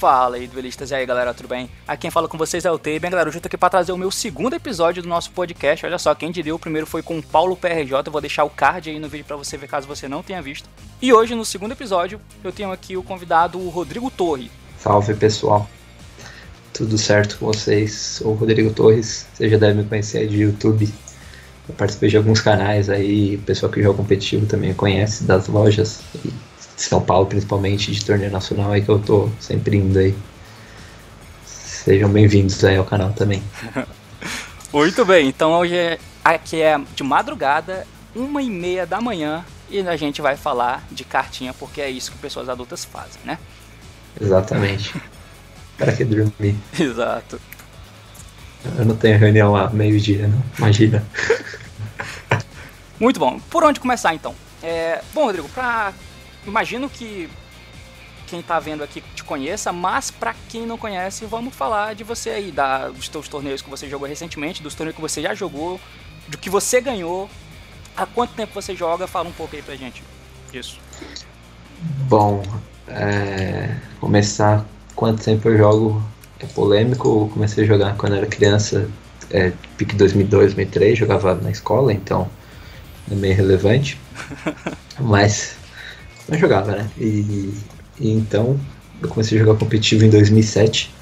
Fala aí, duelistas. E aí, galera, tudo bem? Aqui quem fala com vocês é o Tei. Bem, galera, eu tô aqui pra trazer o meu segundo episódio do nosso podcast. Olha só, quem diria, o primeiro foi com o Paulo PRJ. Eu vou deixar o card aí no vídeo pra você ver caso você não tenha visto. E hoje, no segundo episódio, eu tenho aqui o convidado, o Rodrigo Torre. Salve, pessoal. Tudo certo com vocês? Sou o Rodrigo Torres. Você já deve me conhecer de YouTube. Eu participei de alguns canais aí. O pessoal que joga competitivo também conhece das lojas. E são Paulo, principalmente, de torneio nacional, aí que eu tô sempre indo aí. Sejam bem-vindos aí ao canal também. Muito bem, então hoje é, aqui é de madrugada, uma e meia da manhã, e a gente vai falar de cartinha, porque é isso que pessoas adultas fazem, né? Exatamente. Para que dormir? Exato. Eu não tenho reunião lá meio-dia, não. Imagina. Muito bom. Por onde começar então? É, bom, Rodrigo, pra imagino que quem tá vendo aqui te conheça, mas para quem não conhece, vamos falar de você aí, da, dos teus torneios que você jogou recentemente, dos torneios que você já jogou, do que você ganhou, há quanto tempo você joga, fala um pouco aí pra gente disso. Bom, é, começar quanto tempo eu jogo é polêmico, eu comecei a jogar quando era criança, é, pique 2002, 2003, jogava na escola, então é meio relevante, mas eu jogava, né? E, e, então eu comecei a jogar competitivo em 2007.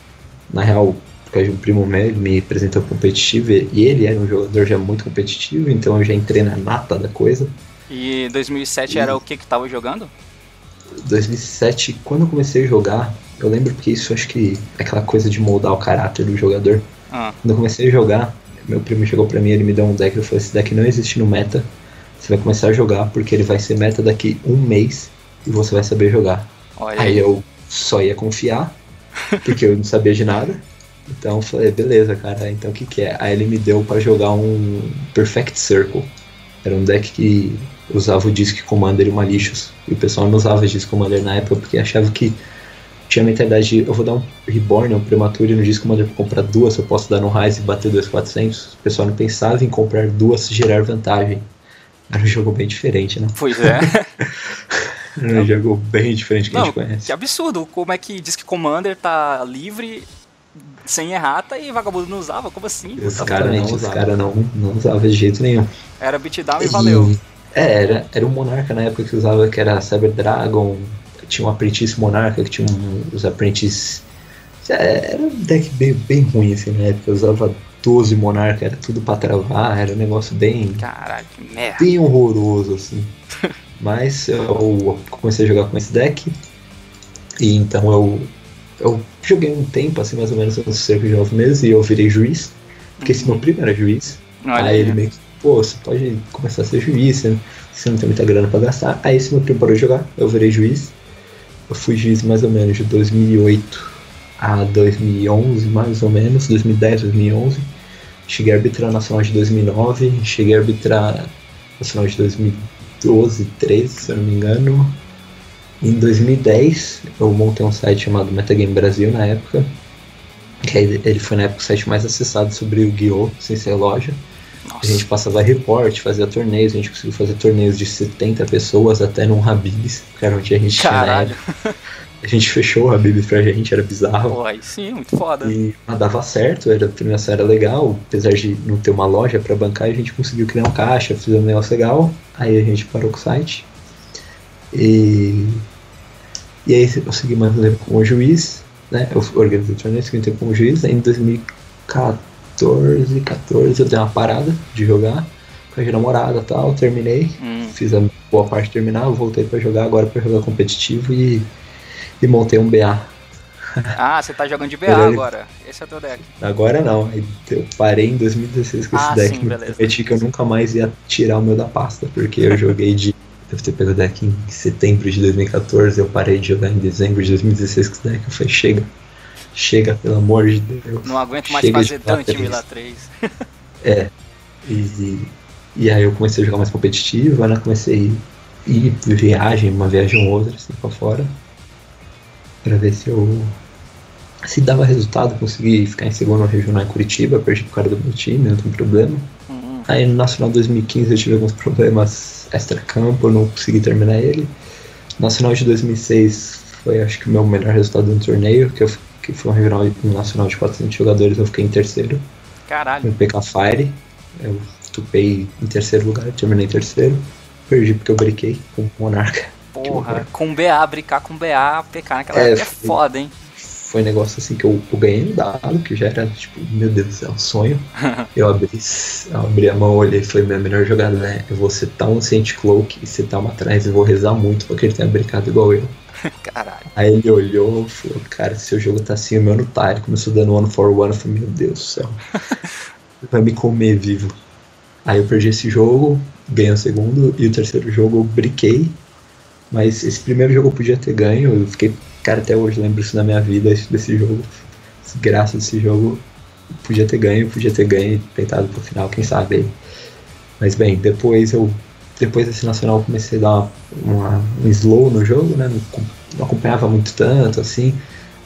Na real, por causa de um primo meu, ele me apresentou competitivo e ele era um jogador já muito competitivo, então eu já entrei na nata da coisa. E 2007 e era o que que tava jogando? 2007, quando eu comecei a jogar, eu lembro porque isso acho que é aquela coisa de moldar o caráter do jogador. Ah. Quando eu comecei a jogar, meu primo chegou pra mim, ele me deu um deck, ele falou: esse deck não existe no meta, você vai começar a jogar porque ele vai ser meta daqui um mês e você vai saber jogar. Olha aí. eu só ia confiar, porque eu não sabia de nada. Então falei, beleza, cara, então o que, que é? Aí ele me deu para jogar um Perfect Circle. Era um deck que usava o Disc Commander e o Malicious. E o pessoal não usava o Disc Commander na época porque achava que tinha a mentalidade de eu vou dar um Reborn, um Premature no Disc Commander pra comprar duas, eu posso dar no Rise e bater 2,400. O pessoal não pensava em comprar duas e gerar vantagem. Era um jogo bem diferente, né? Pois é. um jogo bem diferente que não, a gente conhece. Que absurdo, como é que diz que Commander tá livre, sem errata, e vagabundo não usava? Como assim? Os caras não, os cara não, não usava de jeito nenhum. Era beatdown e, e valeu. É, era, era um monarca na época que usava, que era Cyber Dragon, tinha um aprendiz monarca, que tinha um, os aprendizes. É, era um deck bem, bem ruim assim na época, usava 12 monarca, era tudo pra travar, era um negócio bem. Caralho, que merda. Bem horroroso, assim. Mas eu comecei a jogar com esse deck. E então eu, eu joguei um tempo, assim, mais ou menos uns cerca de 9 meses, e eu virei juiz. Porque uhum. esse meu primo era juiz. Olha aí ele meio que, pô, você pode começar a ser juiz, você, você não tem muita grana pra gastar. Aí esse meu primo parou de jogar, eu virei juiz. Eu fui juiz mais ou menos de 2008 a 2011, mais ou menos, 2010, 2011. Cheguei a arbitrar nacional de 2009, cheguei a arbitrar nacional de 2010 12, 13, se eu não me engano. Em 2010, eu montei um site chamado Metagame Brasil na época. Que ele foi na época o site mais acessado sobre o Guiô, sem ser loja. Nossa. A gente passava report, fazia torneios, a gente conseguiu fazer torneios de 70 pessoas até num Habibs, que era onde a gente Caralho. tinha. A gente fechou o Habibs pra gente, era bizarro. Pô, aí sim, muito foda. E mas dava certo, era, a premiação era legal, apesar de não ter uma loja para bancar, a gente conseguiu criar um caixa, fizemos um negócio legal, aí a gente parou com o site. E, e aí eu segui mais um tempo como juiz, né? Eu organizei o torneio, segui um tempo como juiz, aí em 2014, 14 eu dei uma parada de jogar com a namorada e tal, terminei, hum. fiz a boa parte terminar, voltei para jogar agora para jogar competitivo e e montei um BA. Ah, você tá jogando de BA agora. Esse é o teu deck. Agora não. Eu parei em 2016 com ah, esse deck. Sim, beleza. Prometi que eu nunca mais ia tirar o meu da pasta, porque eu joguei de. Devo ter pego o deck em setembro de 2014, eu parei de jogar em dezembro de 2016 com esse deck. Eu falei, chega. Chega, pelo amor de Deus. Não aguento mais fazer Dante Mila 3. é. E, e aí eu comecei a jogar mais competitivo, né? Comecei a ir viagem, uma viagem ou outra, assim, pra fora para ver se eu se dava resultado, consegui ficar em segundo regional em Curitiba, perdi por causa do meu time, não tem problema. Uhum. Aí no Nacional 2015 eu tive alguns problemas extra-campo, não consegui terminar ele. Nacional de 2006 foi acho que o meu melhor resultado no torneio, que, eu, que foi um regional um nacional de 400 jogadores, eu fiquei em terceiro. Caralho. Com o PK Fire. Eu tupei em terceiro lugar, terminei em terceiro. Perdi porque eu briquei com o Monarca. Porra, com BA, brincar com BA, PK naquela é, época é foda, hein? Foi um negócio assim que eu, eu ganhei no dado, que já era tipo, meu Deus, é um sonho. eu abri, eu abri a mão, olhei e falei, minha melhor jogada é eu vou setar um Saint Cloak e setar uma atrás e vou rezar muito pra que ele tenha brincado igual eu. Caralho. Aí ele olhou e falou, cara, seu jogo tá assim, o meu não tá. Ele começou dando one for one, eu falei, meu Deus do céu. Vai me comer vivo. Aí eu perdi esse jogo, ganhei o segundo, e o terceiro jogo eu briquei. Mas esse primeiro jogo eu podia ter ganho, eu fiquei, cara, até hoje lembro isso na minha vida, desse jogo. Graças a esse jogo, podia ter ganho, podia ter ganho e tentado pro final, quem sabe. Mas bem, depois eu depois desse nacional eu comecei a dar uma, um slow no jogo, né? Não, não, acompanhava muito tanto, assim.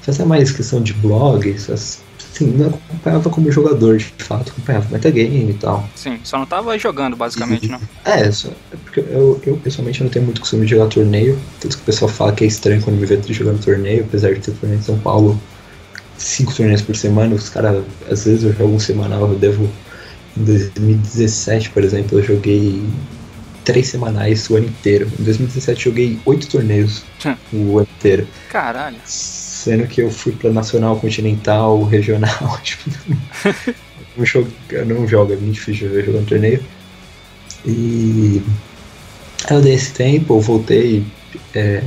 Fazia mais questão de blog, essas, assim, não acompanhava como jogador, de fato, acompanhava metagame e tal. Sim, só não tava jogando, basicamente, e, não? É, só, é porque eu, eu pessoalmente não tenho muito costume de jogar torneio, tanto que o pessoal fala que é estranho quando me vê jogando torneio, apesar de ter torneio em São Paulo, cinco torneios por semana, os caras, às vezes eu jogo um semanal, eu devo em 2017, por exemplo, eu joguei três semanais o ano inteiro. Em 2017 joguei oito torneios hum. o ano inteiro. Caralho. Sendo que eu fui pra Nacional, Continental, Regional. Tipo, não, jogo, eu não jogo, é muito difícil jogar um torneio. E eu dei esse tempo, eu voltei. É,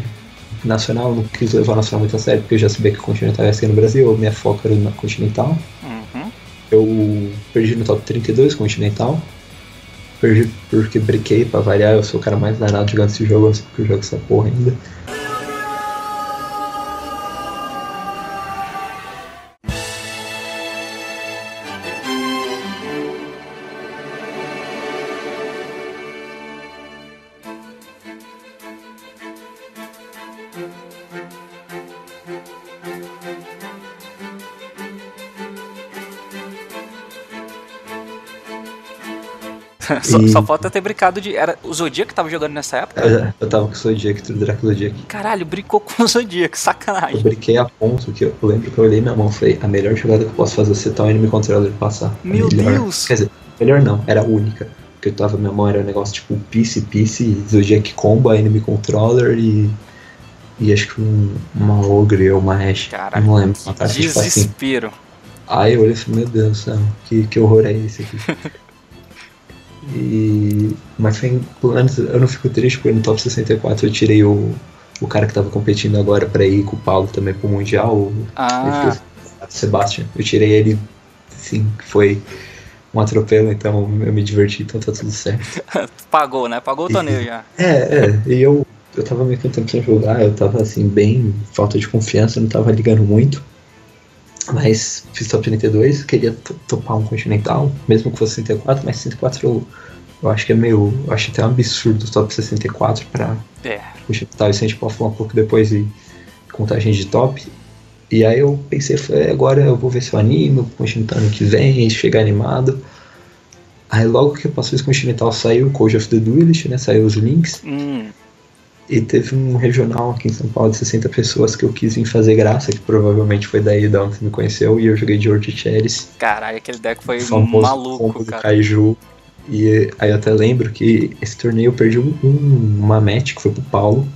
nacional, não quis levar a Nacional muito a sério, porque eu já sabia que o Continental ia ser no Brasil, minha foca era na Continental. Uhum. Eu perdi no top 32 Continental. Perdi porque briquei pra variar, eu sou o cara mais danado jogando esse jogo, eu sei porque eu jogo essa porra ainda. Só, e... só, falta ter brincado de. Era o Zodiac que tava jogando nessa época? É, eu tava com o Zodiac, o Drácula Zodiac. Caralho, brincou com o Zodiac, sacanagem. Eu brinquei a ponto que eu lembro que eu olhei minha mão e falei: a melhor jogada que eu posso fazer é setar o enemy controller e passar. Meu melhor. Deus! Quer dizer, melhor não, era a única. Porque eu tava, minha mão era um negócio tipo Piece, Piece, Zodiac Combo, enemy controller e. E acho que um, uma Ogre ou uma Ash. Caralho, não lembro. Uma desespero. Tipo assim. Aí eu olhei e falei, meu Deus do céu, que, que horror é esse aqui? E, mas foi, pelo menos eu não fico triste porque no top 64 eu tirei o, o cara que tava competindo agora pra ir com o Paulo também pro Mundial. Ah. O Sebastian. Eu tirei ele, sim, foi um atropelo, então eu me diverti, então tá tudo certo. Pagou, né? Pagou o torneio já. É, é, e eu, eu tava meio que um tempo sem jogar, eu tava assim, bem falta de confiança, não tava ligando muito. Mas fiz top 32, queria topar um Continental, mesmo que fosse 64, mas 64 eu, eu acho que é meio. Eu acho até um absurdo o top 64 pra é. Continental. Isso a gente pode falar um pouco depois e contagem de top. E aí eu pensei, falei, agora eu vou ver se eu animo, o Continental ano que vem, chegar animado. Aí logo que eu passei esse Continental saiu o Code of the Duelist, né? Saiu os links. Hum. E teve um regional aqui em São Paulo de 60 pessoas que eu quis vir fazer graça, que provavelmente foi daí da onde você me conheceu, e eu joguei George Chalice. Caralho, aquele deck foi maluco, cara. Kaiju. E aí eu até lembro que esse torneio eu perdi um, um, uma match que foi pro Paulo.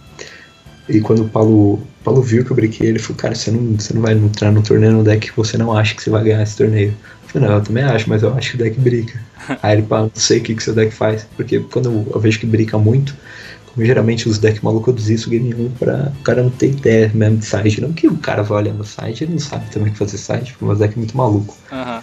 E quando o Paulo, Paulo viu que eu brinquei, ele falou, cara, você não, você não vai entrar no torneio no deck que você não acha que você vai ganhar esse torneio. Eu falei, não, eu também acho, mas eu acho que o deck brinca. aí ele, pá, não sei o que, que seu deck faz. Porque quando eu, eu vejo que brinca muito, geralmente os decks malucos eu desisto game 1 pra o cara não ter ideia mesmo de site. Não que o cara vai olhando o site, ele não sabe também o que fazer site, porque o meu deck é muito maluco. Uhum.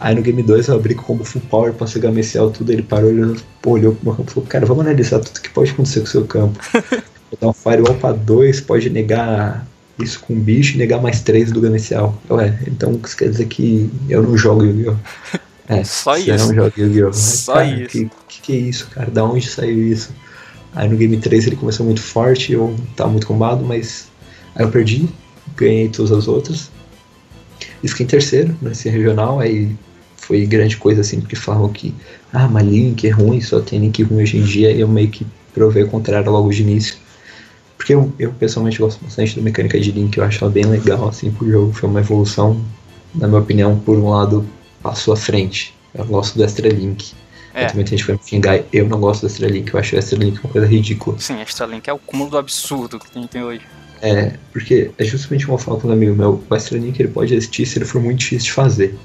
Aí no game 2 eu abri com full power pra ser gamecial tudo, ele parou, ele olhou pro meu campo e falou, cara, vamos analisar tudo que pode acontecer com o seu campo. Vou dar um firewall pra 2, pode negar isso com bicho e negar mais 3 do gamecial. Ué, então isso quer dizer que eu não jogo Yu-Gi-Oh! É, só isso. Eu não jogo Yu-Gi-Oh! Só cara, isso. Que, que, que é isso, cara? Da onde saiu isso? Aí no Game 3 ele começou muito forte, eu tava muito combado, mas aí eu perdi, ganhei todas as outras. E fiquei em terceiro nesse regional, aí foi grande coisa assim, porque falavam que, ah, mas link é ruim, só tem link ruim hoje em dia, e eu meio que provei o contrário logo de início. Porque eu, eu pessoalmente gosto bastante da mecânica de Link, eu acho ela bem legal, assim, pro jogo. Foi uma evolução, na minha opinião, por um lado, passou à frente. Eu gosto do Extra Link. É. É. Muita gente vai me xingar, eu não gosto do Extra Link, eu acho o Extra Link uma coisa ridícula. Sim, Extra Link é o cúmulo do absurdo que a gente tem hoje. É, porque é justamente falo com um amigo meu, o Extra Link ele pode existir se ele for muito difícil de fazer.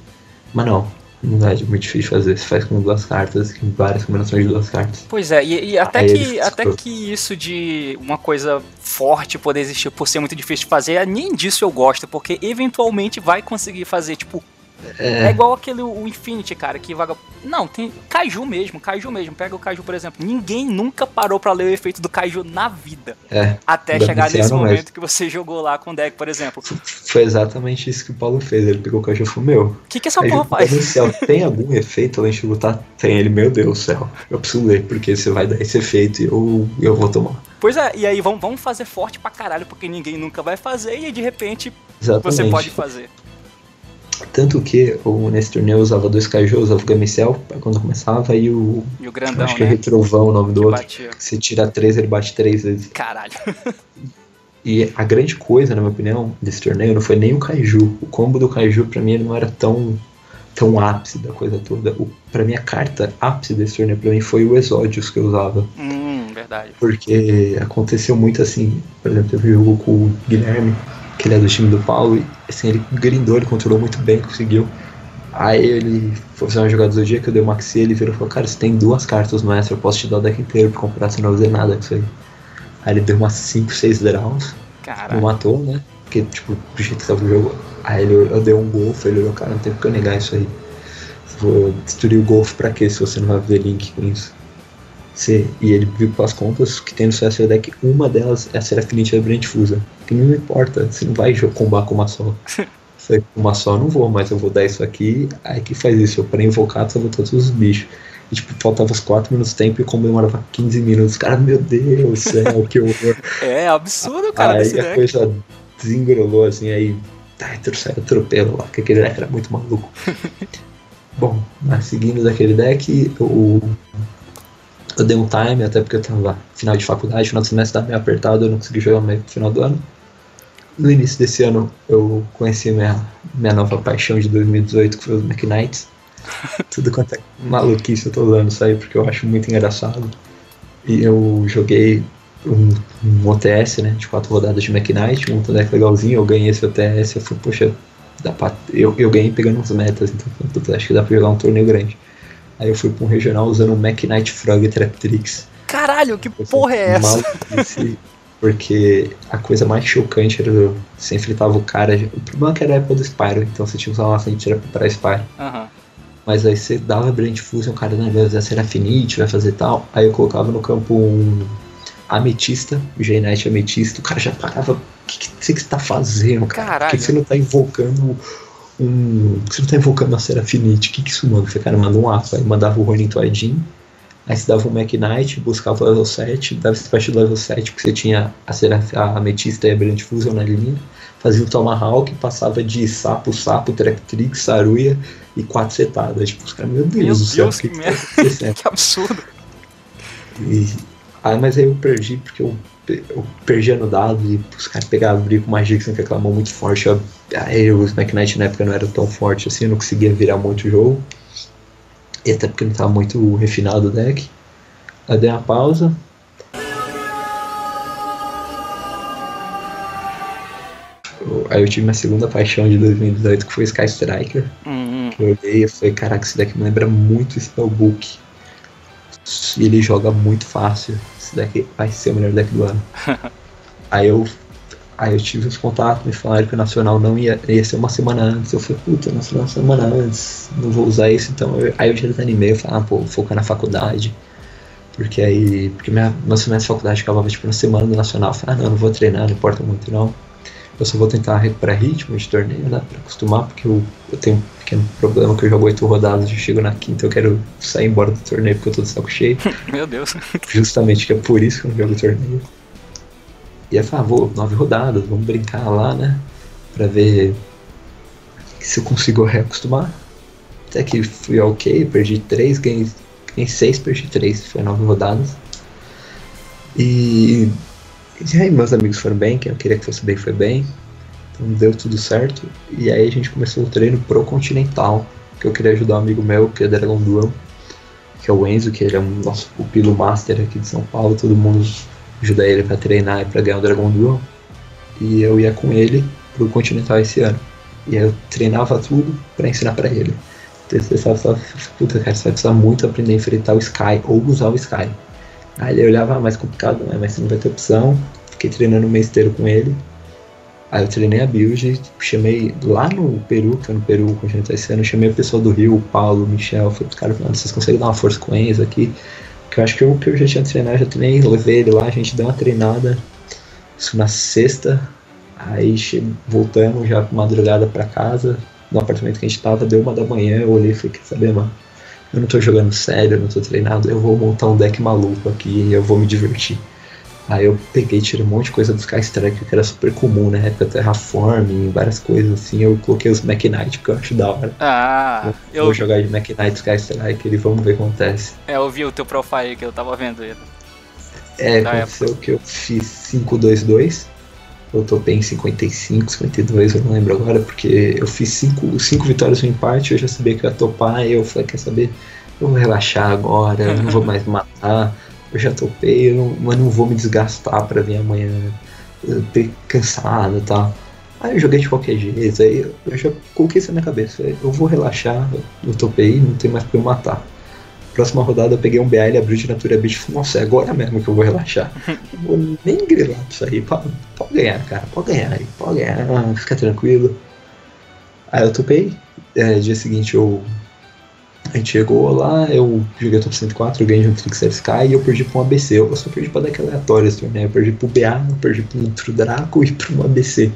Mas não, não é muito difícil de fazer. Você faz com duas cartas, com várias combinações de duas cartas. Pois é, e, e até, Aí que, até que isso de uma coisa forte poder existir por ser muito difícil de fazer, nem disso eu gosto, porque eventualmente vai conseguir fazer, tipo. É, É, igual aquele o Infinity, cara, que vaga. Não, tem. Kaiju mesmo, Kaiju mesmo. Pega o Kaiju, por exemplo. Ninguém nunca parou pra ler o efeito do Kaiju na vida. é. Até chegar nesse momento que você jogou lá com o deck, por exemplo. O Foi exatamente isso que o Paulo fez. Ele pegou o cachorro e falou, meu, que, que essa porra faz? céu, tem algum efeito além de lutar? Tem ele, meu Deus do céu. Eu preciso ler, porque você vai dar esse efeito e eu, eu vou tomar. Pois é, e aí vamos, vamos fazer forte pra caralho, porque ninguém nunca vai fazer, e aí de repente Exatamente. você pode fazer. Tanto que o, nesse torneio eu usava dois Kaiju, eu usava o Gamicel quando começava e o. E o grandão, acho que é né? Retrovão o nome do que outro. batia. Você tira três, ele bate três vezes. Caralho. E a grande coisa, na minha opinião, desse torneio não foi nem o Kaiju. O combo do Kaiju, pra mim, ele não era tão, tão ápice da coisa toda. O, pra mim, a carta ápice desse torneio, pra mim, foi o Exódios que eu usava. Hum, verdade. Porque aconteceu muito assim, por exemplo, um jogo com o Guilherme, que ele é do time do Paulo, assim, ele grindou, ele controlou muito bem, conseguiu. Aí ele foi fazer uma jogada do dia que eu dei o Maxi, ele virou e falou, cara, você tem duas cartas no extra, eu posso te dar o deck inteiro pra comprar, você não vai fazer nada com isso aí. Aí ele deu umas 5, 6 draws, não matou, né? Porque, tipo, do jeito que tava o jogo. Aí ele, eu dei um golfe, ele olhou, cara, não tem porque eu negar isso aí. Vou destruir o golfe pra quê se você não vai ver link com isso? Você, e ele viu pelas contas que tem no seu deck, uma delas é a Serafinite da Brent Fusa. Que não importa, você não vai combar com uma só. Falei, com uma só eu não vou, mas eu vou dar isso aqui, aí que faz isso, eu pra invocar salvo todos os bichos. E tipo, faltava os 4 minutos de tempo e como demorava 15 minutos, cara, meu Deus do céu, que horror. É absurdo, cara, Aí a deck. coisa desengrolou assim, aí. Ai, trouxeram atropelo lá, porque aquele deck era muito maluco. Bom, mas seguindo daquele deck, eu, eu dei um time, até porque eu tava final de faculdade, final do semestre tava meio apertado, eu não consegui jogar mais no final do ano. No início desse ano eu conheci minha, minha nova paixão de 2018, que foi os Mac Knights. Tudo quanto é maluquice eu tô usando isso aí porque eu acho muito engraçado. E eu joguei um, um OTS, né? De quatro rodadas de Mac Knight, um deck legalzinho, eu ganhei esse OTS, eu fui, poxa, dá pra, eu, eu ganhei pegando uns metas, então eu falei, "Puta, acho que dá pra jogar um torneio grande. Aí eu fui pra um regional usando um Mac Knight Frog Traptrix. Caralho, que porra é essa? Porque a coisa mais chocante era eu- você enfrentava o cara. O problema é que era a época do Spyro, então você tinha que usar uma sentinela pra Spyro. Aham. Mas aí você dava Brand Fusion, o cara não vai usar Serafinite, vai fazer tal. Aí eu colocava no campo um Ametista, o G-Knight Ametista, o cara já parava. O que, que você que tá fazendo, cara? Por Caralho. que, que você não tá invocando um. Que você não tá invocando uma Serafinite? O que, que isso manda? Você, cara, manda um aço. Aí mandava o Ronin Toadin. Aí você dava um Mac Knight, buscava o level 7, dava special level 7, porque você tinha a, Seraf a Ametista e a Brand Fusion na linha. Fazia o Tomahawk, passava de sapo, sapo, Tractrix, Saruia e quatro setadas. Tipo, os caras, meu Deus Meu do céu, Deus, que, que que tá merda. Que absurdo. E, ah, mas aí eu perdi porque eu, eu perdi no dado e os caras pegavam abrir com uma Gixon com aquela mão muito forte. Eu, aí o Smack Knight na época não era tão forte assim, eu não conseguia virar muito o jogo. E até porque não estava muito refinado o deck. Aí dei uma pausa. Aí eu tive minha segunda paixão de 2018, que foi Sky Striker. Hum, hum. Eu olhei e falei, caraca, esse deck me lembra muito Spellbook. E ele joga muito fácil. Esse deck vai ser o melhor deck do ano. aí eu aí eu tive os contatos, me falaram que o Nacional não ia, ia ser uma semana antes. Eu falei, puta, Nacional uma semana antes, não vou usar isso, então eu- aí eu já desanimei, eu falei, ah, pô, vou focar na faculdade. Porque aí, porque minha, meu semestre de faculdade acabava tipo na semana do Nacional. Eu falei, ah não, não vou treinar, não importa muito não. Eu só vou tentar recuperar ritmo de torneio, né? Pra acostumar, porque eu, eu tenho um pequeno problema que eu jogo oito rodadas, eu chego na quinta, eu quero sair embora do torneio porque eu tô de saco cheio. Meu Deus. Justamente que é por isso que eu não jogo torneio. E falei, ah, vou, nove rodadas, vamos brincar lá, né? Pra ver se eu consigo reacostumar. Até que fui ok, perdi três, ganhei, ganhei seis, perdi três, foi nove rodadas. E E aí meus amigos foram bem, quem eu queria que fosse bem foi bem. Então deu tudo certo. E aí a gente começou o treino pro Continental, que eu queria ajudar um amigo meu, que é Dragon Duel, que é o Enzo, que ele é um nosso pupilo master aqui de São Paulo, todo mundo ajuda ele para treinar e pra ganhar o Dragon Duel. E eu ia com ele pro Continental esse ano. E aí eu treinava tudo para ensinar para ele. Então você sabe, só, puta, cara, você vai precisar muito aprender a enfrentar o Sky ou usar o Sky. Aí ele olhava, ah, mais complicado, né? Mas você não vai ter opção. Fiquei treinando o mês inteiro com ele. Aí eu treinei a build, chamei lá no Peru, que é no Peru, continental esse ano, chamei o pessoal do Rio, o Paulo, o Michel, falei pros caras, vocês conseguem dar uma força com Enzo aqui? Que eu acho que que eu já tinha treinado, já treinei, levei ele lá, a gente deu uma treinada, isso na sexta, aí voltamos já madrugada pra casa, no apartamento que a gente tava, deu uma da manhã, eu olhei e falei, quer saber, mano? Eu não tô jogando sério, eu não tô treinado, eu vou montar um deck maluco aqui e eu vou me divertir. Aí eu peguei, tirei um monte de coisa do Sky Strike, que era super comum na época, Terraform, várias coisas assim. Eu coloquei os Mac Knight, que eu acho da hora. Ah, eu vou jogar de Mac Knight Sky Strike e vamos ver o que acontece. É, eu vi o teu profile que eu tava vendo ele. É, aconteceu época. que eu fiz 5-2-2. Eu topei em 55, 52, eu não lembro agora, porque eu fiz 5 cinco, vitórias no empate, eu já sabia que eu ia topar, eu falei, quer saber? Eu vou relaxar agora, eu não vou mais matar eu já topei, eu não, mas não vou me desgastar para vir amanhã ter cansado e tal. Aí eu joguei de qualquer jeito, aí eu já coloquei isso na minha cabeça. Eu vou relaxar, eu topei, não tem mais pra eu matar. Próxima rodada eu peguei um BA, ele abriu de Natura Beach e falei, nossa, é agora mesmo que eu vou relaxar. Não vou nem grilar isso aí, pode, pode ganhar, cara, pode ganhar aí, pode ganhar, fica tranquilo. Aí eu topei, é, dia seguinte eu a gente chegou lá, eu joguei top 104, eu ganhei junto o Sky e eu perdi pra um ABC. Eu só perdi pra deck aleatório esse torneio. Eu perdi pro BA, eu perdi pro Draco e pro um ABC.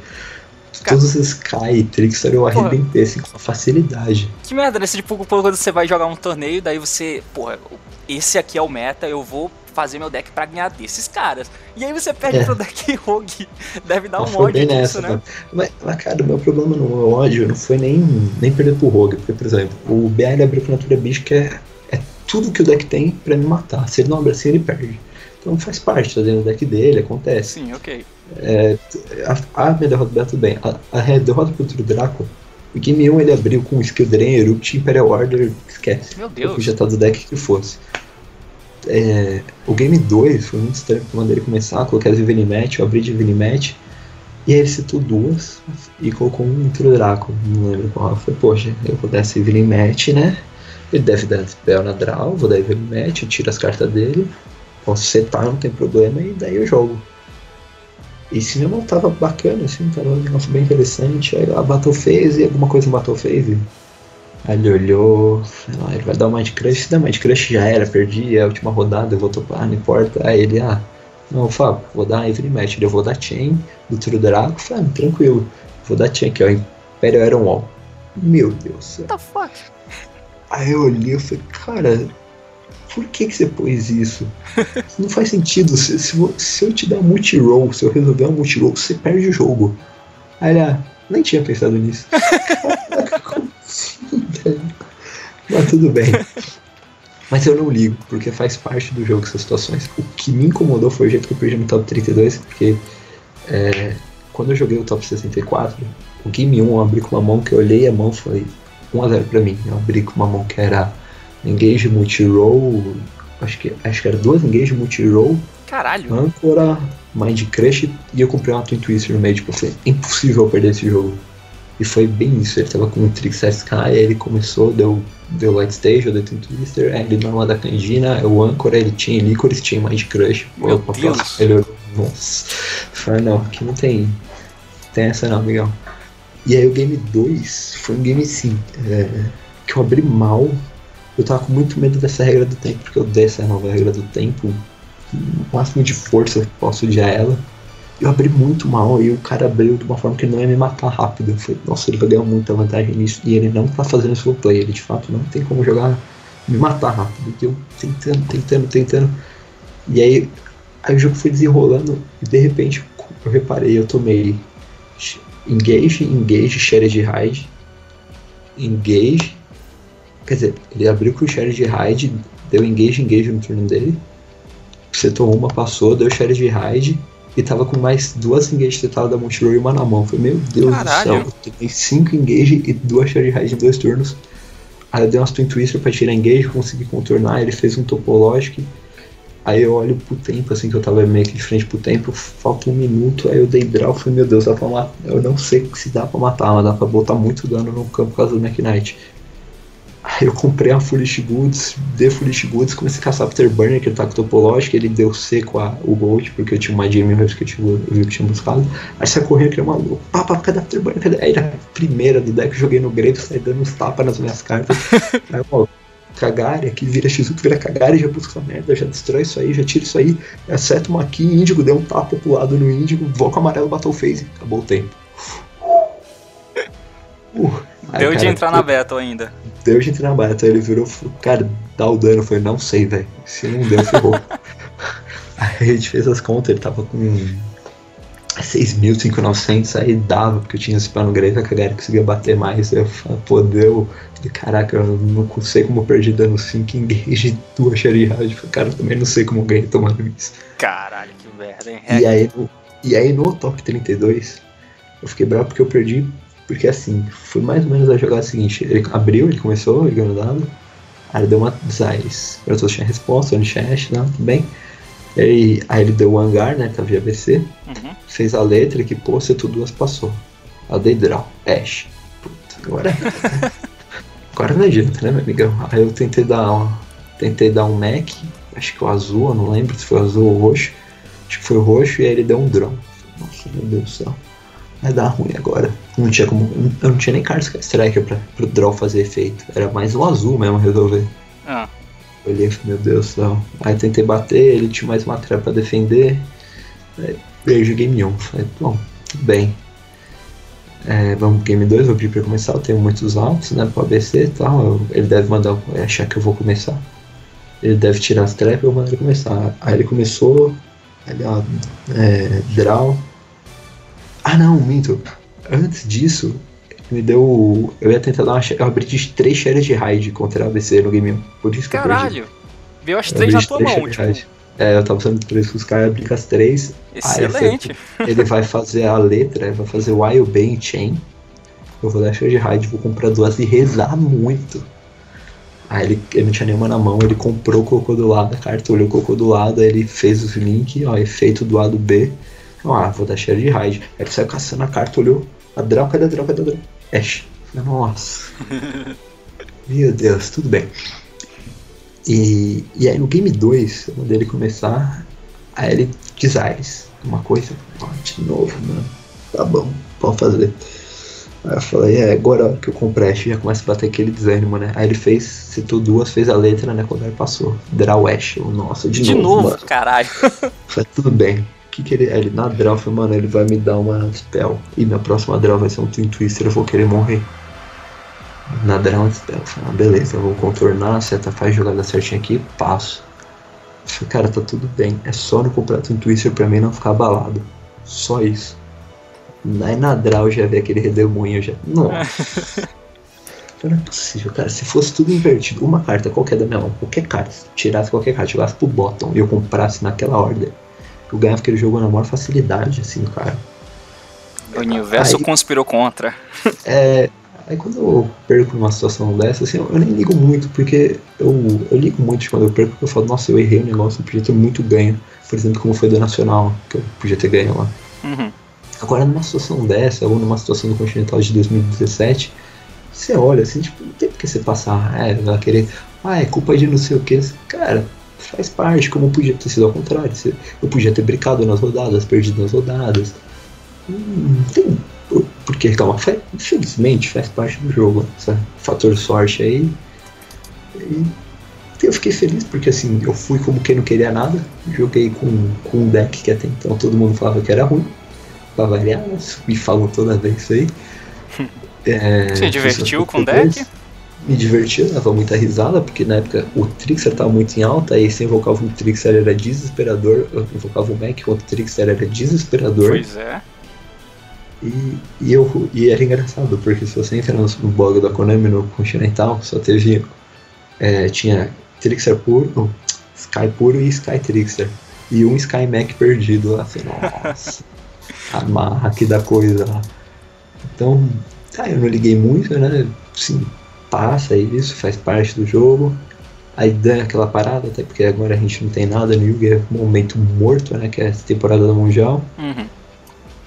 Cara, Todos esses Sky e Trickster eu arrebentei assim, com facilidade. Que merda, né? Tipo, quando você vai jogar um torneio, daí você, porra, esse aqui é o meta, eu vou fazer meu deck pra ganhar desses caras. E aí você perde é. pro deck Rogue. Deve dar um ódio disso, nessa, né? Mas, mas, cara, o meu problema no ódio não foi nem, nem perder pro Rogue. Porque, por exemplo, o BL abriu com Natura Bicho, que é, é tudo que o deck tem pra me matar. Se ele não abre assim, ele perde. Então faz parte, tá dentro do deck dele, acontece. Sim, ok. É, a, a minha derrota do tudo bem. A, a derrota contra o Draco, o Game 1 ele abriu com Skill Drain, Erupt, Imperial Order, esquece. Meu Deus. Eu já tá do deck que fosse. É, o game 2 foi muito estranho mandei ele começar, coloquei as Venimet, eu abri de Venimet, e aí ele citou duas e colocou um intro Draco, não lembro qual. Eu poxa, eu vou dar esse Venimet, né? Ele deve dar spell na draw, vou dar Venimet, eu tiro as cartas dele, posso setar, não tem problema, e daí eu jogo. E cinema tava bacana, assim, tava um negócio bem interessante. Aí a Battle Phase, alguma coisa no Battle Phase, Aí ele olhou, falou, ah, ele vai dar uma de crush, se der uma de crush já era, perdi, é a última rodada, eu vou topar, não importa. Aí ele, ah, não, Fábio, vou dar Every Match, eu vou dar Chain do Tiro Draco, falei, ah, tranquilo, vou dar Chain aqui, ó, Imperial Iron Wall. Meu Deus. What the fuck? Aí eu olhei e falei, cara, por que, que você pôs isso? Não faz sentido. Se, se, se eu te dar multi-roll, se eu resolver um multi-roll, você perde o jogo. Aí ele, ah, nem tinha pensado nisso. Mas tudo bem. Mas eu não ligo, porque faz parte do jogo essas situações. O que me incomodou foi o jeito que eu perdi no top 32, porque é, quando eu joguei o top 64, o game 1 eu abri com uma mão que eu olhei a mão e falei 1x0 pra mim. Eu abri com uma mão que era engage multi-roll, acho que, acho que era duas engage multi-roll. Caralho! Âncora, Mind Crush e eu comprei uma Twin Twister no meio. Tipo, foi impossível perder esse jogo. E foi bem isso, ele tava com o Trix SK, aí ele começou, deu, deu Light Stage, deu Twin Twister, aí ele deu uma da Candina, o Anchor, ele tinha Licorice, tinha mais Crush. Meu Deus. Ele olhou, nossa. Falei, não, aqui não tem, tem essa não, amigão. E aí o game 2 foi um game assim, é, que eu abri mal. Eu tava com muito medo dessa regra do tempo, porque eu dei essa nova regra do tempo. O máximo de força que posso odiar ela eu abri muito mal e o cara abriu de uma forma que não ia me matar rápido. Eu falei, nossa, ele vai ganhar muita vantagem nisso. E ele não tá fazendo slow play, ele de fato não tem como jogar, me matar rápido. E eu tentando, tentando, tentando. E aí, aí o jogo foi desenrolando e de repente eu reparei, eu tomei engage, engage, share de raid, engage. Quer dizer, ele abriu com o de raid, deu engage, engage no turno dele. Setou uma, passou, deu share de raid e tava com mais duas engage tetadas da Monshiro e uma na mão. Falei, meu Deus Caralho. do céu, eu tomei cinco engage e duas Shard Ride em dois turnos. Aí eu dei umas Twin Twister pra tirar engage, consegui contornar, ele fez um Topologic. Aí eu olho pro tempo, assim, que eu tava meio que de frente pro tempo, falta um minuto, aí eu dei draw, falei, meu Deus, dá pra matar. Eu não sei se dá pra matar, mas dá pra botar muito dano no campo por causa do Knight. Aí eu comprei a Foolish Goods, dei Foolish Goods, comecei a caçar Afterburner, que ele tá com topológico, ele deu seco a, o Gold, porque eu tinha uma Jamie Reeves que eu, tinha, eu vi que tinha buscado. Aí sai correndo que é maluco, pá, pá, cadê Afterburner? Cadê? Aí a primeira do deck eu joguei no Grave, saí dando uns tapas nas minhas cartas. Aí, ó, Kagari, aqui vira X1, vira Kagari, já busca essa merda, já destrói isso aí, já tira isso aí, acerta uma aqui, Índigo, deu um tapa pro lado no Índigo, Voca amarelo, bateu o phase, acabou o tempo. Uh, aí, Deu de cara, entrar na battle ainda. Deu de entrar na battle, ele virou, cara, dá o dano, eu falei, não sei, velho, se não deu, ferrou. aí a gente fez as contas, ele tava com 6.500, aí dava, porque eu tinha esse plano grego, a Kagari conseguia bater mais, eu falei, pô, deu, Falei, caraca, eu não sei como eu perdi dano 5 engage e duas Shari Falei, cara, eu também não sei como eu ganhei tomando isso. Caralho, que merda, hein? E aí, no, e aí no top 32, eu fiquei bravo porque eu perdi, porque assim, foi mais ou menos a jogada seguinte, ele abriu, ele começou, ele ganhou dado, aí ele deu uma Zais, eu todos tinha resposta, no chat, não, tudo bem. Aí, aí ele deu o hangar, né, tava via ABC, Uhum. fez a letra que, pô, setu duas passou. Eu dei draw, Ash. Puta, agora. agora não adianta, né, meu amigão? Aí eu tentei dar, um- tentei dar um Mac, acho que o azul, eu não lembro se foi azul ou roxo. Acho que foi roxo e aí ele deu um draw. Nossa, meu Deus do céu. Vai dar ruim agora. Não tinha como. Eu não tinha nem Card Striker pra, pro draw fazer efeito. Era mais o azul mesmo resolver. Ah, Eu olhei e falei, meu Deus do céu. Aí tentei bater, ele tinha mais material pra defender. Aí eu joguei game 1. Falei, bom, tudo bem. É, vamos pro game 2, vou pedir pra começar. Eu tenho muitos altos, né, pro ABC e tal. Eu- ele deve mandar, é, achar que eu vou começar. Ele deve tirar as trap e eu mando ele começar. Aí ele começou, aí ó, é, draw. Ah não, minto. Antes disso, me deu. Eu ia tentar dar uma. Eu abri de três shares de raid contra a ABC no game 1. Por isso que caralho. Veio as três na tua três mão, tipo. É, eu tava usando três com os caras, com as três. Aí eu Excelente. Ele vai fazer a letra, vai fazer Wild Bane Chain. Eu vou dar share de raid, vou comprar duas e rezar muito. Aí ele, ele não tinha nenhuma na mão, ele comprou, colocou do lado da carta, olhou, colocou do lado, aí ele fez os link, ó, efeito do lado B. Eu, Ah, vou dar share de raid. Aí ele saiu caçando a carta, olhou, a draw, cadê a draw, cadê a draw? Ash. Nossa. Meu Deus, tudo bem. E, e aí no game 2, eu mandei ele começar, aí ele designs, uma coisa, ó, de novo, mano. Tá bom, pode fazer. Aí eu falei, é, agora que eu comprei Ash, já começa a bater aquele desânimo, né? Aí ele fez, citou duas, fez a letra, né? Quando ele passou. Draw Ash, eu, nossa, de, De novo, novo, mano. caralho. Falei, tudo bem. Que, que ele. Ele na draw, falei, mano, ele vai me dar uma spell. E minha próxima draw vai ser um Twin Twister, eu vou querer morrer. Na draw uma spell. Eu falei, ah, beleza, eu vou contornar, seta faz jogada certinha aqui, passo. Falei, cara, tá tudo bem. É só no comprar Twin Twister pra mim não ficar abalado. Só isso. Aí na draw eu já vi aquele redemoinho já. Nossa. Não é possível, cara. Se fosse tudo invertido, uma carta qualquer da minha mão, qualquer carta, se tirasse qualquer carta, jogasse pro bottom e eu comprasse naquela ordem, eu ganhava aquele jogo na maior facilidade, assim, cara. O universo Aí- conspirou contra. É. Aí quando eu perco numa situação dessa, assim, eu nem ligo muito, porque eu, eu ligo muito quando eu perco, porque eu falo, nossa, eu errei o negócio, eu podia ter muito ganho. Por exemplo, como foi do Nacional, que eu podia ter ganho lá. Uhum. Agora, numa situação dessa, ou numa situação do Continental de 2017, você olha assim, tipo, não tem por que você passar, é, vai querer, ah, é culpa de não sei o que. Cara, faz parte, como podia ter sido ao contrário. você- Eu podia ter brincado nas rodadas, perdido nas rodadas. Hum, Não tem por, que reclamar. Infelizmente, faz parte do jogo, esse fator sorte aí. E eu fiquei feliz porque assim, eu fui como quem não queria nada, joguei com, com um deck que até então todo mundo falava que era ruim pra variar, me falam toda vez isso aí. É, Se divertiu com o deck? Me diverti, eu dava muita risada, porque na época o Trixer tava muito em alta, aí se invocava um Trixer era desesperador, eu invocava o Mac contra o Trixer era desesperador. Pois é. E, e, eu, e era engraçado, porque se você entra no blog da Konami no Continental, só teve. é, tinha Trixer puro, Sky puro e Sky Trixer. e um Sky Mac perdido lá. Falei, nossa, amarra aqui da coisa lá. Então, tá, eu não liguei muito, né? Sim, passa isso, faz parte do jogo. Aí dá aquela parada, até porque agora a gente não tem nada no Yugi, é um momento morto, né? Que é a temporada do Mundial. Uhum.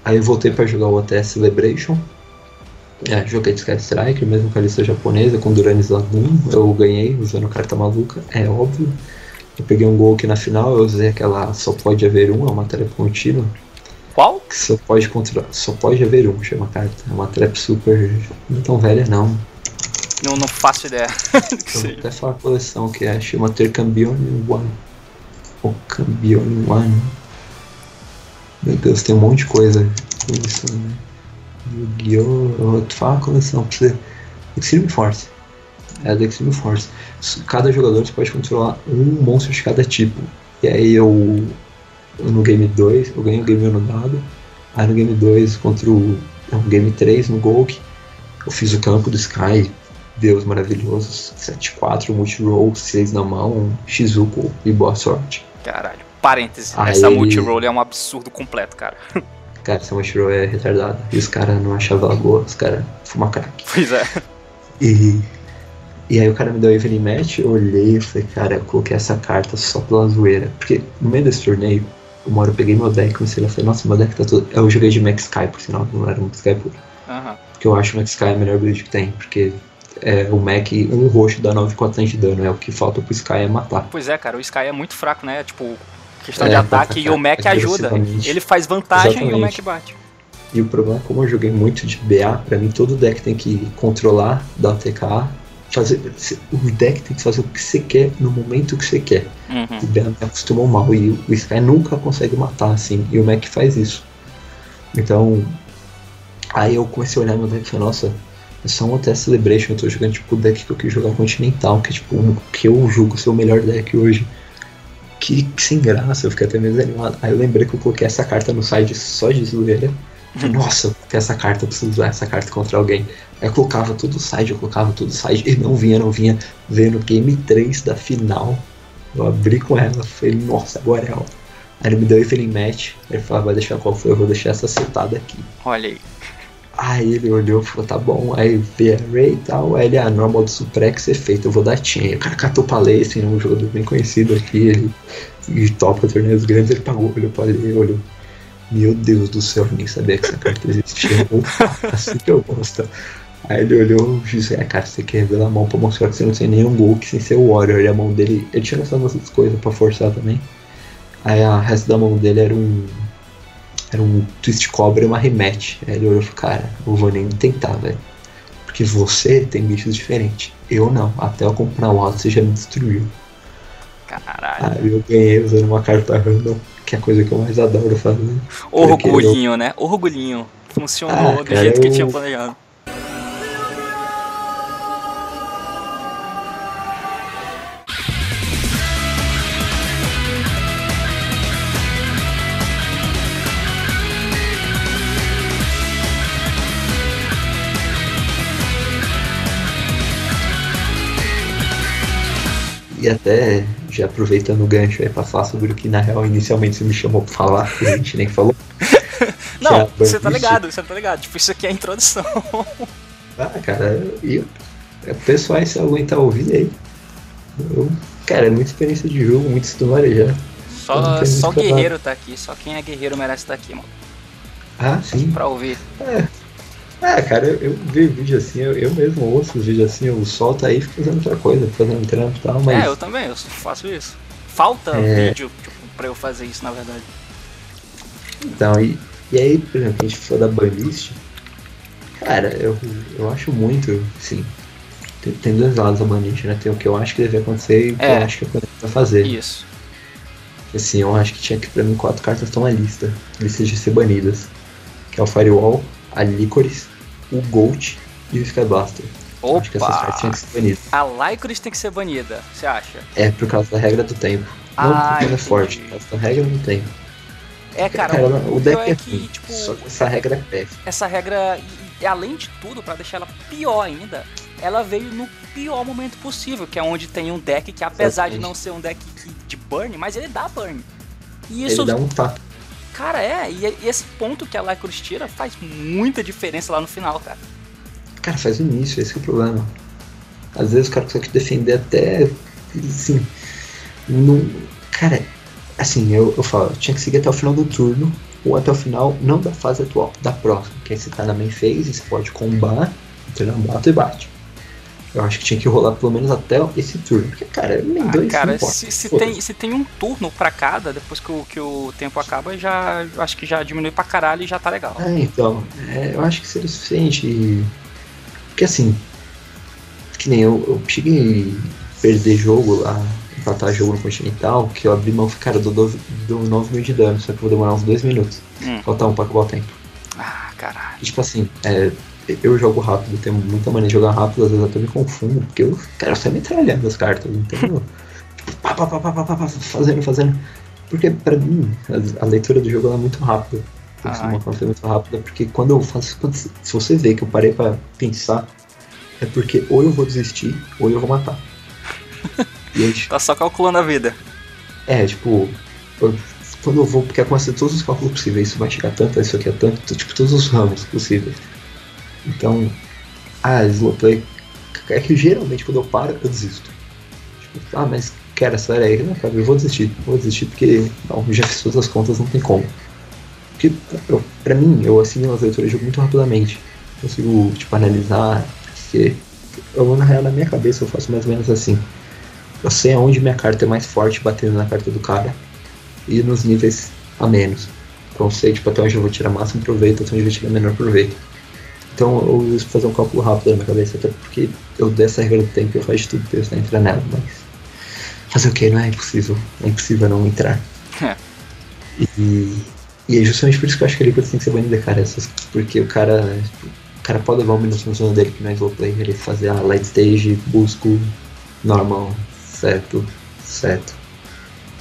Aí eu voltei pra jogar o OTS Celebration. É, joguei de Sky Striker, mesmo com a lista japonesa, com Duranis Lagoon. Eu ganhei usando carta maluca, é óbvio. Eu peguei um gol aqui na final, eu usei aquela só pode haver um, é uma trap contínua. Qual? Que só pode controlar. Só pode haver um, chama a carta. É uma trap super. não tão velha não. Não, não faço ideia. que Eu seja. até falar a coleção que é, chama Ter Cambione One. O Cambione One. Meu Deus, tem um monte de coisa com isso, né? Yu-Gi-Oh! Eu vou te falar a coleção pra você. Extreme Force. É a da Extreme Force. Cada jogador você pode controlar um monstro de cada tipo. E aí eu, no game 2, eu ganhei o game 1 no dado. Aí no game 2 contra o. Não, game 3 no Golk, eu fiz o campo do Sky, Deus maravilhoso, 7-4, multi-roll, 6 na mão, Shizuko e boa sorte. Caralho. Parêntese. Aí- Essa multi-roll é um absurdo completo, cara. Cara, essa multi-roll é retardada. E os caras não achavam ela boa, os caras fumam crack. Pois é. E, e aí o cara me deu evening match, eu olhei e falei, cara, eu coloquei essa carta só pela zoeira. Porque no meio desse torneio, uma hora eu peguei meu deck, comecei a falar, nossa, meu deck tá todo. Eu joguei de Max Sky, por sinal, não era um Sky puro. Porque eu acho o Max Sky a melhor build que tem, porque é, o Mac, um roxo dá 9,400 de dano, é o que falta pro Sky é matar. Pois é, cara, o Sky é muito fraco, né? Tipo, questão É, de ataque é, e o Mac é, ajuda. Ele faz vantagem e o Mac Exatamente. bate. E o problema é como eu joguei muito de BA, pra mim todo deck tem que controlar, dar TK, fazer. O deck tem que fazer o que você quer no momento que você quer. Uhum. O BA me acostumou mal e o Sky nunca consegue matar assim, e o Mac faz isso. Então, aí eu comecei a olhar meu deck e falei, nossa, é só um OTS Celebration, eu tô jogando tipo o deck que eu quis jogar Continental, que é tipo o que eu julgo ser o melhor deck hoje. Que, que sem graça, eu fiquei até meio desanimado. Aí eu lembrei que eu coloquei essa carta no site só de zoeira. Falei, Nossa, eu coloquei essa carta, eu preciso usar essa carta contra alguém. Aí eu colocava todo o side, eu colocava todo o side, e não vinha, não vinha. Veio no game 3 da final. Eu abri com ela, falei, nossa, agora é ela. Aí ele me deu o Match, ele falou, "Ah, vai deixar qual foi, eu vou deixar essa acertada aqui. Olha aí. Aí ele olhou e falou, tá bom, aí vê a Ray e tal, aí ele, ah, normal do Suprex é feito, eu vou dar. Aí O cara catou pra Lei, assim, um jogador bem conhecido aqui, ele e topa torneios grandes, ele pagou, olhou pra Lei, olhou. Meu Deus do céu, eu nem sabia que essa carta existia. Assim que eu gosto. Aí ele olhou e disse, é cara, você quer revelar a mão pra mostrar que você não tem nenhum que sem ser o Warrior. E a mão dele, ele tinha umas coisas pra forçar também. Aí a resto da mão dele era um. Era um twist cobra e uma rematch. Aí ele olhou e falou, cara, não vou nem tentar, velho. Porque você tem bichos diferentes. Eu não. Até eu comprar o alto você já me destruiu. Caralho. Aí eu ganhei usando uma carta random, que é a coisa que eu mais adoro fazer. Orgulhinho, né? Orgulhinho. Funcionou Ah, do cara, jeito que eu- tinha planejado. E até, já aproveitando o gancho aí pra falar sobre o que na real inicialmente você me chamou pra falar, que a gente nem falou. Não, é você tá ligado, você tá ligado. Tipo, isso aqui é a introdução. Ah, cara, e é, pessoal, se alguém tá ouvindo aí. Eu, cara, é muita experiência de jogo, muita história já. Só, só guerreiro tá aqui. Só quem é guerreiro merece estar aqui, mano. Ah, sim. Pra ouvir. Ah, cara, eu, eu vejo vídeo assim, eu, eu mesmo ouço os vídeos assim, eu solto aí fico fazendo outra coisa, fazendo trampo e tal, mas. É, eu também, eu faço isso. Falta É. vídeo tipo, pra eu fazer isso, na verdade. Então, e, e aí, por exemplo, a gente falou da banlist. Cara, eu, eu acho muito, assim. Tem, tem dois lados da banlist, né? Tem o que eu acho que deve acontecer e o que É. eu acho que a Konami vai fazer. Isso. Assim, eu acho que tinha que, pra mim, quatro cartas estão na lista. Listas de ser banidas. Que é o Firewall, a Licorice, o Gold e o Skybuster. Eu Acho que essas cartas tinham Opa! que ser banidas. A Lycoris tem que ser banida, você acha? É por causa da regra do tempo. Não Ah, porque ela é forte, por causa da regra do tempo. É, cara, Cara, o, o deck é é que, ruim, tipo, Só que essa regra é péssima. essa regra, e, além de tudo, pra deixar ela pior ainda, ela veio no pior momento possível, que é onde tem um deck que, apesar de Exatamente. não ser um deck de burn, mas ele dá burn. E isso, ele dá um tato. Cara, é, e, e esse ponto que a Lycrus tira faz muita diferença lá no final, cara. Cara, faz o início, esse é o problema. Às vezes o cara consegue defender até. Assim. Não, cara, assim, eu, eu falo, tinha que seguir até o final do turno, ou até o final, não da fase atual, da próxima. Que aí você tá na main phase, você pode combar, entrar na moto e bate. Eu acho que tinha que rolar pelo menos até esse turno. Porque, cara, nem Ah, dois cara, se, se tem, se tem um turno pra cada, depois que o, que o tempo acaba, já eu acho que já diminui pra caralho e já tá legal. É, então, é, eu acho que seria suficiente. e- Porque assim, que nem eu, eu cheguei a perder jogo lá, empatar jogo no Continental, que eu abri mão, cara, do, do, do 9 mil de dano, só que eu vou demorar uns 2 minutos. Hum. Faltar um pra acabar o tempo. Ah, caralho. E, tipo assim, é, eu jogo rápido, tenho muita maneira de jogar rápido, às vezes até me confundo, porque eu, eu saio metralhando as cartas, tipo, pá, pá, pá, pá, pá, pá, fazendo, fazendo. Porque pra mim, a, a leitura do jogo é muito rápida. Tem Ah. uma coisa muito rápida, porque quando eu faço. quando- se você vê que eu parei pra pensar, é porque ou eu vou desistir, ou eu vou matar. e aí, Tá só calculando a vida. é, tipo, eu- quando eu vou, porque eu começo todos os cálculos possíveis, isso vai chegar tanto, isso aqui é tanto, tipo, todos os ramos possíveis. Então, ah, slow play, é que geralmente quando eu paro, eu desisto. Tipo, ah, mas quero acelera aí, não, cara, eu vou desistir, vou desistir porque, não, já fiz todas as contas, não tem como. Porque, eu, pra mim, eu assimilo as leituras de jogo muito rapidamente. Consigo, tipo, analisar, porque eu, na real, na minha cabeça, eu faço mais ou menos assim. Eu sei aonde minha carta é mais forte batendo na carta do cara e nos níveis a menos. Então eu sei tipo, até onde eu vou tirar máximo proveito, até onde eu vou tirar menor proveito. Então eu uso fazer um cálculo rápido na minha cabeça, até porque eu dei essa regra do tempo e eu faço de tudo pra eu entrar nela, mas. Fazer o que? Não é impossível. É impossível não entrar. É. E, e é justamente por isso que eu acho que a Liquid tem que ser banida, cara. Essas, porque o cara. tipo, o cara pode levar um minuto na zona dele que não é slow play, ele fazer a light stage, busco, normal, certo, certo,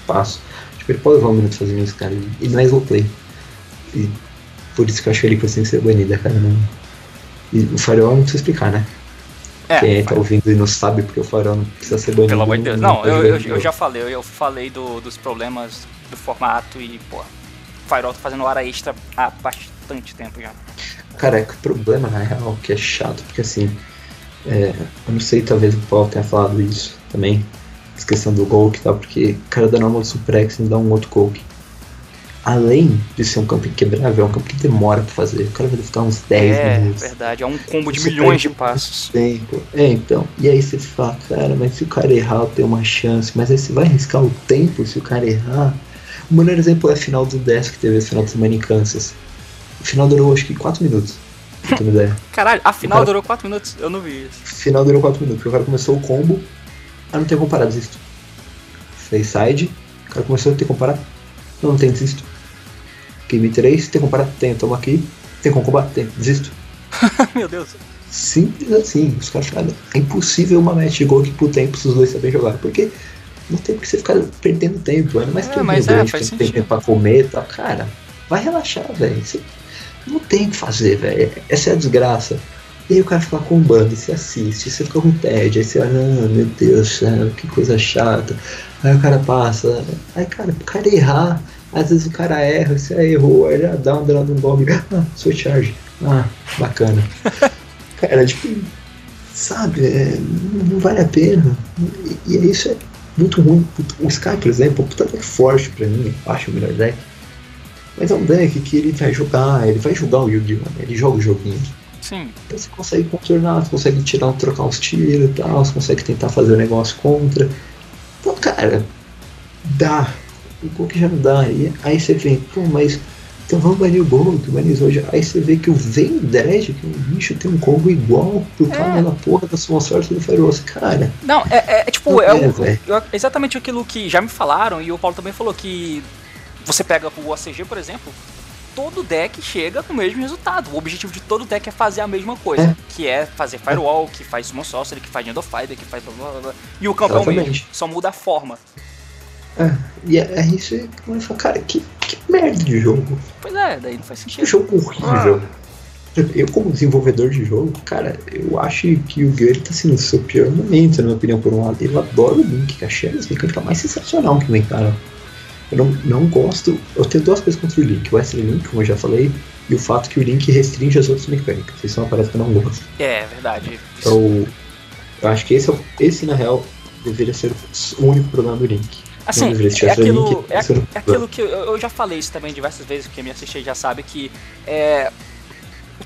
passo. Tipo, ele pode levar um minuto fazendo isso, cara, e, e não é slow play. E por isso que eu acho que a Liquid tem que ser banida, cara. Não... E o Farol não precisa explicar, né? É, Quem tá ouvindo e não sabe porque o Farol não precisa ser banido. pelo amor de Deus. Não, pode eu, eu, eu já falei, eu, falei do- dos problemas do formato e, pô, Firewall tá fazendo hora extra há bastante tempo já. Cara, é que o problema, na real, que é chato, porque assim, é, eu não sei, talvez o Paulo tenha falado isso também, essa questão do Golk e tal, porque o cara da normal do Suprex me dá um outro Golk. Além de ser um campo inquebrável, é um campo que demora pra fazer. O cara vai ficar uns 10 é, minutos. verdade, é um combo de Você milhões de passos. Tempo. É, então. E aí você fala, cara, mas se o cara errar, eu tenho uma chance. Mas aí você vai arriscar o tempo se o cara errar. O melhor exemplo é a final do 10 que teve esse final de semana em Kansas. O final durou acho que 4 minutos. Caralho, a final cara- durou 4 minutos, eu não vi isso. Final durou 4 minutos, porque o cara começou o combo, ah, não tem como parar, desisto. Fez side, o cara começou a ter como parar, não, não tem, desisto. Game 3, tem como parar, tem, toma aqui, tem como combater, tem, desisto. Meu Deus. Simples assim, os caras falaram, é impossível uma match de gol aqui pro tempo se os dois saberem jogar, porque não tem porque você ficar perdendo tempo, ainda mais É, que mas é, grande, faz tem, sentido. tempo pra comer e tal, cara, vai relaxar, velho, não tem o que fazer, velho, essa é a desgraça. E aí o cara fica combando, e você assiste, você fica com tédio, aí você olha, ah, meu Deus do céu, que coisa chata. Aí o cara passa, aí cara, o cara errar, às vezes o cara erra, você ah, errou, aí já dá um dano um golpe, ah, sou charge, ah, bacana. cara, tipo, sabe, é, não vale a pena. E, e isso é muito ruim. O Sky, por exemplo, é puta deck forte pra mim, eu acho o melhor deck. Mas é um deck que ele vai jogar, ele vai jogar o Yu-Gi-Oh! né? Ele joga o joguinho. Sim. Então você consegue contornar, você consegue tirar, trocar uns tiros e tal, você consegue tentar fazer o negócio contra. Então, cara, dá. O gol que já não dá. E aí você vê, pô, mas então vamos banir o gol, que banizou hoje. Aí você vê que o Vendred, que é um bicho, tem um combo igual pro cara na porra da sua sorte do Feroz. Cara, Não, é, é- é tipo, Não é, é, o- eu- exatamente aquilo que já me falaram e o Paulo também falou que você pega o OCG, por exemplo, todo deck chega com o mesmo resultado. O objetivo de todo deck é fazer a mesma coisa, É. que é fazer Firewall, que faz Summon Sorcery, que faz End of Fiber, que faz blá blá blá. E o campo é o mesmo, só muda a forma. é, e é, é isso aí que eu falo, cara, que, que merda de jogo. Pois é, daí não faz Que sentido. jogo horrível. Eu, como desenvolvedor de jogo, cara, eu acho que o Gary tá sendo o seu pior momento, na minha opinião, por um lado. Eu adoro o Link, que achei as mecânicas mais sensacional que inventaram. Eu não, não gosto. Eu tenho duas coisas contra o Link. O Wesley Link, como eu já falei, e o fato que o Link restringe as outras mecânicas. Isso é uma parada que eu não gosto. É, verdade. Então, eu acho que esse, é esse na real, deveria ser o único problema do Link. Assim, é aquilo, é, é aquilo que eu, eu já falei isso também diversas vezes, quem me assistiu já sabe que é,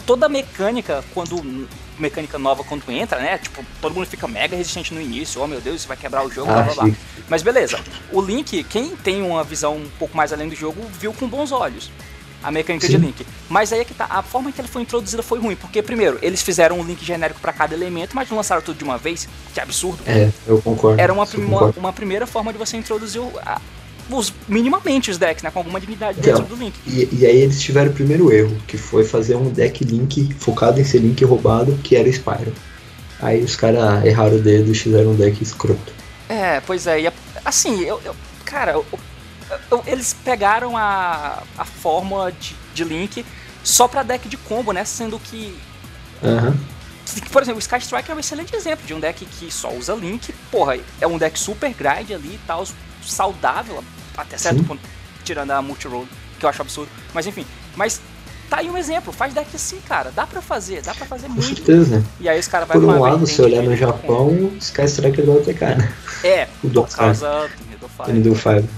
toda mecânica, quando mecânica nova quando entra, né? Tipo, todo mundo fica mega resistente no início, oh meu Deus, isso vai quebrar o jogo, blá Ah, blá blá. sim. Mas beleza, o Link, quem tem uma visão um pouco mais além do jogo, viu com bons olhos a mecânica de Sim. Link. Mas aí é que tá, a forma que ele foi introduzida foi ruim, porque primeiro, eles fizeram um Link genérico pra cada elemento, mas não lançaram tudo de uma vez, que absurdo. É, eu concordo. Era uma, concordo. uma, primeira forma de você introduzir o- a- os, minimamente os decks, né? Com alguma dignidade Então. dentro do Link. E, e aí eles tiveram o primeiro erro, que foi fazer um deck Link focado em ser Link roubado, que era Spyro. Aí os caras erraram o dedo e fizeram um deck escroto. É, pois é. E assim, eu, eu- cara, eu- eu- eles pegaram a, a fórmula de, de Link só pra deck de combo, né? Sendo que, Aham. Por exemplo, o Sky Strike é um excelente exemplo de um deck que só usa Link. Porra, é um deck super grind ali e tal, saudável até certo Sim. ponto, tirando a multi-roll, que eu acho absurdo. Mas enfim, mas tá aí um exemplo, faz deck assim, cara. Dá pra fazer, dá pra fazer Com muito. certeza? E aí os caras vai Por um lado, se olhar de no. Japão, Sky Striker do OTK, né? É, o por causa do Needle.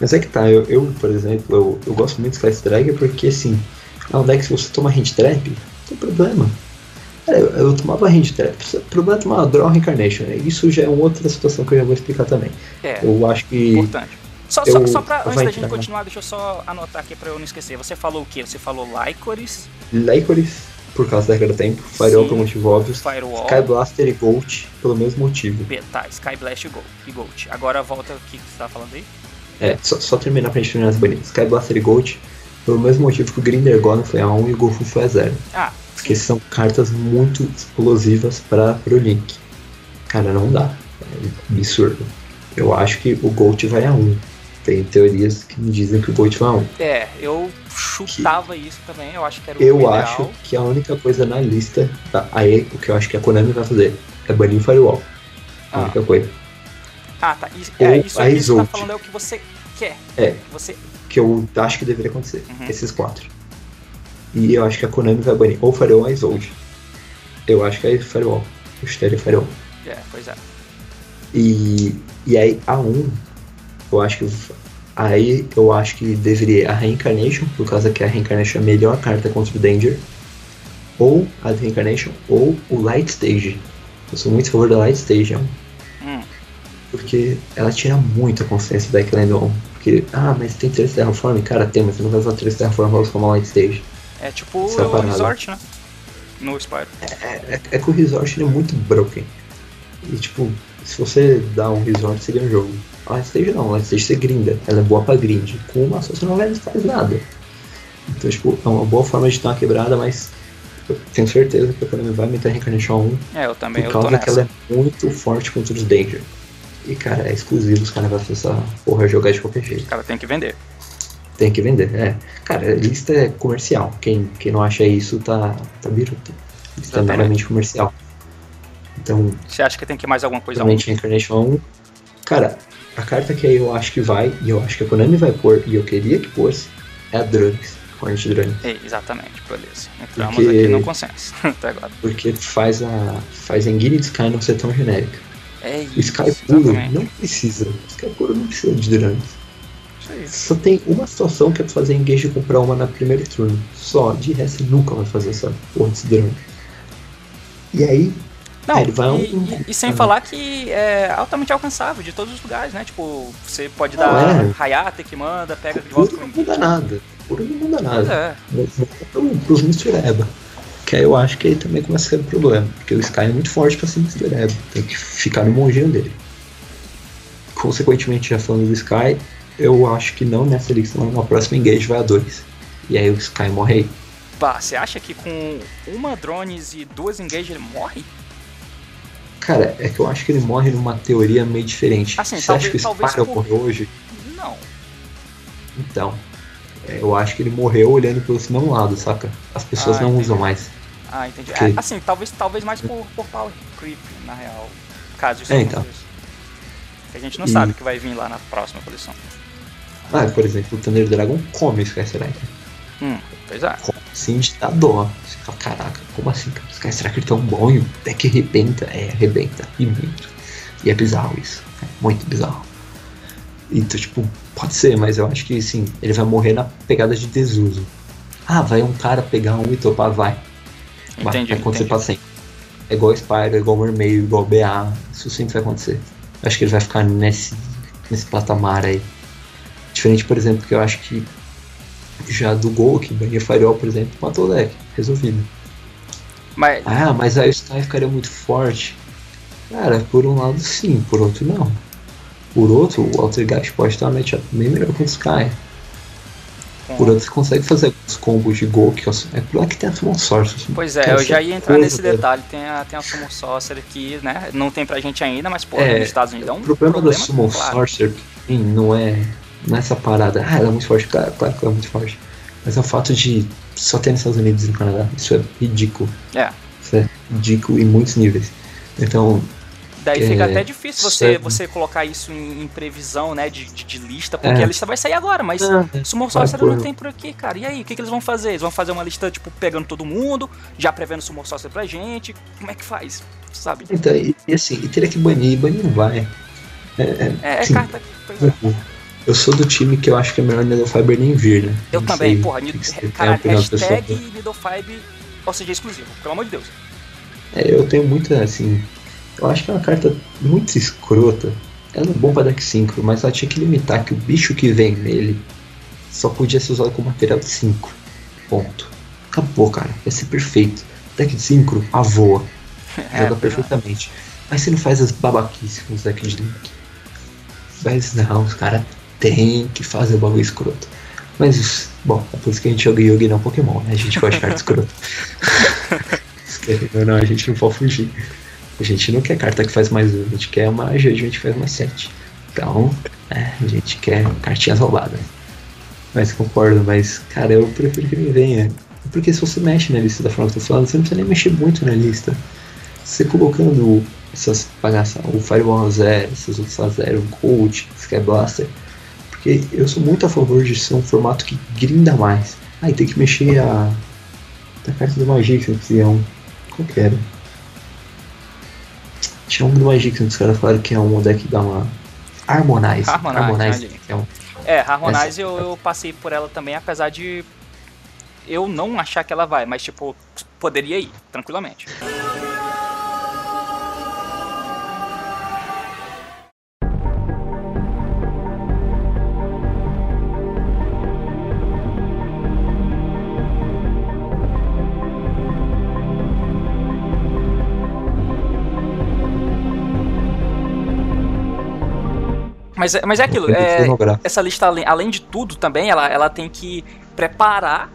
Mas é que tá, eu, eu, por exemplo, eu, eu gosto muito do Sky Striker porque assim, é um deck que se você toma hand trap, não tem problema. Cara, eu, eu tomava hand trap, o problema é tomar Draw Reincarnation, né? Isso já é uma outra situação que eu já vou explicar também. É, Eu acho que. importante. Só, eu- só, só pra, antes da gente entrar, né? continuar, deixa eu só anotar aqui pra eu não esquecer. Você falou o quê? Você falou Lycoris, Lycoris, por causa da regra do tempo, Firewall Sim. por motivo óbvio, Firewall, Sky Blaster e Gold pelo mesmo motivo. B- tá, Sky Blast e Gold. E Gold. Agora volta o que você tava falando aí? É, só, só terminar pra gente terminar as banidas. Sky Blaster e Gold, pelo mesmo motivo que o Grinder Golem foi a 1 e o Golfo foi a 0. Ah, Porque são cartas muito explosivas para pro Link. Cara, não dá. É absurdo. Eu acho que o Gold vai a 1. Tem teorias que me dizem que o Gold vai a 1. é, eu chutava isso também, eu acho que era o Eu ideal. acho que a única coisa na lista. Tá, aí o que eu acho que a Konami vai fazer é banir o Firewall. A Ah. única coisa. Ah, tá. Isso, é, isso a que você tá falando é o que você quer. É. Você. Que eu acho que deveria acontecer. Uhum. Esses quatro. E eu acho que a Konami vai banir ou Firewall ou Isold. Eu acho que é Firewall. Eu estaria Firewall. É, pois é. E, e aí a 1, eu acho que aí eu acho que deveria a Reincarnation, por causa que a Reincarnation é a melhor carta contra o Danger. Ou a Reincarnation, ou o Light Stage. Eu sou muito a favor da Light Stage, é um, Hum, porque ela tira muito a consciência da Eklund 1. Porque, ah, mas tem três Terraform? Cara, tem, mas você não vai usar três Terraform pra usar uma Light Stage. é tipo Essa o parada. Resort, né? No Spyro. É, é, é que o Resort ele é muito broken. E tipo, se você dá um Resort, seria um jogo. A Light Stage não, a Light Stage você grinda. Ela é boa pra grind. Com uma só você não vai faz nada. Então, tipo, é uma boa forma de dar uma quebrada, mas eu tenho certeza que a Konami vai meter a Reincarnation 1 É, eu também, por eu causa que ela é muito forte contra os Danger. E cara, é exclusivo, os caras vão fazer essa porra jogar de qualquer jeito. O cara tem que vender. Tem que vender, é. Cara, a lista é comercial. Quem, quem não acha isso tá, tá biruta. Lista é Exatamente. meramente comercial. Então, Você acha que tem que ir mais alguma coisa? realmente a Incarnation 1. Cara, a carta que eu acho que vai, e eu acho que a Konami vai pôr, e eu queria que pôs, é a Drunks. Hornet Drunks. É, exatamente, beleza. Entramos Porque- aqui no consenso. Até agora. Porque faz a. faz a Engine de Sky não ser tão genérica. É O Sky isso, puro não precisa. O Sky puro não precisa de. Isso aí. Só tem uma situação que é pra fazer engage e comprar uma na primeiro turno. Só, de resto você nunca vai fazer essa porra desse drone. E aí, Não, É, ele vai e, um- e- e sem Uhum. falar que é altamente alcançável de todos os lugares, né? Tipo, você pode Não, dar é. Hayate que manda, pega de puro volta não com muda nada. Puro não muda Pois nada. é. Pro- Pros mistureba. Que aí eu acho que aí também começa a ser um problema. Porque o Sky é muito forte pra ser mistureba. Tem que ficar no monjinho dele. Consequentemente, já falando do Sky, eu acho que não nessa lista, mas na próxima engage vai a 2. E aí o Sky morre aí. Bah, você acha que com uma drones e duas engage ele morre? Cara, é que eu acho que ele morre numa teoria meio diferente. Assim, Você talvez- acha que o Spyro por- morreu hoje? Não. Então. é, eu acho que ele morreu olhando pelo não lado, saca? As pessoas Ah, não entendi. usam mais. Ah, entendi. É, assim, talvez, talvez mais por, por power creep, na real. Caso isso É, então. Que a gente não E- sabe o que vai vir lá na próxima coleção. Ah, por exemplo, o Thunder Dragon come o Sky Striker. Hum, pois é. Come assim de dar dó. Você fala, caraca, como assim? O Sky Striker tão bom e o deck arrebenta. É, arrebenta. E muito. E é bizarro isso. É muito bizarro. Então, tipo, pode ser, mas eu acho que sim, ele vai morrer na pegada de desuso. Ah, vai um cara pegar um e topar, vai. Vai, Entendi, vai acontecer entendi. pra sempre. É igual Spyro, é igual Mermaid, igual BA. Isso sempre vai acontecer. Eu acho que ele vai ficar nesse, nesse patamar aí. Diferente, por exemplo, que eu acho que já do Gol, que bania Firewall, por exemplo, matou o deck. Resolvido. Mas, Ah, mas aí o Sky ficaria muito forte. Cara, por um lado sim, por outro não. Por outro, o Altergeist pode estar matchup bem melhor que o Sky. Por outro, você consegue fazer alguns combos de Gol, que é por lá que tem a Summon Sorcerer. Pois é, que eu já ia entrar coisa nesse detalhe. Tem a, tem a Summon Sorcerer aqui, né? Não tem pra gente ainda, mas, pô, É, nos Estados Unidos é um O problema, da Summon claro. Sorcerer não é, não é essa parada. Ah, ela é muito forte, claro, claro que ela é muito forte. Mas é o fato de só ter nos Estados Unidos e no Canadá. Isso é ridículo. É. Isso é ridículo em muitos níveis. Então, Daí fica É, até difícil você, certo. você colocar isso em, em previsão, né, de, de, de lista, porque É. a lista vai sair agora, mas Ah, Summon Sorcerer não tem por aqui, cara. E aí, o que, que eles vão fazer? Eles vão fazer uma lista, tipo, pegando todo mundo, já prevendo Summon Sorcerer pra gente? Como é que faz? Sabe? então e, e assim, e teria que banir, banir não vai. É, é, É, é sim. carta. é. Eu sou do time que eu acho que é melhor Needle Fiber nem vir, né? Eu Não também, sei porra, o que que você tem a caralho, hashtag Needle5, ou seja, exclusivo, pelo amor de Deus. É, eu tenho muita, assim. Eu acho que é uma carta muito escrota. Ela é bom pra deck 5, mas ela tinha que limitar que o bicho que vem nele só podia ser usado como material de 5. Ponto. Acabou, cara. Ia ser perfeito. Deck de 5, a voa. É, Joga perfeitamente. Mas você não faz as babaquices com os decks de Link. Mas não, os caras têm que fazer o bagulho escroto. Mas, bom, é por isso que a gente joga Yugi e não Pokémon, né? A gente gosta de carta escrota. não, não, a gente não pode fugir. A gente não quer carta que faz mais um, a gente quer uma Judgment que faz mais sete. Então, é, a gente quer cartinhas roubadas. Mas concordo, mas, cara, eu prefiro que ele venha. Porque se você mexe na lista da forma que eu tô falando, você não precisa nem mexer muito na lista. Você colocando essas bagaças, o Fireball Zero, essas outras a Zero, o Coach, Sky Blaster. Porque eu sou muito a favor de ser um formato que grinda mais. Ah, e tem que mexer a. a carta do Magic, que é um. Qual que era? Tinha um do Magic que os caras falaram que é um deck que dá uma. Harmonize. Harmonize, que é um. É, Harmonize eu, eu passei por ela também, apesar de eu não achar que ela vai, mas tipo, poderia ir, tranquilamente. Mas, é- mas é aquilo, é, essa lista, além, além de tudo, também, ela, ela tem que preparar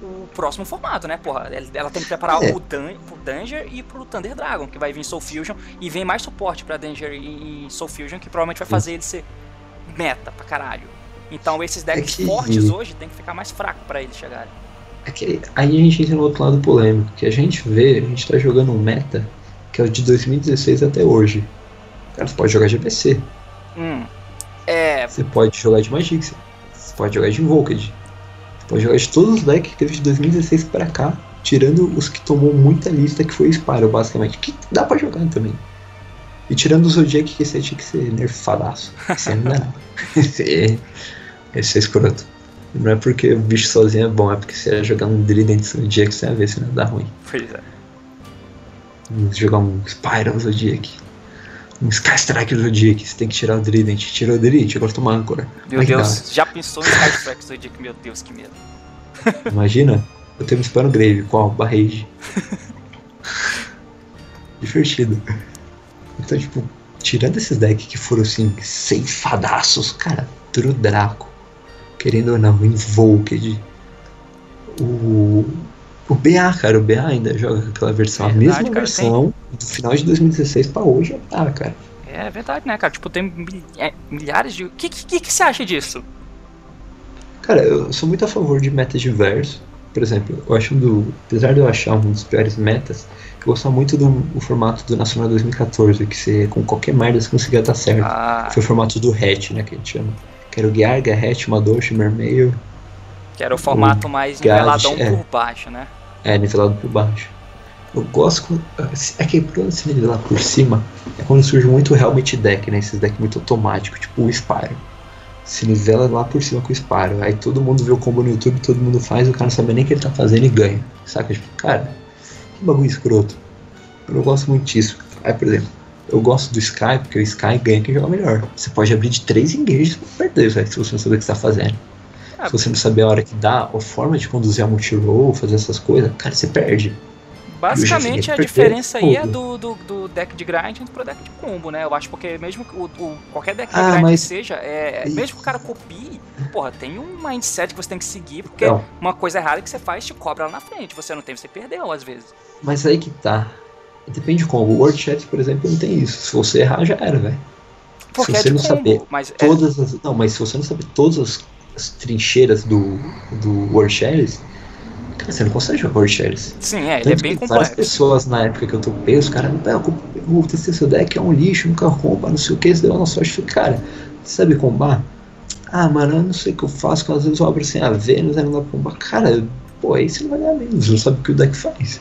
o próximo formato, né, porra? Ela, tem que preparar É. o Dan, pro Danger e pro Thunder Dragon, que vai vir Soul Fusion, e vem mais suporte pra Danger e Soul Fusion, que provavelmente vai fazer ele ser meta pra caralho. Então esses decks É que- fortes hoje tem que ficar mais fraco pra eles chegarem. É que aí a gente entra no outro lado polêmico, que a gente vê, a gente tá jogando um meta que é o de 2016 até hoje. Cara, você pode jogar ABC, Hum. É. você pode jogar de Magic, você pode jogar de Invoked, você pode jogar de todos os decks que teve de 2016 pra cá, tirando os que tomou muita lista, que foi o Spyro, basicamente, que dá pra jogar também. E tirando o Zodiac, que esse aí tinha que ser nerfadaço. Esse não dá. Esse, esse é escroto. Não é porque o bicho sozinho é bom, é porque você ia jogar um Trident Zodiac, você ia ver se não dá ruim. Pois é. Vamos jogar um Spiral Zodiac. Um Sky Strike Zodiac. Você tem que tirar o Trident. Tirou o Trident, agora toma âncora. Meu Ai, Deus, já pensou em Sky Strike Zodiac? Meu Deus, que medo. Imagina, eu tenho um Spyro Grave. Qual? Barrage. Divertido. Então, tipo, tirando esses decks que foram assim, ceifadaços, cara, True Draco. Querendo ou não, Invoked. O. O BA, cara, o BA ainda joga aquela versão, Verdade, a mesma cara, versão do final de 2016 pra hoje, ah, cara. É verdade, né, cara? Tipo, tem é, milhares de. O que, que, que você acha disso? Cara, eu sou muito a favor de metas diverso. Por exemplo, eu acho do. Apesar de eu achar um dos piores metas, eu gosto muito do formato do Nacional 2014, que você com qualquer merda você conseguia dar certo. Ah, Foi o formato do hatch, né, que a gente chama. Quero Guiar, Garrett, Madoshi, Mermeio. Que era o formato mais Gad, niveladão é. por baixo, né? É, nivelado por baixo. Eu gosto. É que quando se nivelar por cima, é quando surge muito Helmet Deck, né? Esses decks muito automáticos, tipo o Spyro. Se nivela lá por cima com o Spyro. Aí todo mundo vê o combo no YouTube, todo mundo faz, o cara não sabe nem o que ele tá fazendo e ganha. Saca? Tipo, cara, que bagulho escroto. Eu não gosto muito disso. Aí, por exemplo, eu gosto do Sky, porque o Sky ganha quem joga melhor. Você pode abrir de 3 engages pra perder, velho, se você não saber o que você tá fazendo. Ah, Se você não saber a hora que dá, a forma de conduzir a multi-roll, fazer essas coisas, cara, você perde. Basicamente a diferença aí é do, do, do deck de grind pro deck de combo, né? Eu acho porque mesmo que o, o- qualquer deck de Ah, grind mas- que seja, é, Isso. mesmo que o cara copie, porra, tem um mindset que você tem que seguir, porque Não. uma coisa errada que você faz te cobra lá na frente. Você não tem, você perdeu às vezes. Mas aí que tá. Depende de como. O World Chess, por exemplo, não tem isso. Se você errar, já era, velho. Porque Se é você de não combo, saber mas é, Todas as. Não, mas se você não saber todas as, as trincheiras do, do Chess, cara, você não consegue jogar Chess. sim, é, ele é Tanto bem que várias complexo. pessoas na época que eu topei, os caras, não, o testei seu deck é um lixo, nunca rouba, não sei o que, você deu uma sorte. Eu falei, cara, você sabe combar? Ah, mano, eu não sei o que eu faço, porque às vezes eu abro assim, a Vênus, aí não dá pra combar. Cara, pô, aí você não vai ganhar mesmo, você não sabe o que o deck faz.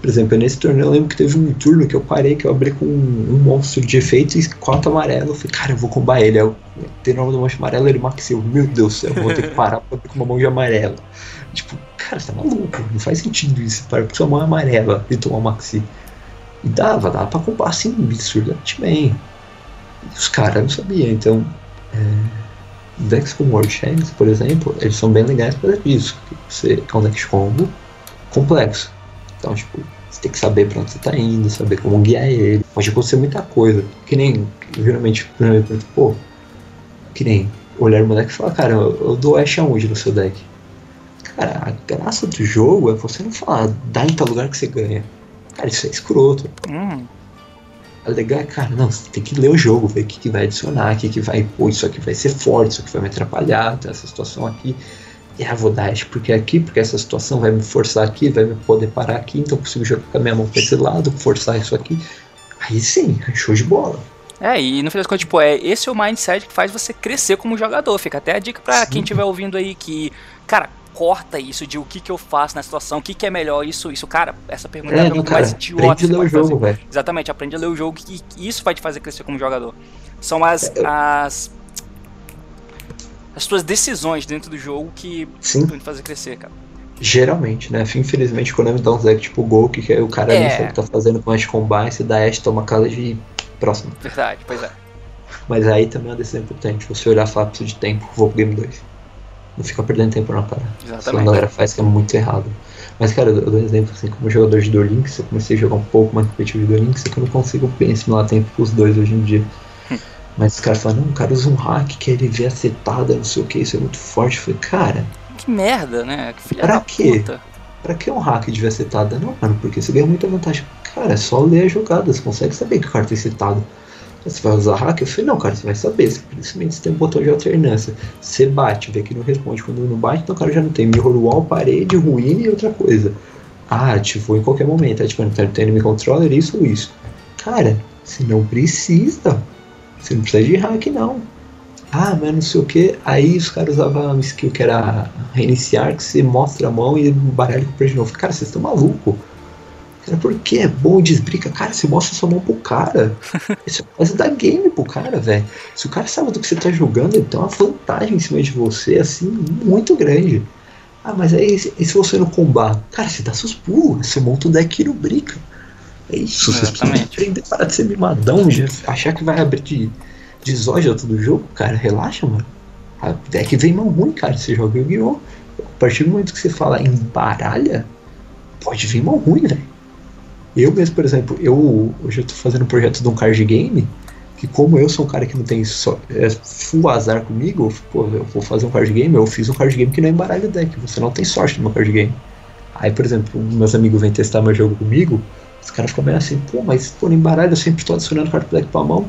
Por exemplo, nesse torneio eu lembro que teve um turno que eu parei, que eu abri com um, monstro de efeito e quatro amarelo. Eu falei, cara, eu vou combar ele. Aí eu tenho nome do monstro amarelo, ele maxeu. Meu Deus do céu, vou ter que parar pra abrir com uma mão de amarelo. Tipo, cara, você tá maluco, não faz sentido isso. Para porque sua mão amarela e tomar maxi. E dava, dava pra combar assim, absurdamente bem. E os caras não sabiam, então. É, decks como World Shanks, por exemplo, eles são bem legais disso. porque Você é um deck de combo complexo. Então, tipo, você tem que saber pra onde você tá indo, saber como guiar ele. Pode acontecer muita coisa. Que nem, geralmente, pô, que nem olhar o deck e falar, cara, eu, eu dou Ash aonde no seu deck? Cara, a graça do jogo é você não falar, dá em tal lugar que você ganha. Cara, isso é escroto. Hum, É legal, cara, não, você tem que ler o jogo, ver o que, que vai adicionar, o que, que vai, pô, isso aqui vai ser forte, isso aqui vai me atrapalhar, essa situação aqui. Ah, vou dar Ash porque é aqui, porque essa situação vai me forçar aqui, vai me poder parar aqui, então eu consigo jogar com a minha mão pra esse lado, forçar isso aqui. Aí sim, show de bola. É, e no final das contas, tipo, é, esse é o mindset que faz você crescer como jogador. Fica até a dica pra Sim. quem estiver ouvindo aí que, cara, corta isso de o que, que eu faço na situação, o que, que é melhor, isso, isso, cara, essa pergunta é, É, pergunta cara, mais idiota aprende a ler o jogo, velho. Exatamente, aprende a ler o jogo e isso vai te fazer crescer como jogador. São as, É, as, as suas decisões dentro do jogo que Sim, te fazer crescer, cara. geralmente, né? Infelizmente, quando me dá um deck tipo Gol, que é o cara É. nem sabe o que tá fazendo com Ash Combine, você dá Ash, toma cala de próximo. Verdade, pois é. Mas aí também é uma decisão importante. Você olhar e falar, preciso de tempo, vou pro Game 2. Não fica perdendo tempo na parada. Isso que a Exatamente. galera faz que é muito errado. Mas, cara, eu dou um exemplo, assim, como jogador de Duel Links, eu comecei a jogar um pouco mais competitivo de Duel Links, é que eu não consigo bem assimilar tempo com os dois hoje em dia. Mas os caras falam, não, o cara usa um hack, que ele vê a setada, não sei o que, isso é muito forte. Eu falei, cara, Que merda, né? Que filha Pra quê? puta. pra que um hack de ver a setada? Não, mano, porque você ganha muita vantagem. Cara, é só ler a jogada, você consegue saber que o cara tem setado. Você vai usar hack? Eu falei, não, cara, você vai saber, você- principalmente se tem um botão de alternância. Você bate, vê que não responde. Quando não bate, então o cara já não tem mirror wall, parede, ruína e outra coisa. Ah, ativou em qualquer momento. Aí, tipo, não tem, enemy controller, isso ou isso. Cara, você não precisa. Você não precisa de hack, não. Ah, mas não sei o que. Aí os caras usavam uma skill que era reiniciar, que você mostra a mão e baralha com de novo. Cara, vocês estão malucos. Cara, por que é bom desbrica? Cara, você mostra sua mão pro cara. Isso é quase dar game pro cara, velho. Se o cara sabe do que você tá jogando, ele tem uma vantagem em cima de você, assim, muito grande. Ah, mas aí e se você não combar? Cara, você dá seus pulos, você monta um deck e não brica. É isso, vocês precisam Exatamente. aprender a parar de ser mimadão, já achar que vai abrir de, de zóio todo jogo, cara, relaxa, mano. A deck vem mão ruim, cara, você joga Yu-Gi-Oh! A partir do momento que você fala em baralha, pode vir mão ruim, velho. Eu mesmo, por exemplo, eu hoje eu tô fazendo um projeto de um card game, que como eu sou um cara que não tem só, é, full azar comigo, pô, eu vou fazer um card game, eu fiz um card game que não embaralha o deck, você não tem sorte no meu card game. Aí, por exemplo, meus amigos vêm testar meu jogo comigo, os caras ficam meio assim, pô, mas pô, embaralho eu sempre tô adicionando card deck pra mão.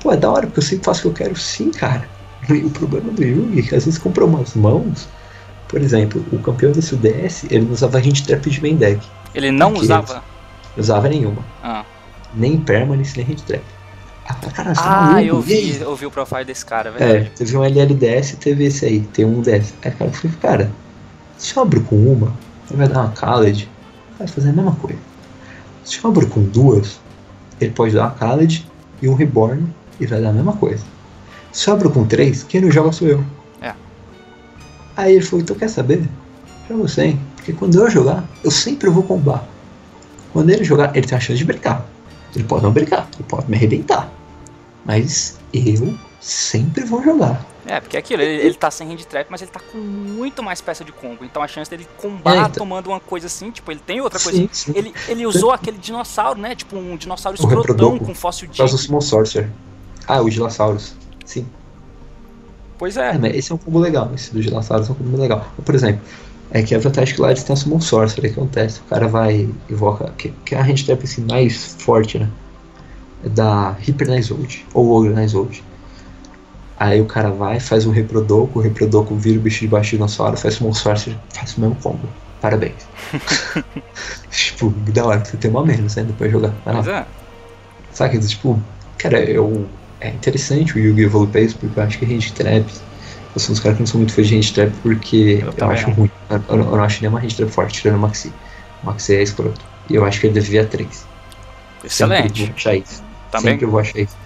Pô, é da hora, porque eu sempre faço o que eu quero sim, cara. E o problema do Yugi é que às vezes compra umas mãos, por exemplo, o campeão desse UDS, ele não usava hint trap de main deck. Ele não usava. Usava nenhuma. Ah, Nem permanence, nem hint trap. Cara, você tá Ah, eu vi, eu vi o profile desse cara, É, velho. teve um LLDS e teve esse aí, tem um DS. Aí cara, eu falei, cara, se eu abro com uma, vai dar uma Khaled, vai fazer a mesma coisa. Se eu abro com duas, ele pode dar uma Khaled e um Reborn e vai dar a mesma coisa. Se eu abro com três, quem não joga sou eu. É. Aí ele falou, então quer saber? Joga sem, porque quando eu jogar, eu sempre vou combar. Quando ele jogar, ele tem a chance de brincar. Ele pode não brincar, ele pode me arrebentar. Mas eu sempre vou jogar. É, porque é aquilo, ele, ele tá sem hand trap, mas ele tá com muito mais peça de combo. Então a chance dele combar É, então. tomando uma coisa assim, tipo, ele tem outra coisa. Sim, sim. Ele, ele usou aquele dinossauro, né? Tipo, um dinossauro O escrotão com fóssil Por causa do de. Summon Sorcerer. Ah, o Gilasaurus. Sim. Pois É, é. esse é um combo legal. Esse do Gilasaurus é um combo legal. Por exemplo, é que a vantagem que lá eles têm a Summon Sorcerer, que é um teste. O cara vai invoca. Que, que é a hand trap assim, mais forte, né? É da Hyper Nizold. Ou Ogre Nizold. Aí o cara vai, faz um Reprodoco, o Reprodoco vira o bicho de baixo dinossauro, faz Summon Sorcerer, faz o mesmo combo. Parabéns. tipo, da hora que você tem uma menos ainda pra jogar. Vai lá. Pois é. Saca? Tipo, cara, eu, é interessante o Yu-Gi-Oh! Evolupace porque eu acho que Range Trap. Eu sou um dos caras que não sou muito fã de Range Trap porque Eu eu, acho não. ruim. Eu, eu não acho nenhuma Range Trap forte, tirando o Maxi. O Maxi é escroto. E eu acho que ele devia 3. Sempre Excelente. vou achar isso. Também. Sempre eu vou achar isso.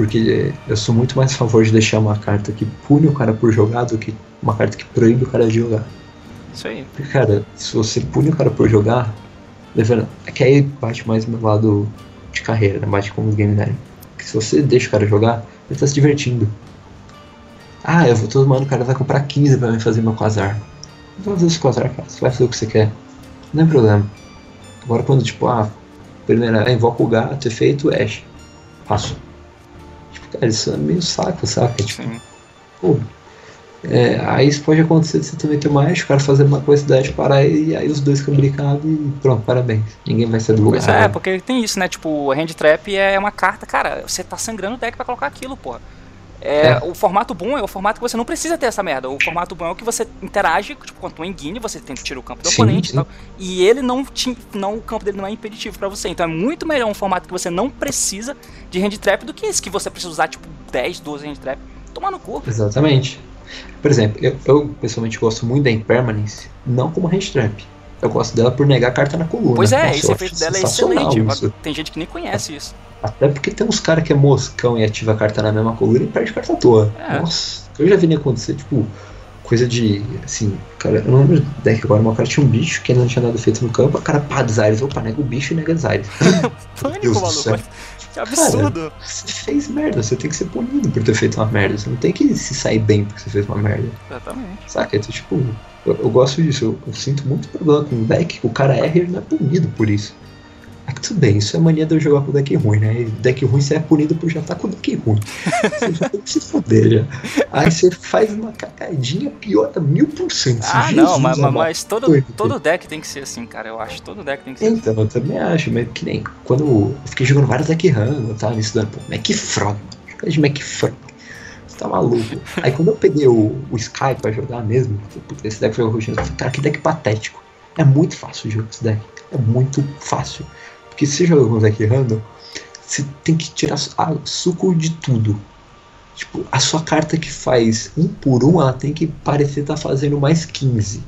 Porque eu sou muito mais a favor de deixar uma carta que pune o cara por jogar do que uma carta que proíbe o cara de jogar. Isso aí. Porque, cara, se você pune o cara por jogar, levando. É que aí bate mais no meu lado de carreira, né? Bate como game design. Porque se você deixa o cara jogar, ele tá se divertindo. Ah, eu vou todo mundo, o cara vai comprar 15 pra mim fazer meu quasar. Vai fazer esse quasar, cara. Você vai fazer o que você quer. Não é problema. Agora quando, tipo, ah, primeiro, ah, invoca o gato, efeito Ash. Passo. Cara, isso é meio saco, saca? Tipo, Sim. Pô, é, aí isso pode acontecer de você também ter uma Ash, o cara fazer uma Ash parar e aí os dois ficam brincados e pronto, parabéns. Ninguém vai sair do lugar. Pois é, porque tem isso, né? Tipo, a hand trap é uma carta, cara, você tá sangrando o deck pra colocar aquilo, porra. É, É. O formato bom é o formato que você não precisa ter essa merda. O formato bom é o que você interage, tipo, quando tu engine, você tenta tirar o campo do Sim, oponente sim. e tal. E ele não, te, não. O campo dele não é impeditivo pra você. Então é muito melhor um formato que você não precisa de hand trap do que esse que você precisa usar, tipo, 10, 12 hand trap. Tomar no cu. Exatamente. Por exemplo, eu, eu pessoalmente gosto muito da Impermanence, não como hand trap. Eu gosto dela por negar a carta na coluna. Pois é, Nossa, esse efeito dela é excelente. isso. Tem gente que nem conhece isso. Até porque tem uns caras que é moscão e ativa a carta na mesma coluna e perde carta à toa. É. Nossa, eu já vi nem acontecer, tipo, coisa de. Assim, cara, eu não lembro do deck agora, mas o cara tinha um bicho que ele não tinha nada feito no campo, o cara pá, Desires, opa, nega o bicho e nega Desires. Pânico, Deus do maluco. céu. Que absurdo. Você fez merda, você tem que ser punido por ter feito uma merda. Você não tem que se sair bem porque você fez uma merda. Exatamente. Saca? Então, tipo, eu, eu gosto disso. Eu, eu sinto muito problema com o deck, o cara erra e ele não é punido por isso. É que tudo bem, isso é mania de eu jogar com deck ruim, né? E deck ruim você é punido por já estar com deck ruim. Você já tem que se foder já. Aí você faz uma cacadinha, piora mil por cento. Ah, Jesus não, mas, mas todo, todo deck tem que ser assim, cara. Eu acho todo deck tem que ser assim. Então, eu também acho, mas que nem quando eu fiquei jogando vários deck random, tá? Nisso dando, pô, Mac Frog, jogar de Mac Frog. Você tá maluco. Aí quando eu peguei o, o Sky pra jogar mesmo, puta, esse deck foi eu falei, cara, que deck patético. É muito fácil jogar esse deck. É muito fácil. Porque se você joga com um deck random, você tem que tirar a- suco de tudo. Tipo, a sua carta que faz um por um, ela tem que parecer estar fazendo mais 15.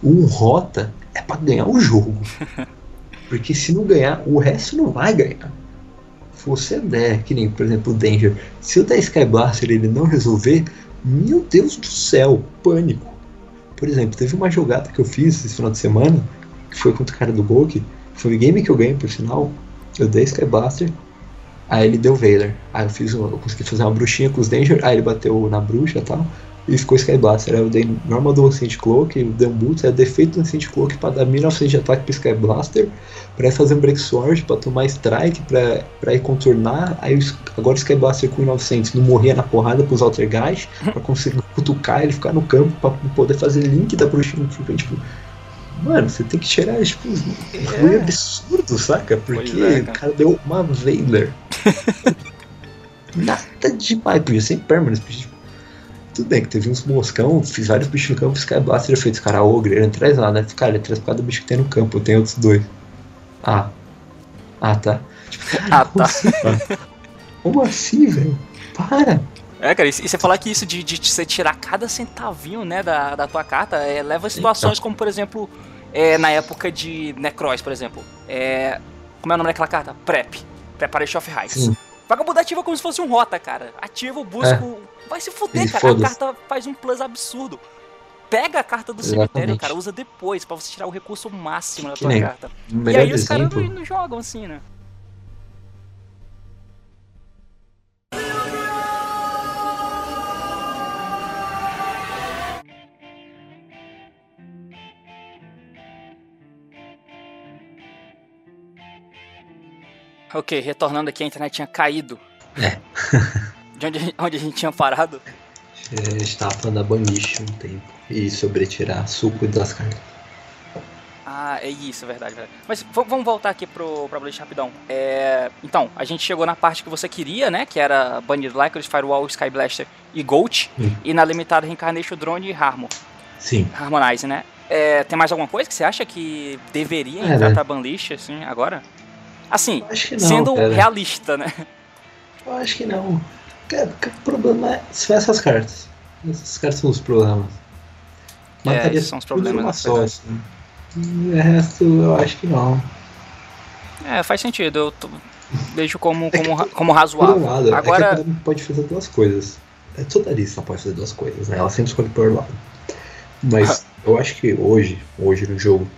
Um rota é pra ganhar o jogo. Porque se não ganhar, o resto não vai ganhar. Se você der, que nem, por exemplo, o Danger, se o der Sky Blaster ele não resolver, meu Deus do céu, pânico. Por exemplo, teve uma jogada que eu fiz esse final de semana, que foi contra o cara do Golk, foi o game que eu ganhei, por sinal. Eu dei Sky Blaster, aí ele deu Vader. Aí eu fiz eu consegui fazer uma bruxinha com os Danger, aí ele bateu na bruxa e tal, e ficou Sky Blaster. Aí eu dei normal do Ancient Cloak, dei um boot, aí defeito do Ancient Cloak pra dar 1900 de ataque pro Sky Blaster, pra fazer um Break Sword, pra tomar Strike, pra, pra ir contornar. Aí agora o Sky Blaster com 1900 não morria na porrada pros Altergeist, pra conseguir cutucar ele, ficar no campo, pra poder fazer link da bruxinha. Tipo, Mano, você tem que tirar, tipo, um É. absurdo, saca? Porque é, o cara. cara deu uma Vader. Nada demais, podia ser Impermanence. podia- Tudo bem que teve uns moscão, fiz vários bichos no campo, Sky Blaster feito esse cara ogre, ele não traz nada, né? Cara, ele traz por causa do bicho que tem no campo, tem outros dois. Ah. Ah, tá. Tipo, cara, Ah, tá. assim, cara? Como assim, velho? Para! É, cara, e você falar que isso de, de você tirar cada centavinho, né, da, da tua carta, é, leva a situações como, por exemplo, é, na época de Necross, por exemplo. É, como é o nome daquela carta? Prep. Preparation of Heights. Vagabundo ativa como se fosse um rota, cara. Ativa, busco. É. Vai se fuder, e cara. A carta faz um plus absurdo. Pega a carta do Exatamente. cemitério, cara, usa depois, para você tirar o recurso máximo da tua carta. E aí os caras não, não jogam assim, né? Ok, retornando aqui, a internet tinha caído. É. De onde, onde a gente tinha parado? A gente tava falando da Banish um tempo. E sobre tirar suco das cartas. Ah, é isso, é verdade, verdade. Mas vamos voltar aqui pro, pro Blade rapidão. É, então, a gente chegou na parte que você queria, né? Que era Banner Lycos, Firewall, Sky Blaster e Gold. Hum. E na limitada Reincarnation Drone e Harmon. Sim. Harmonize, né? É, tem mais alguma coisa que você acha que deveria é, entrar né? pra banlist, assim, agora? Assim, não, sendo cara. realista, né? Eu acho que não. o problema é são essas cartas. Essas cartas são os problemas. É, Mataria é, são os problemas. Só, assim. E o resto eu acho que não. É, faz sentido. Eu tô... vejo como, é como, como razoável. Lado, Agora... É pode fazer duas coisas. É, toda lista pode fazer duas coisas, né? Ela sempre escolhe por lado. Mas eu acho que hoje, hoje no jogo,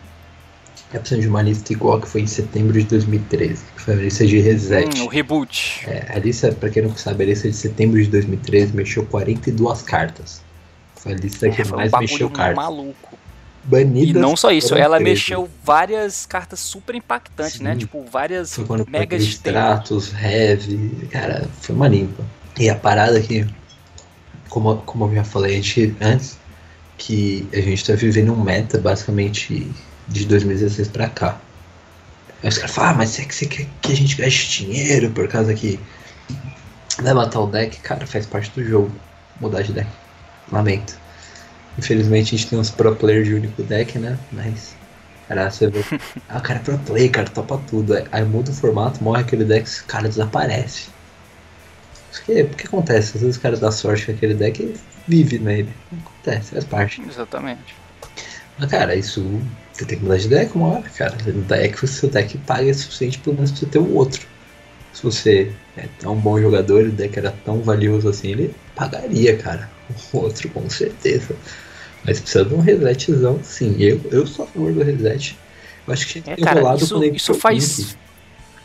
é precisando de uma lista igual que foi em setembro de 2013, que foi a lista de reset. Hum, o reboot. É, a lista, pra quem não sabe, a lista de setembro de 2013 mexeu 42 cartas. Foi a lista que é, mais um mexeu cartas. maluco. Banidas e não só isso, ela 13. mexeu várias cartas super impactantes, né? Sim. né? Tipo, várias foi quando mega Stratos, Heavy, cara, foi uma limpa. E a parada aqui, como, como eu já falei antes, que a gente tá vivendo um meta basicamente de 2016 pra cá. Aí os caras falam, ah, mas é que você quer que a gente gaste dinheiro por causa que vai matar o deck? Cara, faz parte do jogo mudar de deck. Lamento. Infelizmente a gente tem uns pro players de único deck, né? Mas. Cara, você vê. ah, o cara é pro play, cara, topa tudo. Aí muda o formato, morre aquele deck, o cara desaparece. Porque, que acontece? Às vezes o cara dá sorte com aquele deck e vive nele. Acontece, faz parte. Exatamente. Mas cara, isso você tem que mudar de deck uma hora, cara. Deck, o seu deck paga o suficiente pelo menos pra você ter o outro. Se você é tão bom jogador e o deck era tão valioso assim, ele pagaria, cara. O outro, com certeza. Mas precisa de um resetzão, sim. Eu, eu sou a favor do reset. Eu acho que tinha que é, cara, isso, isso faz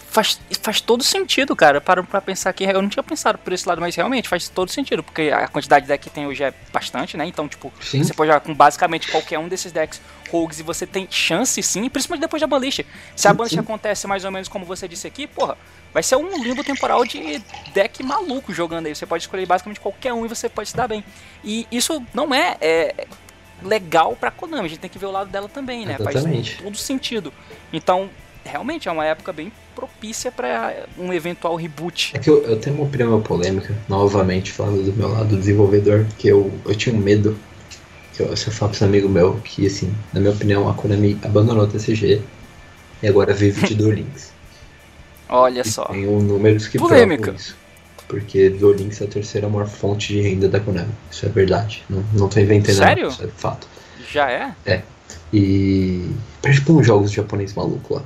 faz, faz todo sentido, cara. Para pra pensar aqui, eu não tinha pensado por esse lado, mas realmente faz todo sentido, porque a quantidade de deck que tem hoje é bastante, né? Então, tipo, sim. você pode jogar com basicamente qualquer um desses decks rogues e você tem chance sim, principalmente depois da banlist. Se a banlist acontece mais ou menos como você disse aqui, porra, vai ser um limbo temporal de deck maluco jogando aí. Você pode escolher basicamente qualquer um e você pode se dar bem. E isso não é, é legal pra Konami, a gente tem que ver o lado dela também, né? Exatamente. Faz todo sentido. Então, realmente é uma época bem propícia para um eventual reboot. É que eu, eu, tenho uma opinião polêmica, novamente falando do meu lado desenvolvedor, que eu, eu tinha um medo, que eu, se eu falo para um amigo meu, que assim, na minha opinião, a Konami abandonou o TCG e agora vive de Duel Links. Olha e só. Tem números que Polêmica. isso. Porque Duel Links é a terceira maior fonte de renda da Konami. Isso é verdade. Não, não tô inventando Sério? nada. Isso é fato. Já é? É. E. Tipo uns jogos japonês maluco lá.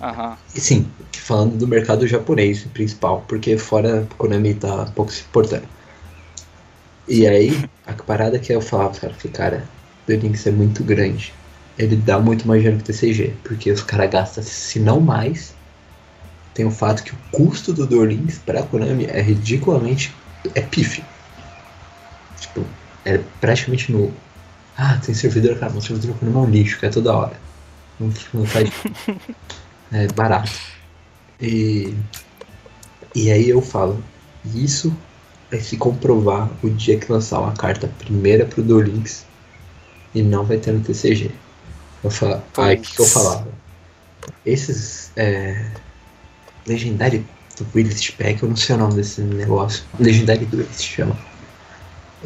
Uhum. E sim, falando do mercado japonês principal, porque fora a Konami tá pouco se importando. E aí, a parada que eu falava, cara, que cara, o Links é muito grande. Ele dá muito mais dinheiro que o TCG, porque os caras gastam, se não mais. Tem o fato que o custo do Duel Links pra Konami é ridiculamente. é pífio. Tipo, é praticamente nulo. Ah, tem servidor, cara, mas o servidor Konami é um lixo, que é toda hora. Não, não faz. é, barato. E, e aí eu falo, isso vai se comprovar o dia que lançar uma carta primeira pro Duel Links e não vai ter no TCG. Eu falo, aí o que, que, eu falava? Esses é, Legendary Duelist Pack, eu não sei o nome desse negócio. Legendary Duelist chama.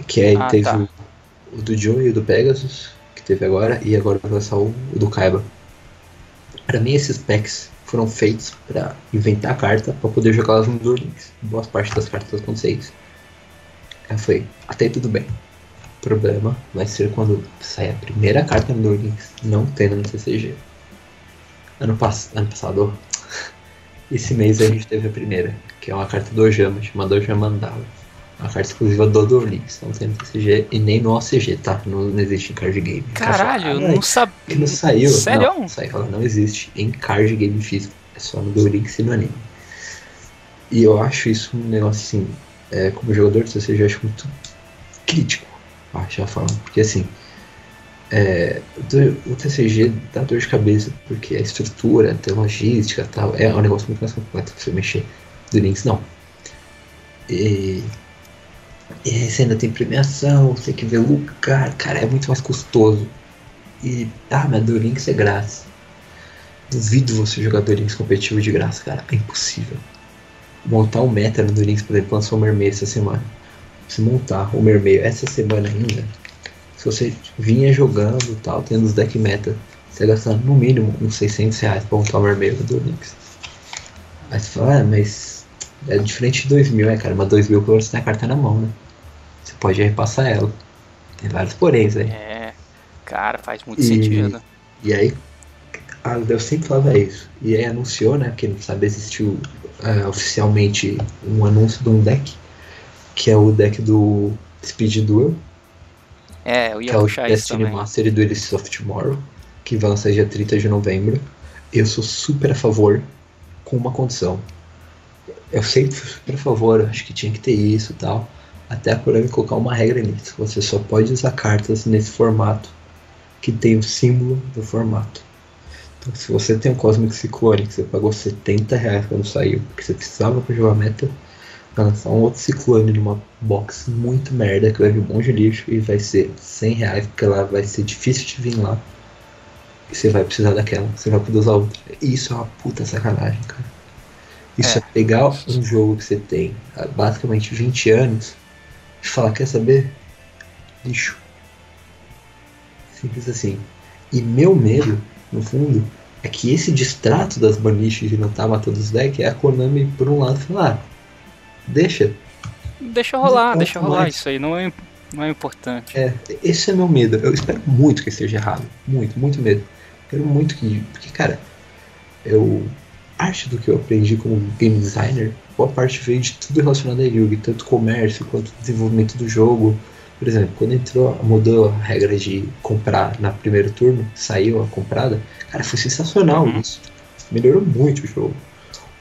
Que aí ah, teve tá. o, o, do Joe e o do Pegasus, que teve agora, e agora vai lançar o, o do Kaiba. Para mim, esses packs foram feitos para inventar carta para poder jogá-las no Duel Links. Boas partes das cartas acontecem isso. Aí foi, até tudo bem. O problema vai ser quando sair a primeira carta no Links, não tendo no TCG. Ano, pass ano passado, esse mês a gente teve a primeira, que é uma carta do Ojama, chamada Ojama Mandala. Uma carta exclusiva do Links, não tem no TCG e nem no OCG, tá? Não, não existe em card game. Caralho, eu não sabia. Que não saiu. Sério? Não, saiu, ela não existe em card game físico. É só no Links e no anime. E eu acho isso um negócio assim, é, como jogador de TCG, eu acho muito crítico, acho, já falando. Porque assim, é, o TCG dá dor de cabeça porque a estrutura, tem logística tal, é um negócio muito mais completo que você mexer. Do Links não. E, e você ainda tem premiação, você tem que ver o lugar, cara, é muito mais custoso. E, ah, mas do Links é graça. Duvido você jogar do competitivo de graça, cara, é impossível. Montar um meta no do Links, por exemplo, lançou o Mermeio essa semana. Se montar o Mermeio essa semana ainda, se você vinha jogando tal, tendo os deck meta, você gastando no mínimo uns 600 reais pra montar o Mermeio do Links. Aí você fala, ah, mas é diferente de 2000, é cara, mas 2000 que você tem a carta na mão, né? Você pode repassar ela. Tem vários poréns aí. É, cara, faz muito e, sentido. E aí, a eu sempre falava isso. E aí anunciou, né? Quem não sabe, existiu uh, oficialmente um anúncio de um deck, que é o deck do Speed Duel. É, eu ia que puxar é o Destiny também. Master e Duelist of Tomorrow, que vai lançar dia 30 de novembro. Eu sou super a favor, com uma condição. Eu sempre fui super a favor, acho que tinha que ter isso e tal. Até a Konami colocar uma regra nisso. Você só pode usar cartas nesse formato que tem o símbolo do formato. Então, se você tem um Cosmic Ciclone que você pagou 70 reais quando saiu, porque você precisava para jogar meta, vai lançar um outro Ciclone numa box muito merda, que vai vir um monte de lixo e vai ser 100 reais, porque ela vai ser difícil de vir lá. E você vai precisar daquela, você vai poder usar outra. Isso é uma puta sacanagem, cara. Isso é, É. pegar um jogo que você tem há basicamente 20 anos e falar, quer saber? Lixo. Simples assim. E meu medo, no fundo, é que esse distrato das baniches de não estar matando os decks é a Konami, por um lado, falar, ah, deixa. Deixa rolar, deixa rolar. mais. Isso aí não é, não é importante. É, esse é meu medo. Eu espero muito que esteja errado. Muito, muito medo. Quero muito que. Porque, cara, eu. Parte do que eu aprendi como game designer, boa parte veio de tudo relacionado a Yugi, tanto comércio quanto desenvolvimento do jogo. Por exemplo, quando entrou, mudou a regra de comprar na primeiro turno, saiu a comprada, cara, foi sensacional Uhum. isso. Melhorou muito o jogo.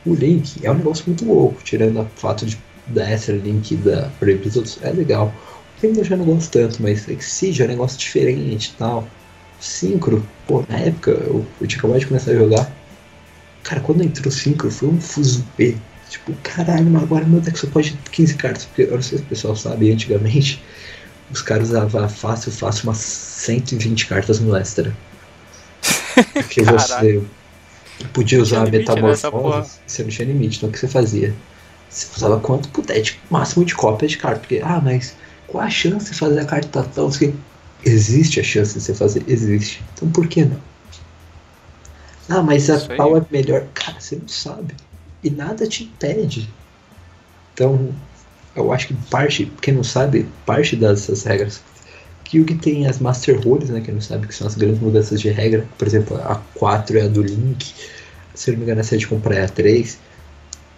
O Link é um negócio muito louco, tirando o fato de da Extra Link da Proibidos outros, é legal. O Link eu já não gosto tanto, mas Exige é um negócio diferente e tal. Syncro, pô, na época eu, eu tinha acabado de começar a jogar. Cara, quando entrou o Syncro foi um fuzupê. Tipo, caralho, mas agora meu deck só pode 15 cartas. Porque eu não sei se o pessoal sabe, antigamente os caras usavam fácil, fácil umas 120 cartas no Lestra. Porque você podia usar porra. metamorfose, você não tinha limite. Então o que você fazia? Você usava quanto puder, de máximo de cópias de carta. Porque, ah, mas qual a chance de fazer a carta que Existe a chance de você fazer? Existe. Então por que não? Ah, mas a Isso aí. tal é melhor. Cara, você não sabe. E nada te impede. Então, eu acho que parte, quem não sabe, parte dessas regras. Que o que tem as Master Rules, né? Quem não sabe que são as grandes mudanças de regra. Por exemplo, a 4 é a do Link. Se eu não me engano, essa é de comprar é a 3.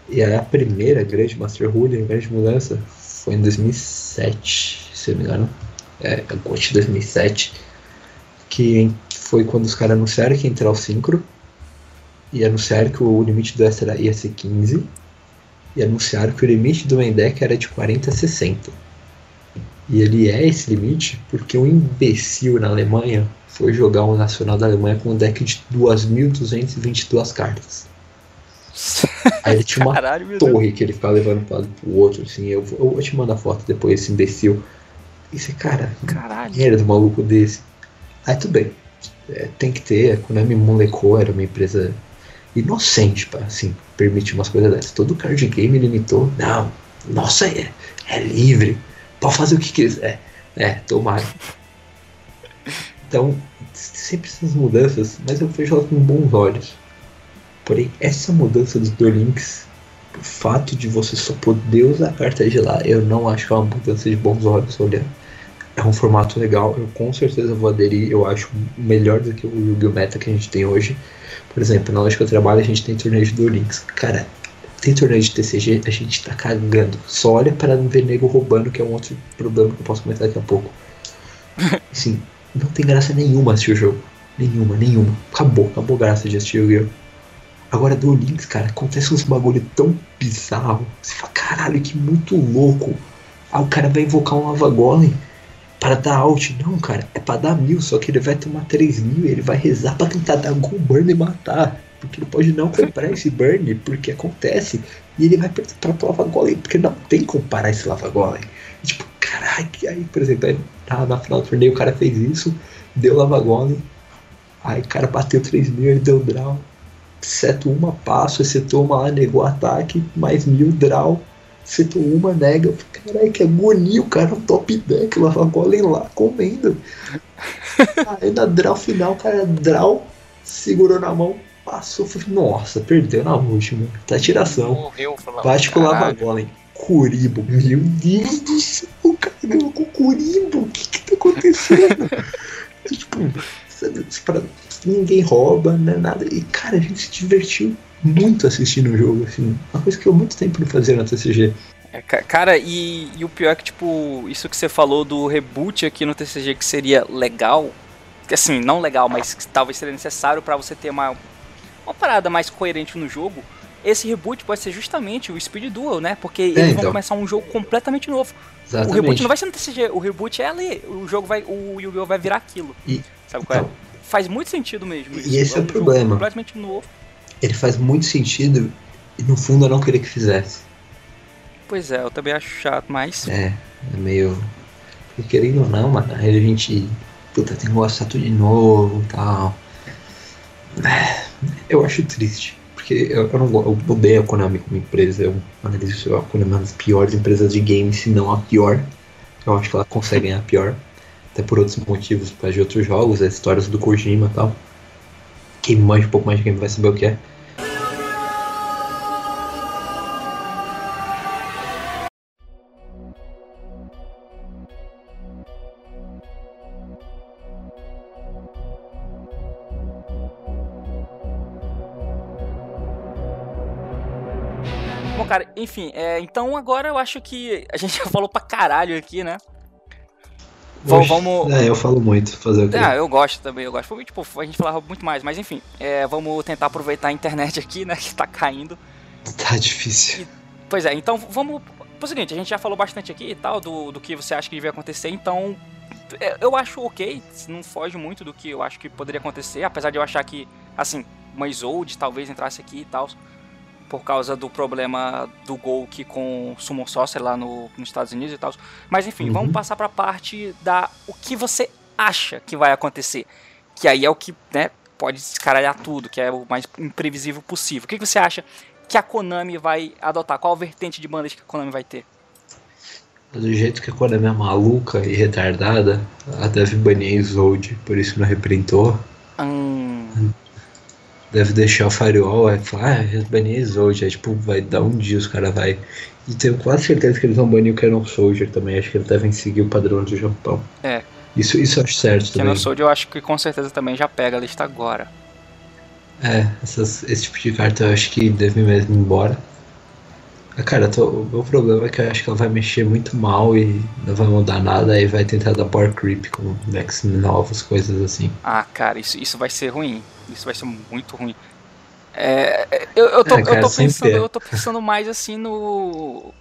E aí a primeira grande Master Rule, a grande mudança, foi em 2007, se eu não me engano. É, agosto de 2007. Que foi quando os caras anunciaram que ia entrar o Syncro. E anunciaram que o limite do extra ia ser 15. E anunciaram que o limite do main deck era de 40 a 60. E ele é esse limite porque um imbecil na Alemanha foi jogar o Nacional da Alemanha com um deck de 2.222 cartas. Aí ele tinha uma Caralho, torre que ele ficava levando para pro outro, assim. Eu, vou- eu te mandar foto depois, esse imbecil. E você, cara, Caralho. era do maluco desse. Aí tudo bem. É, tem que ter, a Konami molecou, era uma empresa inocente para assim, permitir umas coisas dessas. Todo card game limitou. Não, nossa, é, é livre. Pode fazer o que quiser. É, tomara. Então, sempre essas mudanças, mas eu vejo elas com bons olhos. Porém, essa mudança dos Duel Links, o fato de você só poder usar a carta de lá, eu não acho que é uma mudança de bons olhos olhando. É um formato legal, eu com certeza vou aderir, eu acho melhor do que o Yu-Gi-Oh! Meta que a gente tem hoje. Por exemplo, na loja que eu trabalho a gente tem torneio de Duel Links. Cara, tem torneio de TCG, a gente tá cagando. Só olha para não ver nego roubando, que é um outro problema que eu posso comentar daqui a pouco. Assim, não tem graça nenhuma assistir o jogo. Nenhuma, nenhuma. Acabou, acabou graça de assistir o Yu-Gi-Oh! Agora do Links, cara, acontece uns bagulho tão bizarro. Você fala, caralho, que muito louco. Ah, o cara vai invocar um Lava Golem para dar out. Não, cara, é para dar mil, só que ele vai tomar 3 mil e ele vai rezar para tentar dar algum burn e matar. Porque ele pode não comprar esse burn, porque acontece. E ele vai pra, pra Lava Golem, porque não tem como parar esse Lava Golem. E, tipo, caralho, aí, por exemplo, aí, na, na final do torneio o cara fez isso, deu Lava Golem. Aí o cara bateu 3 mil, ele deu draw setou uma passo, setou uma lá, negou ataque, mais mil draw, setou uma, nega. Caralho, que agonia, o cara top deck, lava golem lá, comendo. Aí na draw final, o cara draw, segurou na mão, passou, falei, nossa, perdeu na última. Tá tiração. Morreu, falou, Bate com o lava golem. Curibo, meu Deus do céu, o cara ganhou com o Curibo, o que que tá acontecendo? tipo, sabe, pra, ninguém rouba, não é nada. E cara, a gente se divertiu muito assistindo o jogo, assim. Uma coisa que eu muito tempo não fazia na TCG. É, cara, e, e, o pior é que, tipo, isso que você falou do reboot aqui no TCG que seria legal, que assim, não legal, mas que talvez seria necessário para você ter uma, uma parada mais coerente no jogo. Esse reboot pode ser justamente o Speed Duel, né? Porque é, eles vão então. começar um jogo completamente novo. Exatamente. O reboot não vai ser no TCG, o reboot é ali, o jogo vai, o Yu-Gi-Oh! vai virar aquilo. E, sabe qual é? então, é? Faz muito sentido mesmo. E esse é, é um o problema. Completamente novo. Ele faz muito sentido e no fundo eu não queria que fizesse. Pois é, eu também acho chato, mas. É, é meio. Porque querendo ou não, mano, aí a gente. Puta, tem que gostar tudo de novo e tal. É, eu acho triste. Porque eu, eu, não, eu odeio a Konami como empresa. Eu analiso a Konami é uma das piores empresas de games, se não a pior. Eu acho que ela consegue ganhar pior. Até por outros motivos, por de outros jogos, as histórias do Kojima e tal. Quem manja um pouco mais de game vai saber o que é. Enfim, é, então agora eu acho que a gente já falou pra caralho aqui, né? Oxe, vamos. É, eu falo muito, fazer o quê? Ah, eu gosto também, eu gosto. Tipo, a gente falava muito mais, mas enfim, é, vamos tentar aproveitar a internet aqui, né? Que tá caindo. Tá difícil. E, pois é, então vamos. Pro seguinte, a gente já falou bastante aqui e tal, do, do que você acha que devia acontecer, então. É, eu acho ok, não foge muito do que eu acho que poderia acontecer, apesar de eu achar que, assim, uma Isolde talvez entrasse aqui e tal por causa do problema do Golk com o Summon Sorcerer lá no, nos Estados Unidos e tal. Mas enfim, uhum. vamos passar para a parte da o que você acha que vai acontecer. Que aí é o que né, pode descaralhar tudo, que é o mais imprevisível possível. O que você acha que a Konami vai adotar? Qual a vertente de bandas que a Konami vai ter? Do jeito que a Konami é maluca e retardada, ela deve banir Isolde, por isso não reprintou. Hum deve deixar o firewall, vai falar, ah, banir Soldier, aí, tipo, vai dar um dia os caras vai. E tenho quase certeza que eles vão banir o Canon Soldier também, acho que eles devem seguir o padrão do Japão. É. Isso, isso eu acho certo também. Canon Soldier eu acho que com certeza também já pega a lista agora. É, essas, esse tipo de carta eu acho que deve mesmo ir embora. Ah, cara, tô, o meu problema é que eu acho que ela vai mexer muito mal e não vai mudar nada, aí vai tentar dar power creep com decks novos, coisas assim. Ah, cara, isso, isso vai ser ruim. Isso vai ser muito ruim. É, eu, eu, tô, é, cara, eu, tô pensando, é. eu tô pensando mais assim no.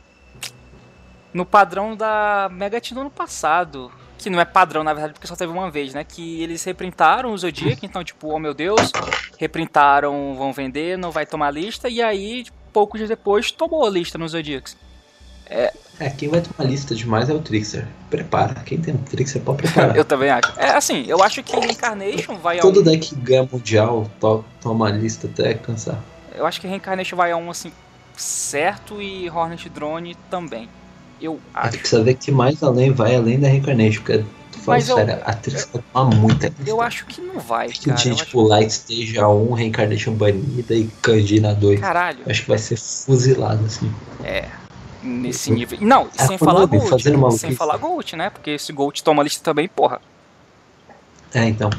No padrão da Mega no ano passado. Que não é padrão, na verdade, porque só teve uma vez, né? Que eles reprintaram o Zodiac, então, tipo, oh meu Deus, reprintaram, vão vender, não vai tomar lista, e aí, poucos dias depois, tomou a lista nos Zodiacs. É, é, quem vai tomar lista demais é o Trixer. Prepara. Quem tem um Trixer pode preparar. eu também acho. É assim, eu acho que Reincarnation vai a Todo um... deck ganha mundial to toma lista até cansar. Eu acho que Reincarnation vai a um assim certo e Hornet Drone também. Eu é acho. É, precisa ver que mais além vai além da Reincarnation, porque Fala Mas eu- sério, a Trix vai tomar muita. Eu acho que não vai, que cara. Eu tipo Light Stage 1, Reincarnation banida e Candina 2. acho... Caralho, Acho que vai ser fuzilado assim. é. Nesse nível. Não, Ah, sem falar Gold. fazendo Sem falar Gold, né? Porque esse Gold toma lista também, porra. É, então.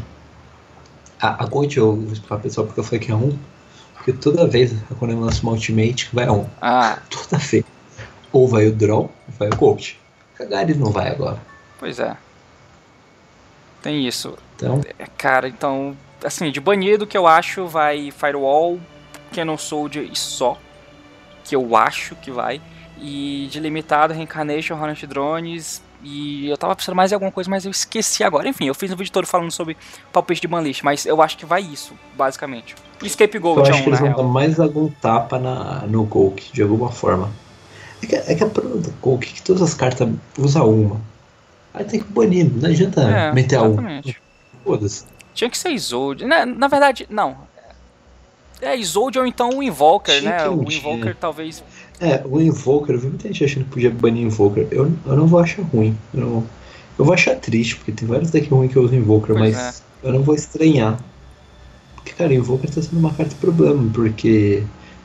A, a Gold eu vou explicar pessoal porque eu falei que é 1. Porque toda vez quando eu lanço uma Ultimate vai a 1. Ah, Toda vez. Ou vai o Draw, ou vai o Gold. Kagari não vai agora. pois é. Tem isso. Então, É, Cara, então, assim, de banido que eu acho vai Firewall, Canon Soldier e só. Que eu acho que vai. E de limitado, Reincarnation, Hornet Drones. E eu tava pensando mais em alguma coisa, mas eu esqueci agora. Enfim, eu fiz um vídeo todo falando sobre palpite de banlist, mas eu acho que vai isso, basicamente. Escape eu Gold é acho que um, eles vão real. dar mais algum tapa na, no Golk, de alguma forma. É que, é que a problema do Golk é que todas as cartas usam uma. Aí tem que banir, não adianta É, meter a 1. exatamente. Foda-se. Tinha que ser Isolde. Na, na verdade, não. É Isolde ou então o Invoker, Tinha né? O. Invoker talvez. É, o Invoker, eu vi muita gente achando que podia banir Invoker. Eu, eu não vou achar ruim. Eu, não- eu vou achar triste, porque tem vários decks ruins que uso Invoker, Pois mas eu não vou estranhar. Porque, cara, Invoker tá sendo uma carta problema, porque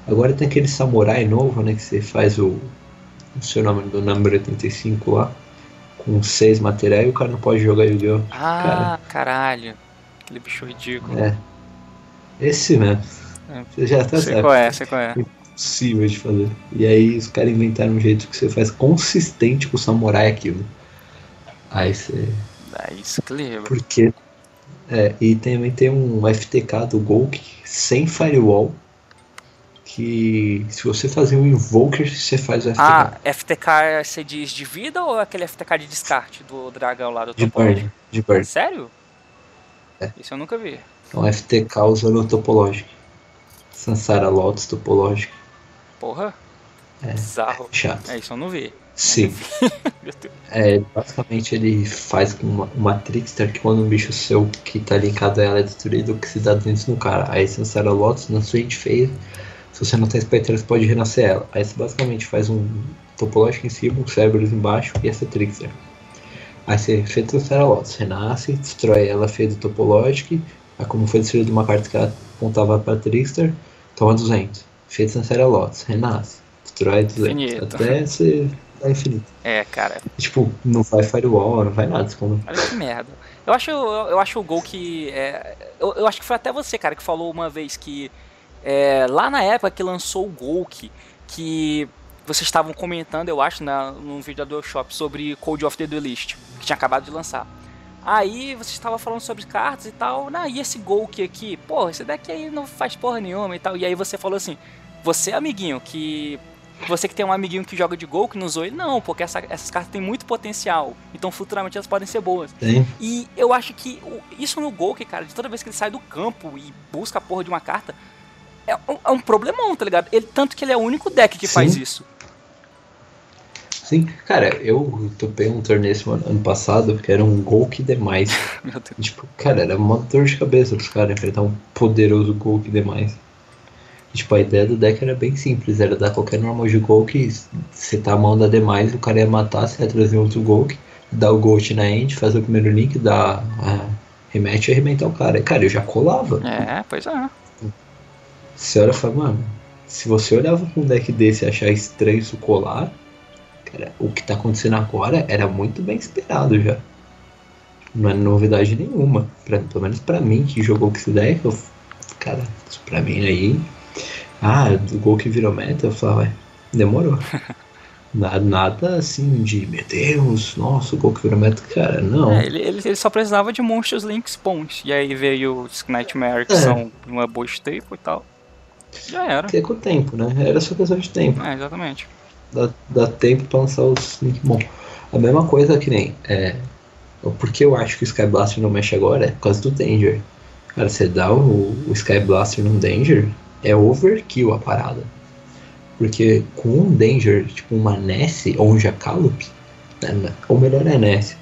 agora tem aquele samurai novo, né? Que você faz o. O nome do número 85 lá. Com seis materiais e o cara não pode jogar Yu-Gi-Oh! Ah, caralho. Aquele bicho ridículo. É. Esse mesmo. É. Você já tá sei certo. qual é, sei qual é. Impossível de fazer. E aí os caras inventaram um jeito que você faz consistente com o samurai aquilo. Aí você. É isso que lembra. Porque. É, e também tem um FTK do Golk sem firewall. Que se você fazer um Invoker, você faz o FTK. Ah, FTK você diz de vida ou aquele FTK de descarte do dragão lá do de topológico? burn. De burn. Sério? É. Isso eu nunca vi. É um FTK usando o topológico. Sansara Lotus topológico. Porra. É. Bizarro. Chato. É, isso eu não vi. Sim. É, basicamente ele faz com uma, uma trickster que quando um bicho seu que tá linkado a ela é destruído, que se dá dentro no cara. Aí você Sansara Lotus na sua phase, se você não tá esperto, você pode renascer ela. Aí você basicamente faz um topológico em cima, um Cerberus embaixo e essa trickster. Aí você fez Sansara Lotus, renasce, destrói ela, fez o topológico, aí como foi destruído uma carta que ela apontava pra trickster, toma 200. Fez Sansara Lotus, renasce, destrói 200. Infinito. Até você dar infinito. É, cara. Tipo, não vai firewall, não vai nada. Como... Olha que merda. Eu acho, eu, eu acho o gol que. É, eu, eu acho que foi até você, cara, que falou uma vez que. é, lá na época que lançou o Golk, que vocês estavam comentando, eu acho, na, num vídeo da DualShop sobre Code of the Duelist, que tinha acabado de lançar. Aí você estava falando sobre cartas e tal, nah, e esse Golk aqui? Pô, esse daqui aí não faz porra nenhuma e tal. E aí você falou assim, você amiguinho, que você que tem um amiguinho que joga de gol, que não usou ele, não, porque essa- essas cartas têm muito potencial. Então futuramente elas podem ser boas. Tem? E eu acho que isso no Gol, que cara, de toda vez que ele sai do campo e busca a porra de uma carta, é um, é um problemão, tá ligado? Ele, tanto que ele é o único deck que Sim. faz isso. Sim. Cara, eu topei um torneio ano passado que era um Golk demais. Meu Deus. tipo, cara, era uma dor de cabeça pros caras enfrentar um poderoso Golk demais. E, tipo, a ideia do deck era bem simples, era dar qualquer normal de Golk, setar a mão da demais, o cara ia matar, você ia trazer outro Golk, dar o Gold na end, fazer o primeiro link, dar a rematch e arrebentar o cara. Cara, eu já colava. É, pois é. Olha e fala, mano, se você olhava com um deck desse e achar estranho isso colar, cara, o que tá acontecendo agora era muito bem esperado já. Não é novidade nenhuma. Pra, pelo menos pra mim que jogou com esse deck, eu, cara, isso pra mim aí. Ah, do gol que virou meta, eu falava, ué, demorou. nada, nada assim de, meu Deus, nossa, o gol que virou meta, cara, não. É, ele, ele, ele só precisava de Monsters Link Spawns. E aí veio os Nightmare, que É. são uma boa staple e tal. Já era. Porque é com o tempo, né? Era só questão de tempo. É, exatamente. Dá, dá tempo pra lançar os bom. A mesma coisa que nem. É, o porquê eu acho que o Sky Blaster não mexe agora é por causa do Danger. Cara, você dá o, o Sky Blaster no Danger, é overkill a parada. Porque com um Danger, tipo uma Ness ou um Jacalup, né, ou melhor é Ness.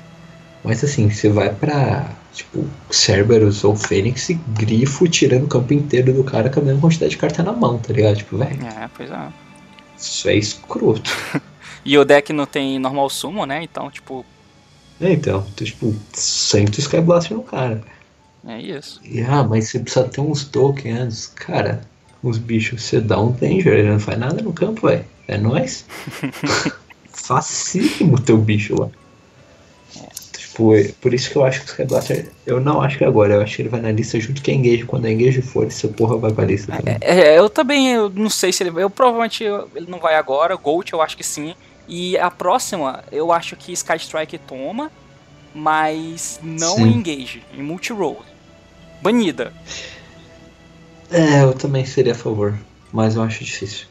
Mas assim, você vai pra tipo Cerberus ou Fênix grifo tirando o campo inteiro do cara com a mesma quantidade de carta na mão, tá ligado? Tipo, velho, É, pois é. Isso é escroto. E o deck não tem normal summon, né? Então, tipo, É, então, tu, tipo, senta o Sky Blaster no cara. É isso. E, ah, mas você precisa ter uns tokens. Cara, os bichos, você dá um danger, ele não faz nada no campo, velho. É nóis. Facílimo teu bicho lá. É por isso que eu acho que o Sky Blaster. Eu não acho que agora, eu acho que ele vai na lista junto com a Engage. Quando a Engage for, essa porra vai pra lista também. É, eu também eu não sei se ele. Eu provavelmente ele não vai agora. Gold eu acho que sim. E a próxima, eu acho que Sky Strike toma, mas não sim. em Engage, em Multi-Role. Banida. É, eu também seria a favor, mas eu acho difícil.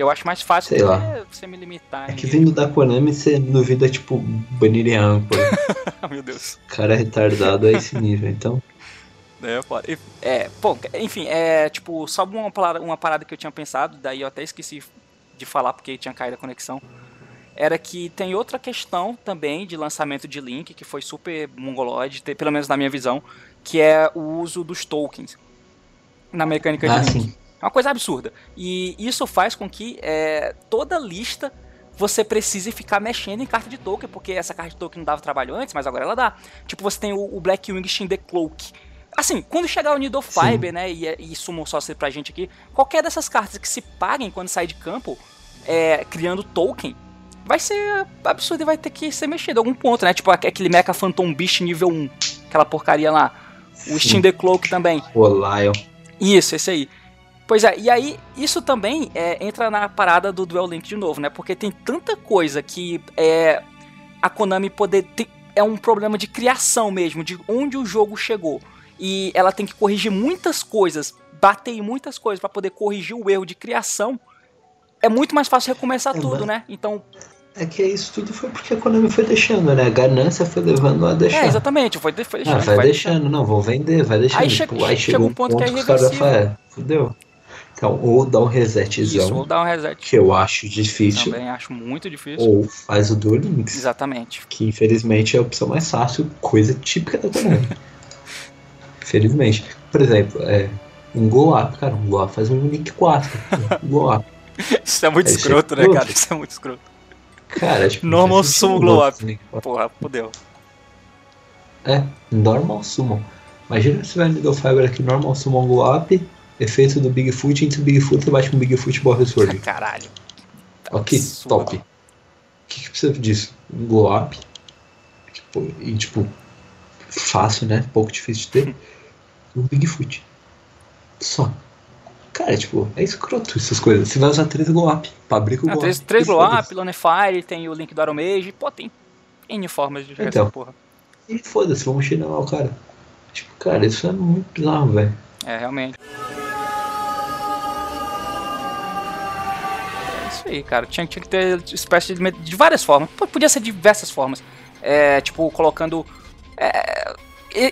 Eu acho mais fácil Sei lá. você me limitar. É que vindo da Konami, você duvida, tipo, banir em âncora. Meu Deus. O cara é retardado a esse nível, então. É, pode. É, bom, enfim, é tipo, só uma parada, uma parada que eu tinha pensado, daí eu até esqueci de falar porque tinha caído a conexão. Era que tem outra questão também de lançamento de Link, que foi super mongoloide, pelo menos na minha visão, que é o uso dos tokens na mecânica ah, de Link. sim. É uma coisa absurda. E isso faz com que é, toda lista você precise ficar mexendo em carta de token, porque essa carta de token não dava trabalho antes, mas agora ela dá. Tipo, você tem o, o Blackwing Shin The Cloak. Assim, quando chegar o Nido Fiber, né, e, e Summon Sorcery pra gente aqui, qualquer dessas cartas que se paguem quando sair de campo, é, criando token, vai ser absurdo e vai ter que ser mexido em algum ponto, né? Tipo aquele Mecha Phantom Beast nível 1, aquela porcaria lá. O Steam The Cloak também. O Lion. Isso, esse aí. Pois é, e aí isso também é, entra na parada do Duel Link de novo, né? Porque tem tanta coisa que é, a Konami poder. Ter, é um problema de criação mesmo, de onde o jogo chegou. E ela tem que corrigir muitas coisas, bater em muitas coisas para poder corrigir o erro de criação. É muito mais fácil recomeçar é, tudo, né? Então. É que isso tudo foi porque a Konami foi deixando, né? A ganância foi levando a deixar. É, exatamente, foi, foi deixando. Ah, vai, vai deixando, deixando, não, vou vender, vai deixando. Aí, tipo, aí chegou um ponto, ponto que é irreversível. É, fudeu. Então, ou dá um resetzão. Isso, ou dá um reset. Que eu acho difícil. Também acho muito difícil. Ou faz o Duel Links. Exatamente. Que infelizmente é a opção mais fácil, coisa típica da Konami. infelizmente. Por exemplo, é, um Go Up, cara, um Go Up faz um Link 4. Um Go Up. Isso é muito escroto, né, cara? Isso é muito escroto. Cara, tipo, Normal Summon Glow Up. Porra, fodeu. É, Normal Summon. Imagina se vai no Fiber aqui, Normal Summon Glow Up Efeito do Bigfoot, entre o Bigfoot e bate com o Bigfoot Borra Sword. Caralho. Ok, top. O que, que precisa disso? Um glow up. Tipo, e tipo, fácil, né? Pouco difícil de ter. um Bigfoot. Só. Cara, tipo, é escroto essas coisas. Você vai usar três glow up pra abrir com o ah, glow três, up. Três glow up, Lonefire, tem o link do Aromage, pô, tem N formas de jogar então, essa porra. E foda-se, vamos lá o cara. Tipo, cara, isso é muito bizarro, velho. É, realmente. Isso aí, cara. Tinha, tinha que ter espécie de, de várias formas. Podia ser diversas formas. É, tipo, colocando. É,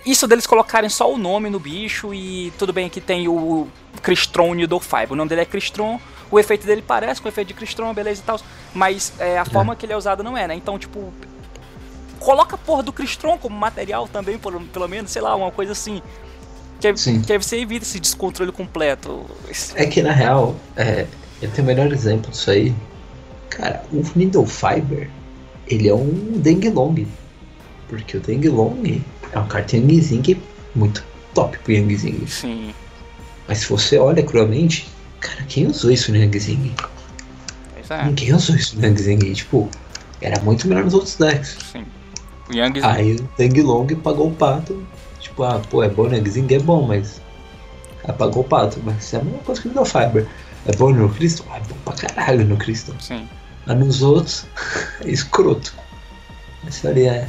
isso deles colocarem só o nome no bicho e tudo bem que tem o Cristron Needle Fiber. O nome dele é Cristron, o efeito dele parece com o efeito de Cristron, beleza e tal. Mas é, a é. forma que ele é usado não é, né? Então, tipo. Coloca a porra do Cristron como material também, pelo, pelo menos, sei lá, uma coisa assim. Que, que aí você evita esse descontrole completo. É que na real, é, eu tenho o melhor exemplo disso aí. Cara, o Needle Fiber, ele é um Denglong. Porque o Denglong é um carta Yangzing muito top pro Yangzing. Sim. Mas se você olha cruamente, cara, quem usou isso no Yangzing? É. Ninguém usou isso no Yangzing. Tipo, era muito melhor nos outros decks. Sim. O Yangzing... Aí o Denglong pagou o pato. Tipo, ah, pô, é bom, o Yangzing é bom, mas... Apagou o pato. Mas é a mesma coisa que o Needle Fiber. É bom no Cristo? É bom pra caralho no Cristo. Sim. Mas nos outros, é escroto. Isso ali é.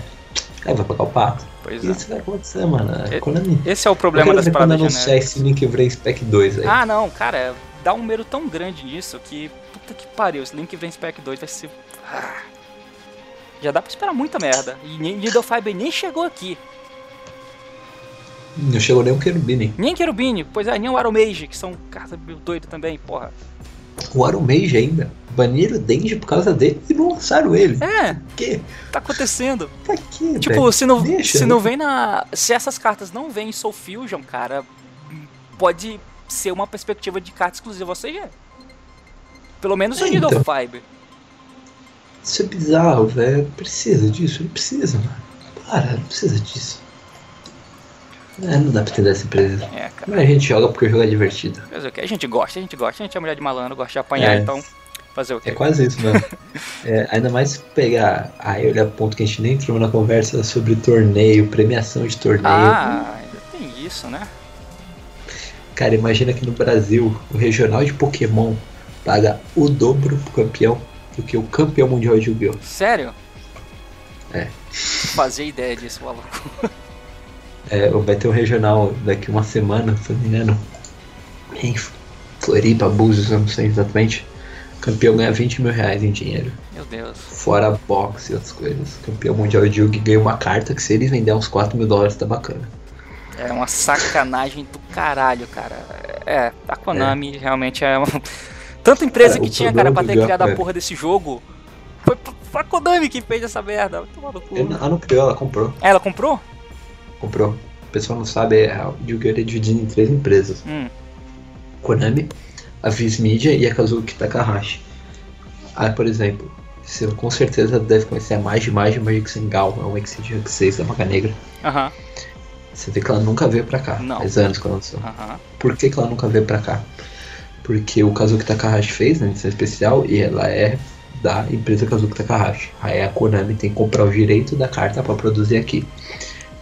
Aí vai pagar o pato. Pois Isso é. vai acontecer, mano. É Esse é o problema das paradas quando anunciar esse Link Vray Spec 2 aí. Ah, não, cara, dá um medo tão grande nisso que. Puta que pariu, esse Link Vray Spec 2 vai ser. Ah. Já dá pra esperar muita merda. E Needle Fiber nem chegou aqui. Não chegou nem o Querubini. Nem Querubini, pois é, nem o Aromage, que são cartas doido também, porra. O Aromage ainda. Baniram o Denji por causa dele e não lançaram ele. É. Por quê? Tá acontecendo. Pra quê? Tipo, velho? se não, Deixa, se né? não vem na. Se essas cartas não vêm em Soul Fusion, cara, pode ser uma perspectiva de carta exclusiva ao CG. Pelo menos É, o Needle então. Fiber. Isso é bizarro, velho. Precisa disso, ele precisa, mano. Cara, não precisa disso. É, não dá pra entender essa empresa. É, cara. Mas a gente joga porque o jogo é divertido. Fazer o quê? A gente gosta, a gente gosta, a gente é mulher de malandro, gosta de apanhar, É. então fazer o quê? É quase isso mesmo. É, ainda mais pegar. Aí olha ponto que a gente nem entrou na conversa sobre torneio, premiação de torneio. Ah, ainda tem isso, né? Cara, imagina que no Brasil o regional de Pokémon paga o dobro pro campeão do que o campeão mundial de Yu-Gi-Oh! Sério? É. Fazia ideia disso, maluco. É, vai ter um regional daqui uma semana, se não me engano. Em Floripa, Búzios, eu não sei exatamente. O campeão ganha 20 mil reais em dinheiro. Meu Deus. Fora boxe e outras coisas. O campeão mundial de Yu-Gi ganha uma carta que se eles vender uns 4 mil dólares tá bacana. É uma sacanagem do caralho, cara. É, a Konami realmente é uma. Tanta empresa Cara, que tinha, cara, pra ter do criado a é- porra desse jogo. Foi pra- Konami que fez essa merda. Ela não criou, ela comprou. Ela comprou? Comprou. O pessoal não sabe, é, o Yu-Gi-Oh! é dividido em três empresas. Hum. Konami, a Viz Media e a Kazuki Takahashi. Aí, por exemplo, você com certeza deve conhecer a Magi Magi Magic Sengal, é um Exceed Rank 6 da Maga Negra. Aham, Você vê que ela nunca veio pra cá, Não. faz anos que ela lançou. aham. Por que, que ela nunca veio pra cá? Porque o Kazuki Takahashi fez na edição especial e ela é da empresa Kazuki Takahashi. Aí a Konami tem que comprar o direito da carta pra produzir aqui.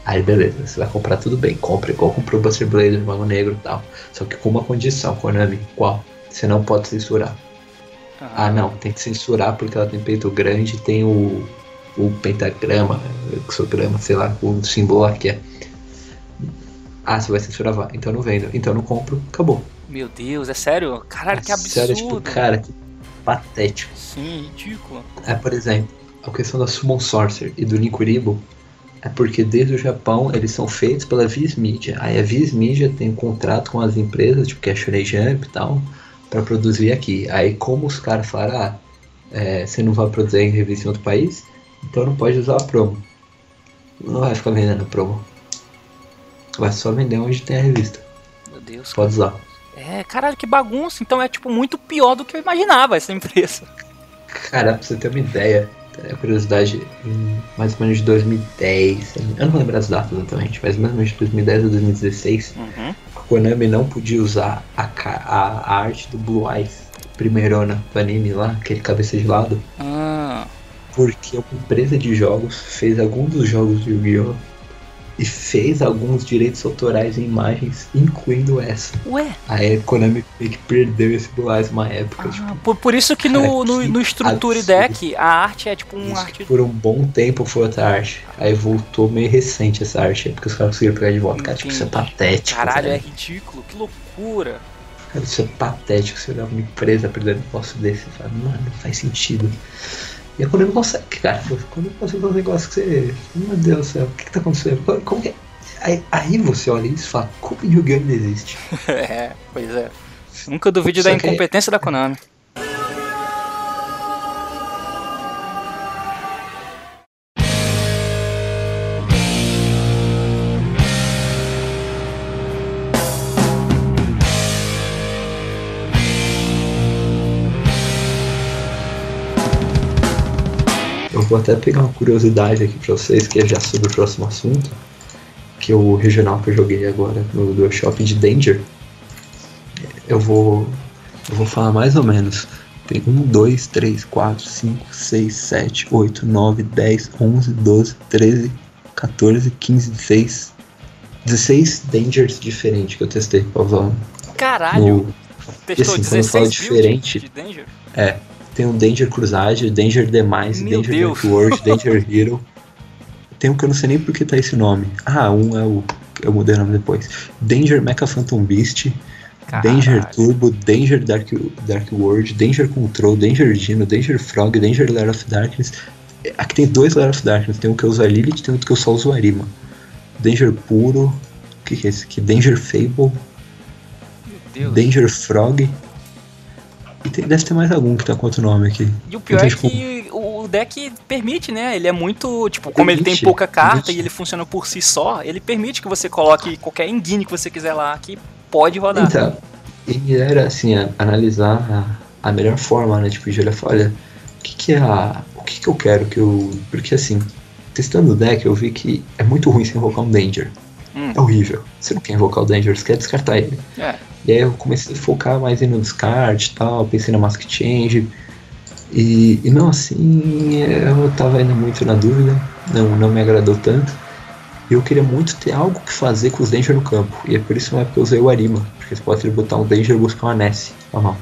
Aí beleza, você vai comprar tudo bem, compra igual comprou o Buster Blazer, Mago Negro e tal. Só que com uma condição, Konami, qual? Você não pode censurar. aham. Ah não, tem que censurar porque ela tem peito grande e tem o, o pentagrama, hexograma, sei lá, o símbolo lá que é. Ah, você vai censurar, vai. Então eu não vendo, então eu não compro, acabou. Meu Deus, é sério? Caralho, que absurdo. Sério, tipo, cara, que patético. Sim, ridículo. É, por exemplo, a questão da Summon Sorcerer e do Nikuribo é porque desde o Japão eles são feitos pela Viz Media. Aí a Viz Media tem um contrato com as empresas, tipo a Shonen Jump e tal, pra produzir aqui. Aí como os caras falaram, ah, é, você não vai produzir em revista em outro país, então não pode usar a promo. Não vai ficar vendendo promo. Vai só vender onde tem a revista. Meu Deus. Pode usar. É, caralho, que bagunça. Então é, tipo, muito pior do que eu imaginava essa empresa. Cara, pra você ter uma ideia, é curiosidade, em mais ou menos de 2010, eu não vou lembrar as datas exatamente, mas mais ou menos de 2010 a 2016, Uhum. a Konami não podia usar a, a, a arte do Blue Eyes, primeirona do anime lá, aquele cabeça de lado, Ah, porque uma empresa de jogos fez alguns dos jogos de Yu-Gi-Oh! E fez alguns direitos autorais em imagens, incluindo essa. ué. Aí a Konami meio que perdeu esse Eyes uma época, Ah, tipo, por, por isso que no, Cara, no, no Structure. Deck a arte é tipo um arte. por um bom tempo foi outra arte. Aí voltou meio recente essa arte, porque os caras conseguiram pegar de volta. Cara, tipo, isso é patético. Caralho, é ridículo, que loucura. Cara, isso é patético. Você olhar uma empresa perdendo um negócio desse e mano, não faz sentido. E a Konami consegue, cara. Quando você faz um negócio que você. Meu Deus do céu, o que, que tá acontecendo? Como- que é? Aí, aí você olha isso e fala, como o Yu-Gi-Oh! ainda existe? É, pois é. Nunca duvide Só da que- incompetência da Konami. Vou até pegar uma curiosidade aqui pra vocês, que é já sobre o próximo assunto. Que é o regional que eu joguei agora no Shopping de Danger. Eu vou. Eu vou falar mais ou menos. Tem 1, 2, 3, 4, 5, 6, 7, 8, 9, 10, 11, 12, 13, 14, 15, 16. 16 Dangers diferentes que eu testei usar Caralho, no, testou assim, quando eu 16 falo builds diferente- de Danger? Tem o Danger Crusade, Danger Demise, Meu Danger Deus. Dark World, Danger Hero. Tem um que eu não sei nem porque tá esse nome. Ah, um é o. Eu mudei o nome depois. Danger Mecha Phantom Beast, Danger Caralho. Turbo, Danger Dark, Dark World, Danger Control, Danger Dino, Danger Frog, Danger Lair of Darkness. Aqui tem dois Lair of Darkness, tem um que eu uso a Lilith, tem outro que eu só uso a Arima. Danger Puro, o que, que é esse aqui? Danger Fable. Danger Frog. E tem- deve ter mais algum que tá com outro nome aqui. E o pior é tipo, que o deck permite, né? Ele é muito. Tipo, como ele tem pouca carta permite. e ele funciona por si só, ele permite que você coloque qualquer engine que você quiser lá que pode rodar. Então, e era assim, analisar a, a melhor forma, né? Tipo, de olhar e falar, olha, o que que é a. O que que eu quero que eu. Porque assim, testando o deck, eu vi que é muito ruim você invocar um Danger. Hum. É horrível. Você não quer invocar o Danger, você quer descartar ele. É. E aí eu comecei a focar mais no descarte e tal, pensei na Mask Change. E, e não assim, eu tava ainda muito na dúvida, não, não me agradou tanto. E eu queria muito ter algo que fazer com os Danger no campo. E é por isso na época eu usei o Arima, porque você pode botar um Danger e buscar uma Ness. Tá mal.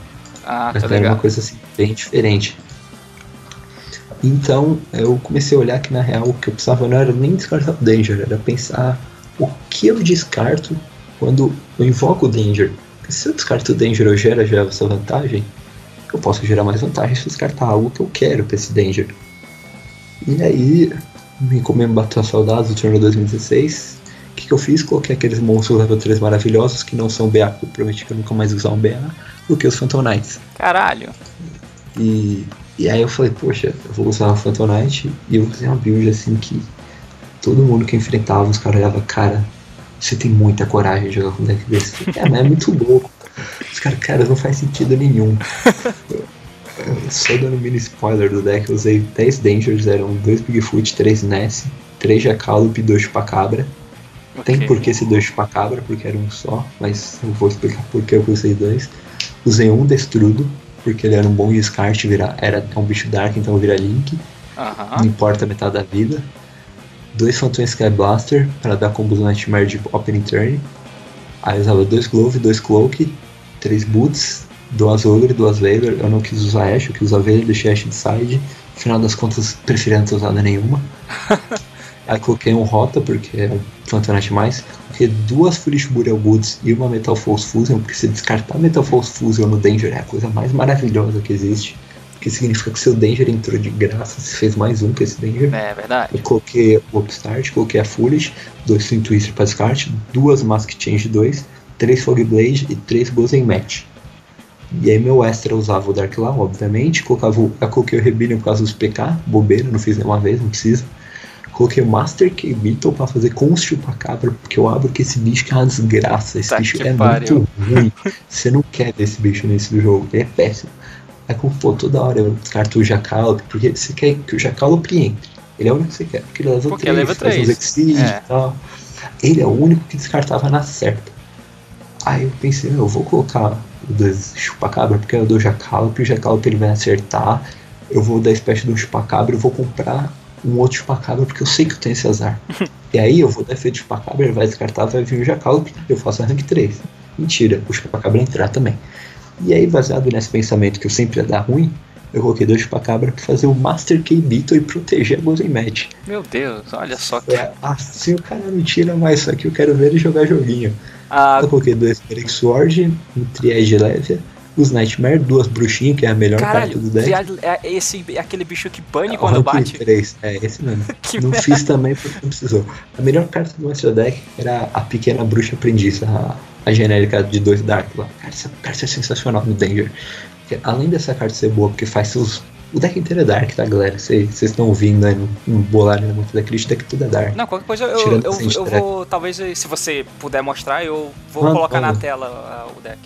Ah, Mas tá legal. uma coisa assim, bem diferente. Então eu comecei a olhar que na real o que eu precisava não era nem descartar o Danger, era pensar o que eu descarto quando eu invoco o Danger. Porque se eu descarto o Danger eu gero já essa vantagem, eu posso gerar mais vantagem se eu descartar algo que eu quero pra esse Danger. E aí, me me bateu a saudade do torneio 2016, o que, que eu fiz? Coloquei aqueles monstros level 3 maravilhosos que não são BA, porque eu prometi que eu nunca mais usar um BA, do que os Phantom Knights. Caralho. E, e aí eu falei, poxa, eu vou usar o Phantom Knight e eu vou fazer uma build assim que todo mundo que enfrentava, os caras olhavam, cara, você tem muita coragem de jogar com um deck desse. É, mas é muito louco. Os caras, cara, não faz sentido nenhum. Só dando mini spoiler do deck, eu usei 10 Dangers, eram 2 Bigfoot, 3 Ness, 3 Jackalope e 2 Chupacabra. Tem Ok. por que esse 2 Chupacabra, porque era um só, mas eu vou explicar por que eu usei dois. Usei um Destrudo, porque ele era um bom descarte, vira, era, é um bicho Dark, então vira Link, não Aham. importa metade da vida. Dois Phantom Sky Blaster, para dar combos Nightmare de Opening Turn. Aí eu usava dois Glove, dois Cloak, três Boots, duas Ogre, duas Veigar. Eu não quis usar Ash, eu quis usar Veigar, deixei Ash de side. No final das contas, preferi não ter usado nenhuma. Aí coloquei um Rota, porque é um Phantom Knight mais. Coloquei duas Foolish Burial Woods e uma Metal Force Fusion, porque se descartar Metal Force Fusion no Danger é a coisa mais maravilhosa que existe. Porque significa que seu Danger entrou de graça, você fez mais um que esse Danger. É verdade. Eu coloquei o Upstart, coloquei a Foolish, dois Twin Twister para descarte, duas Mask Change 2, três Fog Blade e três Gozen Match. E aí meu extra eu usava o Dark Law, obviamente, colocava o, eu coloquei o Rebellion por causa dos PK, bobeira, não fiz nenhuma vez, não precisa. Coloquei o Master Key Beetle pra fazer com os chupacabra, porque eu abro que esse bicho que é uma desgraça. Esse Tá bicho que é pariu. muito ruim. Você não quer ter esse bicho nesse jogo, ele é péssimo. Aí como, pô, toda hora eu descarto o Jackalope, porque você quer que o Jackalope entre. Ele é o único que você quer, porque ele é level Porque é 3, level faz 3, uns Exceed é. e tal. Ele é o único que descartava na certa. Aí eu pensei, eu vou colocar o dois chupacabra, porque eu dou Jackalope, o Jackalope ele vai acertar. Eu vou dar espécie de um chupacabra, eu vou comprar um outro chupacabra, porque eu sei que eu tenho esse azar. e aí eu vou dar efeito chupacabra, ele vai descartar, vai vir o Jackalope, eu faço a rank 3. Mentira, o chupacabra entrar também. E aí, baseado nesse pensamento que eu sempre ia dar ruim, eu coloquei dois chupacabra pra fazer o Master Key Beetle e proteger a Gozen Match. Meu Deus, olha só que. É, assim o cara não tira mais, só que eu quero ver ele jogar joguinho. Ah, Eu coloquei dois Break Sword, um Triage Levia, os Nightmare, duas bruxinhas, que é a melhor carta caralho, do deck. é esse é aquele bicho que bane O quando bate. 3, é esse mesmo. Não merda. fiz também porque não precisou. A melhor carta do Master Deck era a pequena bruxa aprendiz, a, a genérica de dois Dark lá. Cara, essa carta é sensacional no Danger. Porque, além dessa carta ser boa, porque faz seus. O deck inteiro é Dark, tá, galera? Vocês estão ouvindo aí no, no bolar ainda muito list, o deck tudo é Dark. Não, qualquer coisa eu, eu, eu track. vou. Talvez se você puder mostrar, eu vou Manda, colocar na tela ah, o deck.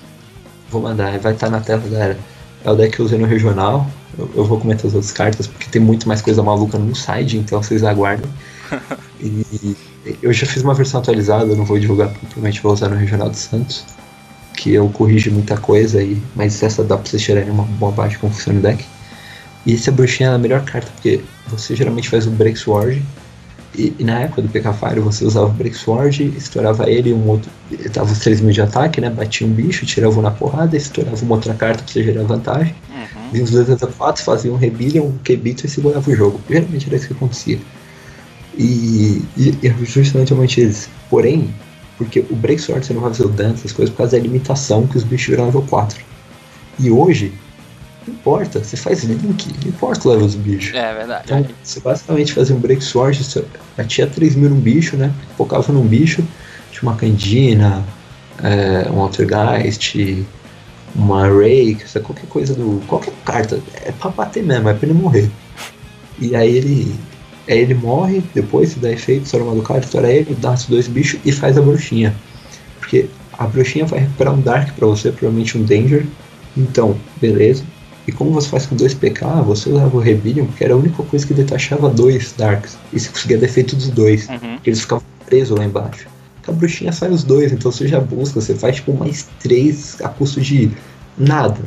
Vou mandar, vai estar na tela, galera. É o deck que eu usei no regional. Eu, eu vou comentar as outras cartas, porque tem muito mais coisa maluca no side, então vocês aguardem. e eu já fiz uma versão atualizada, não vou divulgar, provavelmente vou usar no regional de Santos. Que eu corrijo muita coisa aí, mas essa dá pra vocês tirarem uma boa como funciona o deck. E essa bruxinha é a melhor carta, porque você geralmente faz o Break Sword. E, e na época do PK Fire você usava o Break Sword, estourava ele um outro. Ele dava os 3 mil de ataque, né? Batia um bicho, tirava um na porrada, estourava uma outra carta pra você gerar vantagem. Uhum. Vinha os dois a 4, fazia um Rebellion, um Kebito e segurava o jogo. Geralmente era isso que acontecia. E, e, e é justamente isso. Porém, porque o Break Sword você não vai fazer o dano, essas coisas, por causa da limitação que os bichos viram level 4. E hoje, não importa, você faz link, não importa o level dos bichos. É verdade. Então, você basicamente fazia um break sword, você batia 3 mil num bicho, né? Focava num bicho, tinha uma Candina, é, um Altergeist, uma Rake, qualquer coisa do. qualquer carta. É pra bater mesmo, é pra ele morrer. E aí ele. Aí ele morre, depois se dá efeito, estoura uma do cara, estoura ele, dá os dois bichos e faz a bruxinha. Porque a bruxinha vai recuperar um Dark pra você, provavelmente um Danger. Então, beleza. E como você faz com 2 PK, você usava o Rebellion, que era a única coisa que detachava dois Darks. E você conseguia defeito dos dois. Uhum. Eles ficavam presos lá embaixo. Com a bruxinha sai os dois, então você já busca, você faz tipo mais três a custo de nada.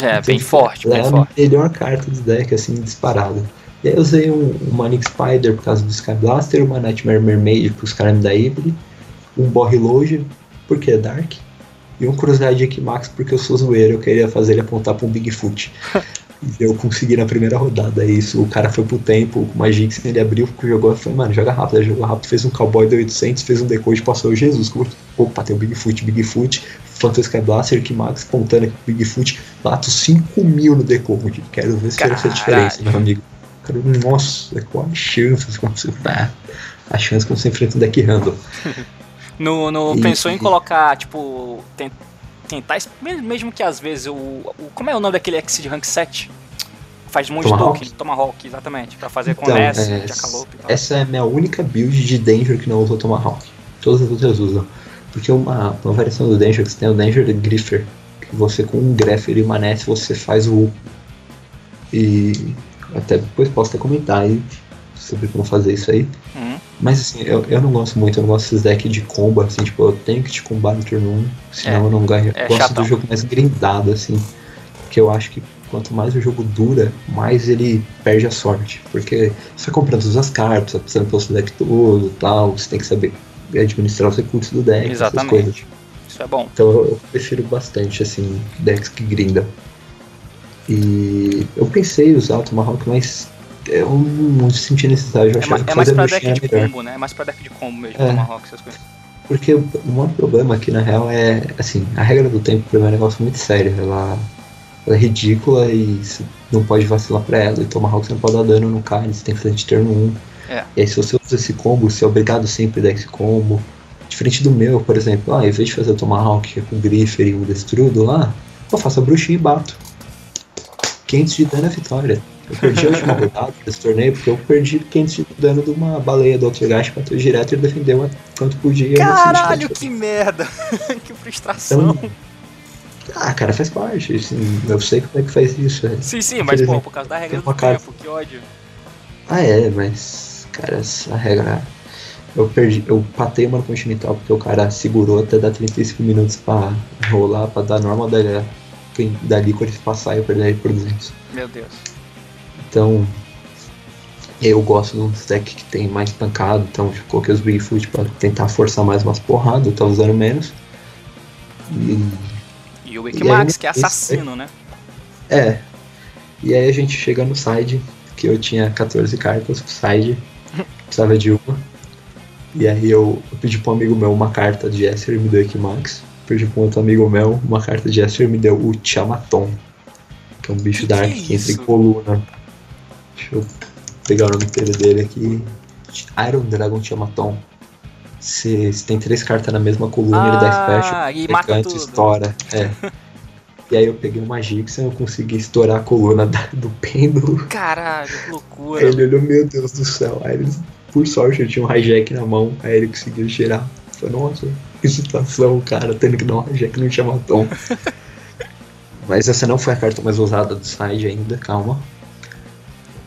É, Então, bem forte, ela bem é a forte. melhor carta do deck, assim, disparada. E aí eu usei um, um Manic Spider por causa do Sky Blaster, uma Nightmare Mermaid pros caras me dar Ibri, um Borre Loge, porque é Dark, e um Cruzade Equimax porque eu sou zoeiro, eu queria fazer ele apontar pra um Bigfoot. e eu consegui na primeira rodada isso. O cara foi pro tempo com uma Jinx, ele abriu, jogou, foi, mano, joga rápido, ele jogou rápido, fez um Cowboy de 800, fez um decode, passou o Jesus. Opa, tem o Bigfoot, Bigfoot, Phantom Sky Blaster, aqui com o Bigfoot, bato 5 mil no decode. Quero ver se essa Caralho. diferença, meu amigo. Cara, nossa, qual a chance quando você. Ah, a chance quando você enfrenta um deck random. No, no E- pensou em colocar, tipo, ten- tentar, es- me- mesmo que às vezes o, o- Como é o nome daquele X de rank 7? Faz um monte de Tomahawk? token, Tomahawk, exatamente, pra fazer com Então, Ness, é, Jackalope e tal. Essa é a minha única build de Danger que não usa Tomahawk. Todas as outras usam. Porque uma, uma variação do Danger que você tem é o Danger Griffer. Que você com um Greffer e uma Ness você faz o. E até depois posso até comentar aí sobre como fazer isso aí. Uhum. Mas assim, eu, eu não gosto muito, eu não gosto desses decks de combo, assim, tipo, eu tenho que te combar no turno 1, senão É, eu não ganho. é eu gosto chatão. do jogo mais grindado, assim. Que eu acho que quanto mais o jogo dura, mais ele perde a sorte. Porque você vai comprando todas as cartas, você vai precisando pelo seu deck todo e tal, você tem que saber administrar os recursos do deck, essas coisas. Exatamente. Isso é bom. Então eu, eu prefiro bastante, assim, decks que grindam. E eu pensei em usar o Tomahawk, mas eu não senti necessidade. Eu É, achava ma- que é mais pra deck de melhor. combo, né? É mais pra deck de combo mesmo, É. Tomahawk, essas coisas. Porque o maior problema aqui, na real, é, assim, a regra do tempo é um negócio muito sério. Ela, ela é ridícula e você não pode vacilar pra ela. E Tomahawk você não pode dar dano no cara, você tem que fazer de turno 1. É. E aí se você usa esse combo, você é obrigado sempre a dar esse combo. Diferente do meu, por exemplo, ah, em vez de fazer o Tomahawk com o Griffer e o Destrudo lá, eu faço a bruxinha e bato. 500 de dano é vitória. Eu perdi a última rodada desse torneio porque eu perdi 500 de dano de uma baleia do Altergeist, bateu direto e defendeu quanto podia. Caralho, que merda! que frustração. Então, ah, cara, faz parte. Assim, eu sei como é que faz isso. é. sim, sim, mas pô, por causa da regra do cara- tempo, que ódio. Ah, é, mas, cara, essa regra. Eu perdi, eu patei uma continental porque o cara segurou até dar 35 minutos pra rolar, pra dar normal da, quem, dali quando ele passar eu perder ele por 200. Meu Deus. Então, eu gosto de um deck que tem mais pancada, então eu coloquei os Bigfoot pra tentar forçar mais umas porradas, eu tava usando menos. E E o Wikimax, que é assassino, né? É. E aí a gente chega no side, que eu tinha 14 cartas pro side, precisava de uma. E aí eu, eu pedi pra um amigo meu uma carta de Esper e me deu Equimax. Pedi pra um outro amigo meu uma carta de Esper e me deu o Chamaton. Que é um bicho Que dark que é que entra em coluna. Deixa eu pegar o nome inteiro dele aqui. Iron Dragon Chamaton. Se, se tem três cartas na mesma coluna, ele dá special. Ah, e mata tudo. estoura. É. e aí eu peguei uma Gixen, eu consegui estourar a coluna da- do pêndulo. Caralho, que loucura. Aí ele olhou, meu Deus do céu. Aí ele, por sorte, eu tinha um hijack na mão, aí ele conseguiu tirar. Falei, nossa, que situação, cara, tendo que dar um hijack no chamatom. Mas essa não foi a carta mais usada do side ainda, calma.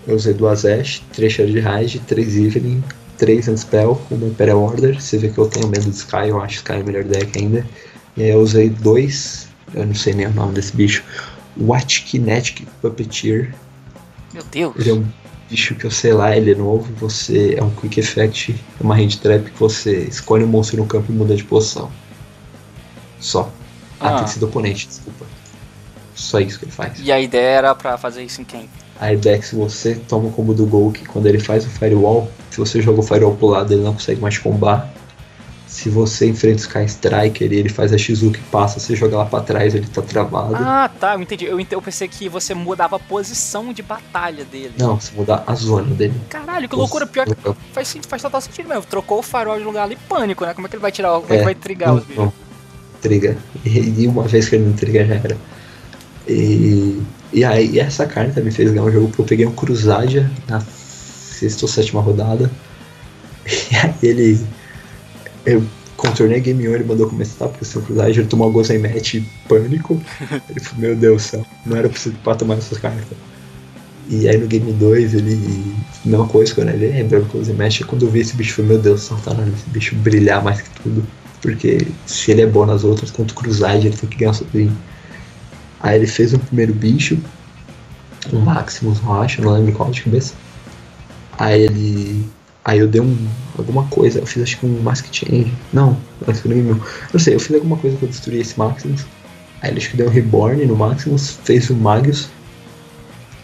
Eu usei duas Ash, três Shard de Raid, três Evelyn, três Unspell, uma Imperial Order. Você vê que eu tenho medo do Sky, eu acho Sky é o melhor deck ainda. E aí eu usei dois, eu não sei nem o nome desse bicho, Watchkinetic Puppeteer. Meu Deus. Ele é um bicho que eu sei lá, ele é novo, você é um quick effect, é uma hand trap que você escolhe um monstro no campo e muda de posição. Só. Ah, Ah. tem que ser do oponente, desculpa. Só isso que ele faz. E a ideia era pra fazer isso em quem? A ideia é que se você toma o combo do Gol, que quando ele faz o Firewall, se você joga o Firewall pro lado, ele não consegue mais combar. Se você enfrenta o Sky Striker e ele faz a Shizuki passa, você joga lá pra trás, ele tá travado. Ah, tá, eu entendi. Eu, eu pensei que você mudava a posição de batalha dele. Não, se mudar a zona dele. Caralho, que loucura. Pior que faz, faz total sentido mesmo. Trocou o farol de lugar ali, pânico, né? Como é que ele vai tirar, o- como é, que É, vai trigar os bichos? Não, triga. E, e uma vez que ele não triga já era. E, e aí essa carta me fez ganhar um jogo porque eu peguei um Cruzadia na sexta ou sétima rodada. E aí ele. Eu contornei a Game 1, ele mandou começar, eu cruzar, ele tomou alguns em match pânico. Ele falou, meu Deus do céu, não era preciso pra tomar essas cartas. E aí no Game 2 ele. Mesma coisa, quando ele lembra o Close Match, quando eu vi esse bicho, eu falei, meu Deus, tá na esse bicho brilhar mais que tudo. Porque se ele é bom nas outras, contra o Cruzade, ele tem que ganhar sozinho. Aí ele fez um primeiro bicho, um Maximus, eu acho, não lembro qual de cabeça. Aí ele. Aí eu dei um. alguma coisa, eu fiz acho que um Mask Change. Não, acho que não Não sei, eu fiz alguma coisa pra destruir esse Maximus. Aí ele acho que deu um Reborn no Maximus, fez o Magius.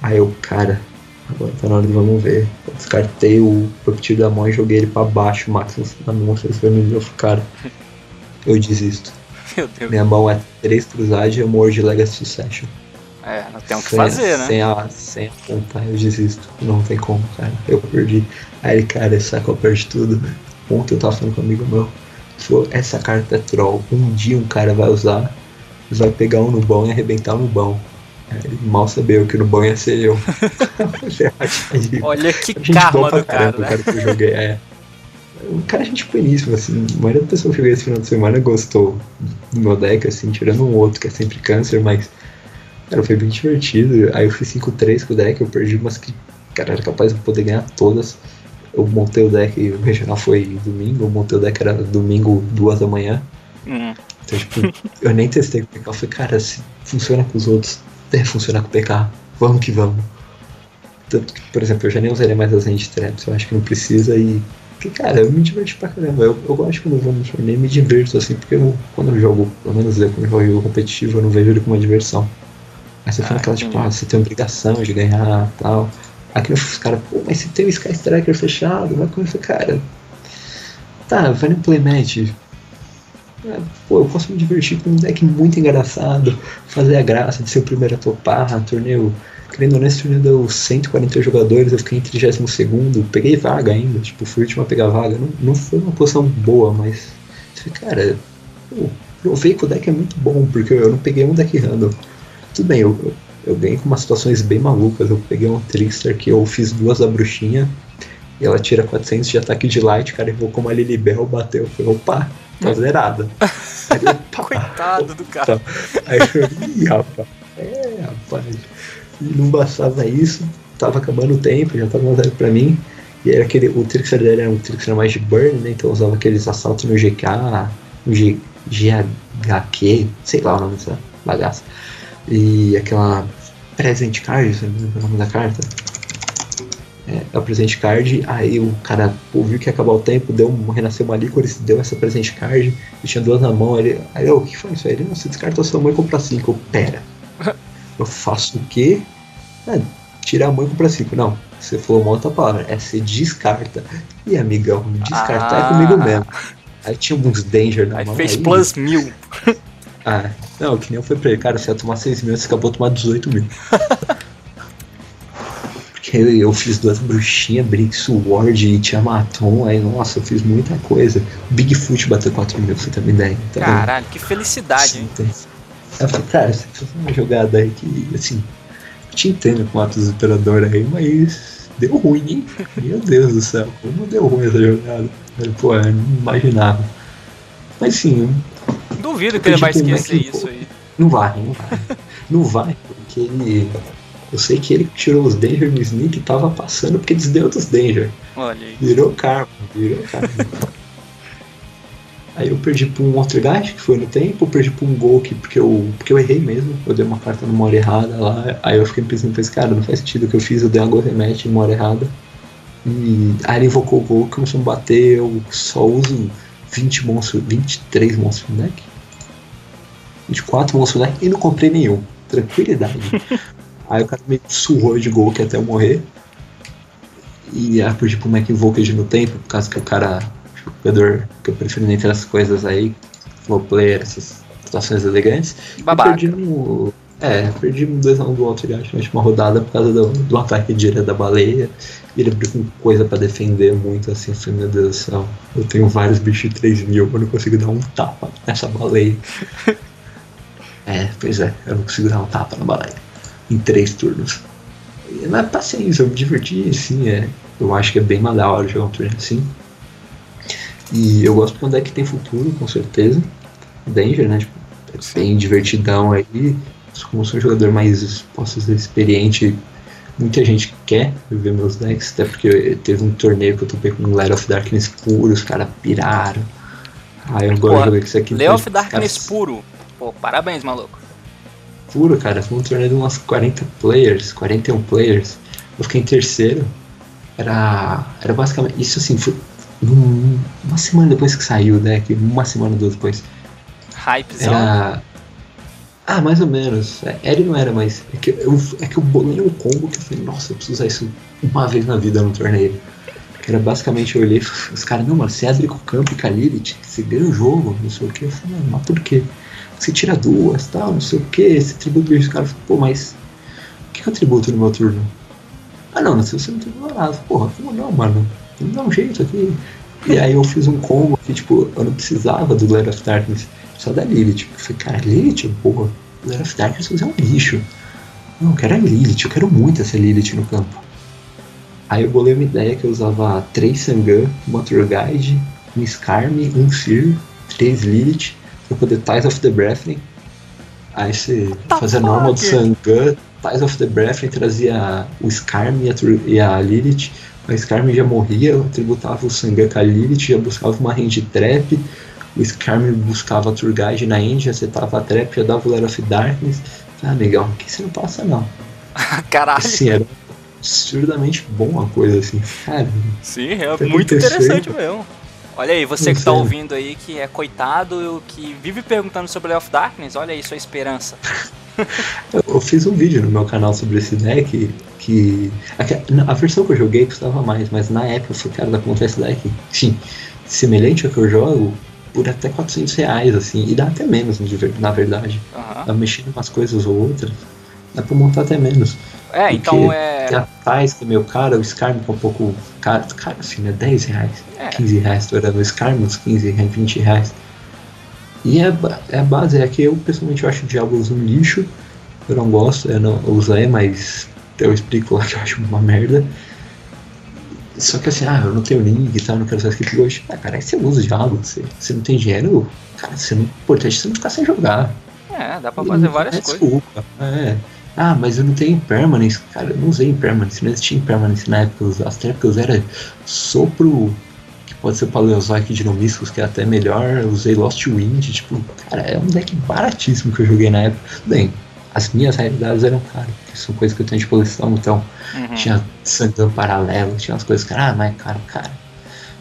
Aí eu, cara, agora tá na hora de vamos ver. Eu descartei o Puppeteer da mão e joguei ele pra baixo, o Maximus na mão, vocês vermelho. Eu falei, cara, eu desisto. Meu Deus. Minha mão é três cruzagens e amor de Legacy Succession. É, não tem o que fazer, né? Sem a, sem a contar, eu desisto. Não tem como, cara. Eu perdi. Aí ele, cara, esse saco eu perdi tudo. Ontem eu tava falando com um amigo meu. Falou, essa carta é troll. Um dia um cara vai usar, vai pegar um no bom e arrebentar no bom. Ele mal sabia que no bom ia ser eu. Olha que karma do cara, né? O cara que eu joguei, é. O cara é gente boníssimo, assim. A maioria das pessoas que eu joguei esse final de semana gostou do meu deck, assim, tirando um outro que é sempre câncer, mas Cara, foi bem divertido. Aí eu fiz 5-3 com o deck, eu perdi umas que, cara, era capaz de poder ganhar todas. Eu montei o deck, o regional foi domingo, eu montei o deck, era domingo, duas da manhã. Uhum. Então, tipo, eu nem testei com o PK. Eu falei, cara, se funciona com os outros, deve funcionar com o PK. Vamos que vamos. Tanto que, por exemplo, eu já nem usaria mais as hand traps, eu acho que não precisa e. Porque, cara, eu me diverti pra caramba. Eu, eu gosto quando eu vou no torneio me diverto, assim, porque eu, quando eu jogo, pelo menos eu, quando eu jogo competitivo, eu não vejo ele como uma diversão. Aí você ah, fala aquela, tipo, ah, você tem obrigação de ganhar tal. Aqui os caras, pô, mas você tem o Sky Striker fechado, vai começar, cara. Tá, vai no playmatch. É, pô, eu posso me divertir com um deck muito engraçado, fazer a graça de ser o primeiro a topar, torneio. Querendo ou não, esse torneio deu 140 jogadores, eu fiquei em 32 segundo, peguei vaga ainda, tipo, fui o último a pegar vaga. Não, não foi uma posição boa, mas. Cara, pô, provei que o deck é muito bom, porque eu não peguei um deck random. Tudo bem, eu, eu ganhei com umas situações bem malucas. Eu peguei um Trickster que eu fiz duas da bruxinha. E ela tira 400 de ataque de light, cara, invocou uma Lilibel, bateu. Eu falei, opa, tá zerada. Aí, opa, Coitado do cara. Aí eu ih, rapaz. É, rapaz. E não bastava isso, tava acabando o tempo, já tava zero pra mim. E era aquele, o Trickster dele era um Trickster mais de burn, né? Então eu usava aqueles assaltos no GK, no G, GHQ, sei lá o nome dessa bagaça. E aquela present card, lembra o nome da carta? É, é o present card, aí o cara pô, viu que ia acabar o tempo, deu um, renasceu uma licorice, deu essa present card, e tinha duas na mão, ele, aí o que foi isso aí? Ele, você descarta a sua mãe e compra cinco. Eu, pera, eu faço o quê? É, tirar a mãe e comprar cinco. Não, você falou uma outra palavra, é você descarta. E amigão, descartar ah. é comigo mesmo. Aí tinha uns danger na aí mão. Fez aí, plus mil. Ah, não, que nem eu falei pra ele, cara, você ia tomar 6 mil, você acabou de tomar 18 mil. Porque eu fiz duas bruxinhas, Brick Sword e Tiamaton, aí, nossa, eu fiz muita coisa. Bigfoot bateu 4 mil, você também daí. Então, Caralho, que felicidade, hein? Eu falei, cara, você fez uma jogada aí que, assim, eu te entendo com atos operador aí, mas deu ruim, hein? Meu Deus do céu, como deu ruim essa jogada? Eu, pô, eu não imaginava. Mas sim, Duvido que ele vai esquecer isso aí. Não vai, não vai. não vai, porque ele. Eu sei que ele tirou os Danger no Sneak e tava passando porque desdeu dos Danger. Olha aí. Virou karma, virou karma. aí eu perdi pra um outro guy que foi no tempo, eu perdi pra um gol que, porque, eu, porque eu errei mesmo. Eu dei uma carta numa hora errada lá. Aí eu fiquei pensando, pensei, cara, não faz sentido o que eu fiz, eu dei uma gol remete numa hora errada. E aí ele invocou o gol, começou a bater, eu só uso 20 monstros, 23 monstros no deck. 24 monstros né? e não comprei nenhum. Tranquilidade. aí o cara me surrou de gol que até eu morrer. E aí perdi pro Mac Invoked no tempo, por causa que o cara, o jogador que eu prefiro nem ter essas coisas aí, flow player, essas situações elegantes. Babaca. perdi no. É, perdi um 2x1 do Walter na última rodada por causa do, do ataque direto da baleia. E ele abriu com coisa pra defender muito assim. Eu falei, meu Deus do céu, eu tenho vários bichos de 3 mil, eu não consigo dar um tapa nessa baleia. É, pois é, eu não consigo dar um tapa na baleia em três turnos. Mas paciência, eu me diverti, assim, é, eu acho que é bem mais da hora jogar um turno assim. E eu gosto é um deck que tem futuro, com certeza. Danger, né? Tipo, é bem divertidão aí. Como sou um jogador mais, posso dizer, experiente, muita gente quer ver meus decks, até porque teve um torneio que eu topei com um Light of Darkness puro, os caras piraram. Ah, eu agora joguei com isso aqui. Light of Darkness cara... puro. Pô, parabéns, maluco. Puro, cara. Foi um torneio de umas 40 players, 41 players. Eu fiquei em terceiro. Era, era basicamente. Isso assim, foi uma semana depois que saiu o deck, uma semana depois. Hypezão? Era. Ah, mais ou menos. É, era e não era, mas é que eu, é que eu bolei um combo que eu falei, nossa, eu preciso usar isso uma vez na vida no torneio. Que era basicamente, eu olhei os caras, não, mano, você abre com o campo e Lilith, você ganha o jogo, não sei o que. Eu falei, mano, mas por quê? Você tira duas, tal, não sei o que, esse tributo os caras, pô, mas o que é o tributo no meu turno? Ah não, se você não tem nada, porra, como não, mano? me dá um jeito aqui. E aí eu fiz um combo que, tipo, eu não precisava do Lair of Darkness, só da Lilith. Eu falei, cara, Lilith, porra, Lair of Darkness é um lixo. Não, eu quero a Lilith, eu quero muito essa Lilith no campo. Aí eu bolei uma ideia que eu usava três Sangan, uma Tour Guide, um Skarm, um Seer, três Lilith, pra poder Ties of the Breathling. Aí você tá fazia normal do Sangan, Ties of the Breathling trazia o Skarm e a, e a Lilith a Skarm já morria, tributava o Sangaka Lilith, já buscava uma range trap, o Skarm buscava a Turgage na end, acertava a trap, já dava o Lair of Darkness. Ah, legal, aqui você não passa não. Caralho. Assim, era absurdamente bom a coisa assim, cara. Sim, é muito interessante mesmo. Olha aí, você que tá ouvindo aí, que é coitado, que vive perguntando sobre of Darkness, olha aí sua esperança. eu fiz um vídeo no meu canal sobre esse deck que. A, a, versão que eu joguei custava mais, mas na época eu falei, cara, dá pra montar esse deck. Sim, semelhante ao que eu jogo, por até 400 reais, assim, e dá até menos, na verdade. Uhum. Dá mexendo umas coisas ou outras, dá pra montar até menos. É, Porque então é. Tem a que é meio caro, o Skarm que é um pouco caro, caro assim, né? 10 reais, é. 15 reais, tô olhando o Skarm, uns 15, 20 reais. E é, é a base, é que eu pessoalmente eu acho Diablos um lixo, eu não gosto, eu não usei, mas eu explico lá que eu acho uma merda. Só que assim, ah, eu não tenho link e tal, não quero usar script hoje. Ah, cara, aí você usa Diablo, você, você não tem dinheiro, cara, você não, importante é você não ficar sem jogar. É, dá pra fazer várias é coisas. Desculpa, é. Ah, mas eu não tenho impermanence. Cara, eu não usei impermanence, não existia impermanence na época. As que eu usei era sopro pode ser Paleozoic de Nomiscos, que é até melhor. Eu usei Lost Wind, tipo, cara, é um deck baratíssimo que eu joguei na época. Bem, as minhas realidades eram caras, porque são coisas que eu tenho de coleção, então uhum. tinha Sandan paralelo, tinha umas coisas que, ah, mas é caro, cara.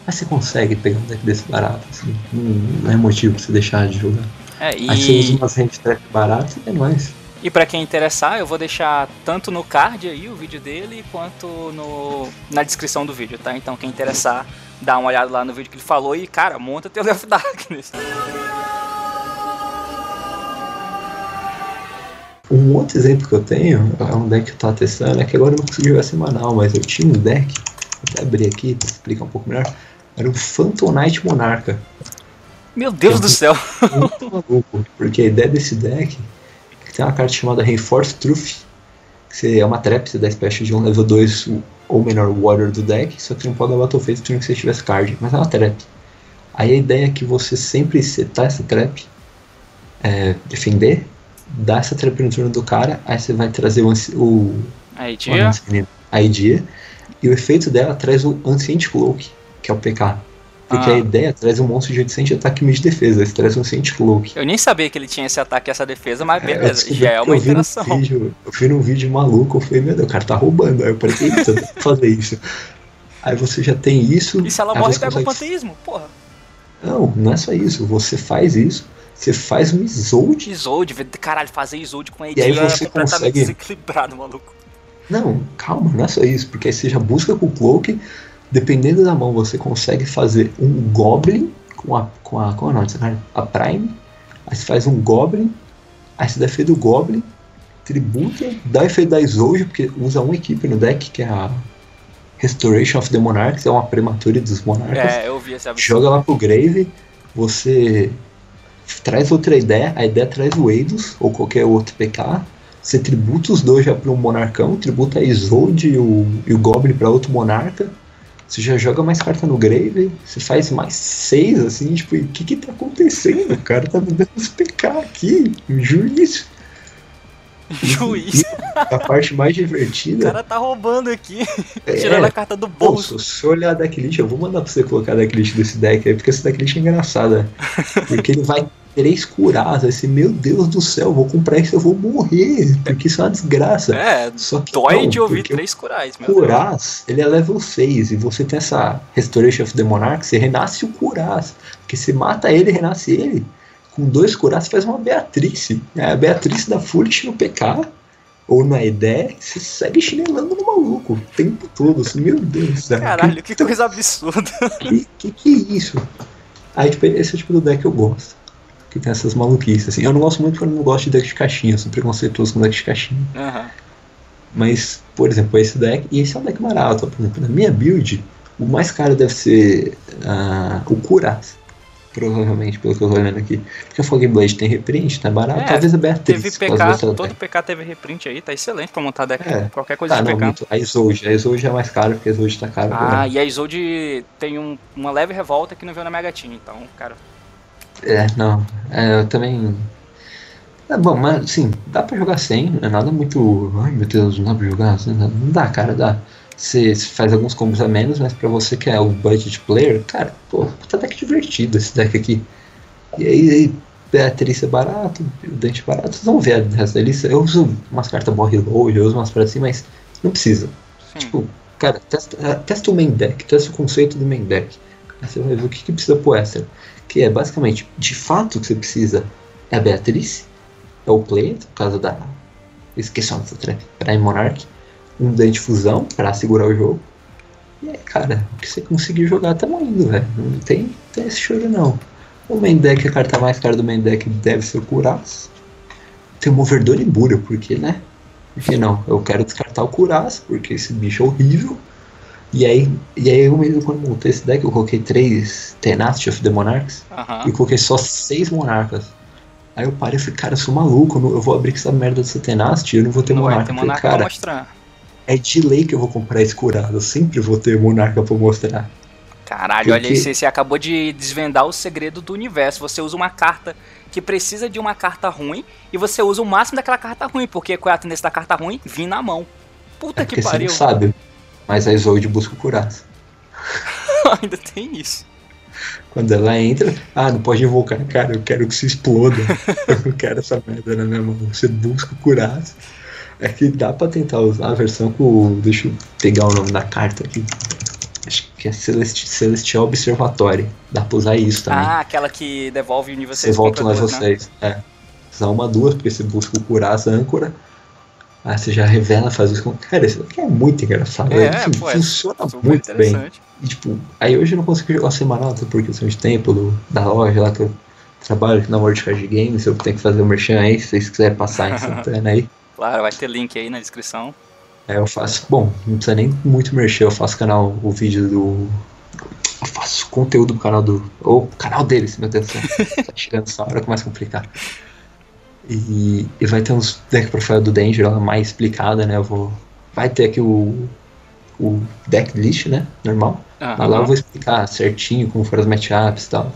Mas você consegue pegar um deck desse barato, assim, não, não é motivo pra você deixar de jogar. É, e... Aí você usa umas hand trap baratas e é nóis. E para quem interessar, eu vou deixar tanto no card aí o vídeo dele, quanto no, na descrição do vídeo, tá? Então quem interessar, dá uma olhada lá no vídeo que ele falou e, cara, monta teu Left Darkness. Um outro exemplo que eu tenho é um deck que eu tava testando, é que agora eu não consigo jogar semanal, mas eu tinha um deck, vou até abrir aqui pra explicar um pouco melhor, era um Phantom Knight Monarca. Meu Deus é do céu! Muito maluco, porque a ideia desse deck que tem uma carta chamada Reinforce Truth, que é uma trap, você dá special de um level 2 ou menor Warrior do deck, só que não pode dar Battle Phase que você tivesse card, mas é uma trap. Aí a ideia é que você sempre setar essa trap, é, defender, dá essa trap no turno do cara, aí você vai trazer o. o a idea. a idea. E o efeito dela traz o Ancient Cloak, que é o PK. Porque ah. a ideia traz um monstro de 800 ataque e de defesa, ele traz um Ancient Cloak. Eu nem sabia que ele tinha esse ataque e essa defesa, mas é, beleza, é, já é uma interação. Vídeo, eu vi num vídeo maluco, eu falei, meu Deus, o cara tá roubando. Aí eu falei, eita, eu que fazer isso. Aí você já tem isso. E se ela morre, pega consegue... o panteísmo, porra. Não, não é só isso. Você faz isso, você faz um Isolde. Isolde, caralho, fazer Isolde com a Edila é completamente consegue... desequilibrado, maluco. Não, calma, não é só isso, porque aí você já busca com o Cloak, dependendo da mão, você consegue fazer um Goblin com a. com a. Qual é o nome A Prime. Aí você faz um Goblin, aí você defende o Goblin, tributa, dá efeito da Isolde, porque usa uma equipe no deck, que é a Restoration of the Monarchs, é uma prematura dos Monarcas. É, eu vi essa Joga lá pro Grave, você traz outra ideia, a ideia traz o Eidos ou qualquer outro PK, você tributa os dois já para um monarcão, tributa a Isolde e o, e o Goblin para outro monarca, Você já joga mais carta no grave, você faz mais seis, assim, tipo, o que que tá acontecendo? O cara tá me dando uns PK aqui, juiz. Juiz. A parte mais O divertida. cara tá roubando aqui, É, tirando a carta do bolso. Pô, se eu olhar a decklist, eu vou mandar pra você colocar a decklist desse deck aí, porque esse decklist é engraçada. Porque ele vai três curadas, assim, meu Deus do céu, vou comprar isso, eu vou morrer, porque isso é uma desgraça. É, Só que dói não, de ouvir três curais, meu. Curaz, ele é level 6 e você tem essa Restoration of the Monarch, você renasce o Curaz. Porque você mata ele renasce ele. Com dois você faz uma Beatrice. É a Beatrice da Foolish no PK ou na ideia, você segue chinelando no maluco o tempo todo. Assim, meu Deus do céu. Caralho, que coisa absurda. Que, que que é isso? Aí, tipo, esse é o tipo do deck que eu gosto. Que tem essas maluquices, assim. Eu não gosto muito porque eu não gosto de deck de caixinha. Eu sou preconceituoso com deck de caixinha. Aham. Mas, por exemplo, esse deck, e esse é um deck barato, por exemplo, na minha build, o mais caro deve ser ah, o Curaz. Provavelmente, pelo que eu tô olhando aqui. Porque a Fog Blade tem reprint, tá barato. É, Talvez a Beatriz. Teve PK, todo. PK teve reprint aí, tá excelente pra montar deck. É. Qualquer coisa Tá, de não, PK. muito. A Isolde. A Isolde é mais caro, porque a Isolde tá cara. Ah, e a Isolde tem um- uma leve revolta que não veio na Mega Team, então, cara. É, não. É, eu também. É bom, mas assim, dá pra jogar sem, não é nada muito. Ai meu Deus, não dá pra jogar assim. Não não dá, cara, dá. Você faz alguns combos a menos, mas pra você que é o budget player, cara, pô, puta deck divertido esse deck aqui. E aí, Beatriz é barato, o Dante é barato, vocês vão ver o resto da lista. Eu uso umas cartas Borre Load, eu uso umas paradas assim, mas não precisa. Sim. Tipo, cara, testa, testa o main deck, testa o conceito do main deck. Aí você vai ver o que, que precisa pro extra. Que é basicamente, de fato, o que você precisa é a Beatriz, é o player, por causa da. Esqueci o nome dessa. Prime Monarch, um Dante Fusão pra segurar o jogo. E aí, cara, o que você conseguir jogar tá indo, velho. Não tem, tem esse choro não. O main deck, a carta mais cara do main deck deve ser o Curaz. Tem o Moverdor e Bura, porque, né? Porque não, eu quero descartar o Curaz, porque esse bicho é horrível. E aí, e aí eu mesmo quando montei esse deck, eu coloquei três Tenacity of the Monarchs e coloquei só seis monarcas. Aí eu parei e falei, cara, eu sou maluco, eu, não- eu vou abrir com essa merda dessa Tenacity, eu não vou ter Não monarca. ter falei, monarca pra cara, mostrar. é de lei que eu vou comprar esse curado, eu sempre vou ter monarca pra mostrar. Caralho, olha Porque- aí, você, você acabou de desvendar o segredo do universo. Você usa uma carta que precisa de uma carta ruim e você usa o máximo daquela carta ruim, porque qual é a tendência da carta ruim? Vir na mão. Puta É que porque você pariu. não sabe. Mas a Isolde busca o Curaz. Ainda tem isso. Quando ela entra, ah, não pode invocar, cara, eu quero que se exploda. eu não quero essa merda na minha mão. Você busca o Curaz. É que dá pra tentar usar a versão com. Deixa eu pegar o nome da carta aqui. Acho que é Celesti- Celestial Observatory. Dá pra usar isso também. Ah, aquela que devolve o nível você 6 volta compra mais né? vocês. É. Você dá uma duas, porque você busca o Curaz âncora. Aí você já revela, faz isso com. Cara, isso aqui é muito engraçado. É, assim, pô, é funciona Super muito bem. E, tipo, aí hoje eu não consigo jogar semanal, até por questão de tempo do, da loja lá que eu trabalho aqui na World Card Games, eu tenho que fazer o merchan aí, se vocês quiserem passar em Santana aí. Claro, vai ter link aí na descrição. Aí eu faço, bom, não precisa nem muito merchan, eu faço canal, o vídeo do. Eu faço conteúdo pro canal do. Ou canal deles, meu Deus do céu. tá chegando essa hora, começa a complicar. E, e vai ter uns deck profile do Danger lá mais explicada, né? Eu vou. Vai ter aqui o. O deck list, né? Normal. Aham. Mas lá eu vou explicar certinho como foram as matchups e tal.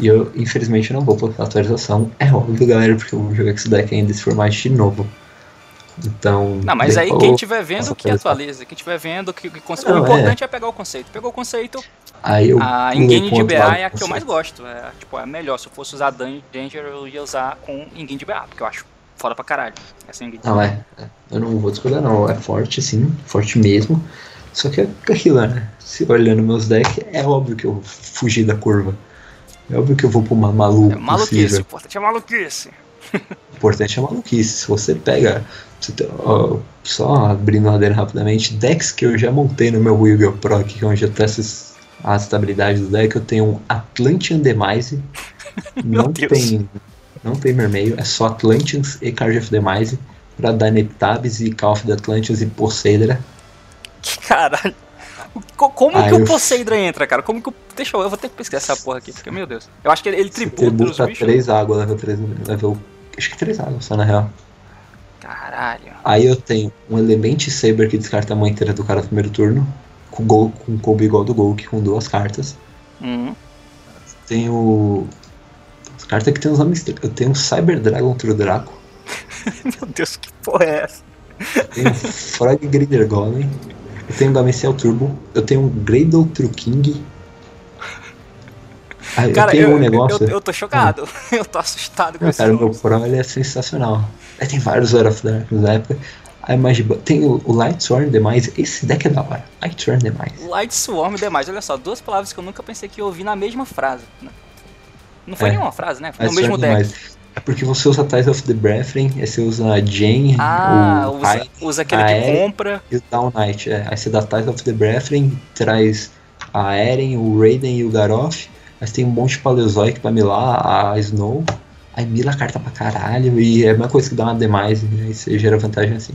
E eu, infelizmente, não vou postar atualização. É óbvio, galera, porque eu vou jogar com esse deck ainda esse formato de novo. Então. Não, mas aí quem estiver vendo que atualiza, quem estiver vendo que, que conce- Não, o importante é. pegar o conceito. Pegou o conceito, Aí eu. a engine de BA é a que eu mais gosto. É, tipo, é melhor. Se eu fosse usar Dan- Danger, eu ia usar com engine de BA, porque eu acho foda pra caralho. Essa engine. Não, é. é. Eu não vou discordar, não. É forte, sim. Forte mesmo. Só que é aquilo, né? Se olhando meus decks, é óbvio que eu vou fugir da curva. É óbvio que eu vou pro uma maluco. É maluquice, o importante é maluquice. O importante é maluquice. Se você pega. você tem- ó, só abrindo a ladeira rapidamente, decks que eu já montei no meu Yu-Gi-Oh! Pro, aqui, que é onde eu testo a estabilidade do deck, eu tenho um Atlantean Demise. Não Deus. tem. Não tem vermelho, é só Atlanteans e Card of Demise. Pra dar Neptabs e Call of the Atlanteans e Poseidra. Que caralho. Co- Como Aí que o Poseidon entra, cara? Como que o. Deixa eu. Eu vou ter que pesquisar essa porra aqui, porque, meu Deus. Eu acho que ele, ele Você tributa os tributa bichos. 3 águas, level 3, level. Acho que 3 águas só na real. Caralho. Aí eu tenho um Element Saber que descarta a mão inteira do cara no primeiro turno. com, gol, com combo igual do Golk, com duas cartas. Uhum. Tem o. As cartas que tem os nomes. Eu tenho o Cyber Dragon True Draco. Meu Deus, que porra é essa? Tenho o Frog Grinder Golem. Eu tenho o Gameciel Turbo. Eu tenho o Greydol True King. Ah, eu Cara, tenho eu, um negócio. eu, eu tô chocado. Eu tô assustado com Não, esse cara, o meu. Pro ele é sensacional. Aí tem vários War of Darkness na época. Aí Magiba... Tem o, o Light Sworn demais. Esse deck é da hora. Light Sworn demais. Light Swarm demais. Olha só, duas palavras que eu nunca pensei que ia ouvir na mesma frase. né? Não foi É. nenhuma frase, né? Foi Light no mesmo Sworn deck. demais. É porque você usa Ties of the Brethren, aí você usa a Jane, Ah, o usa, usa aquele que Eren. compra. e o Down Knight. É. Aí você dá Ties of the Brethren, traz a Eren, o Raiden e o Garoth. Você tem um monte de Paleozoic pra milar, a Snow. Aí mila a carta pra caralho e é a mesma coisa que dá uma demais, né? aí você gera vantagem assim.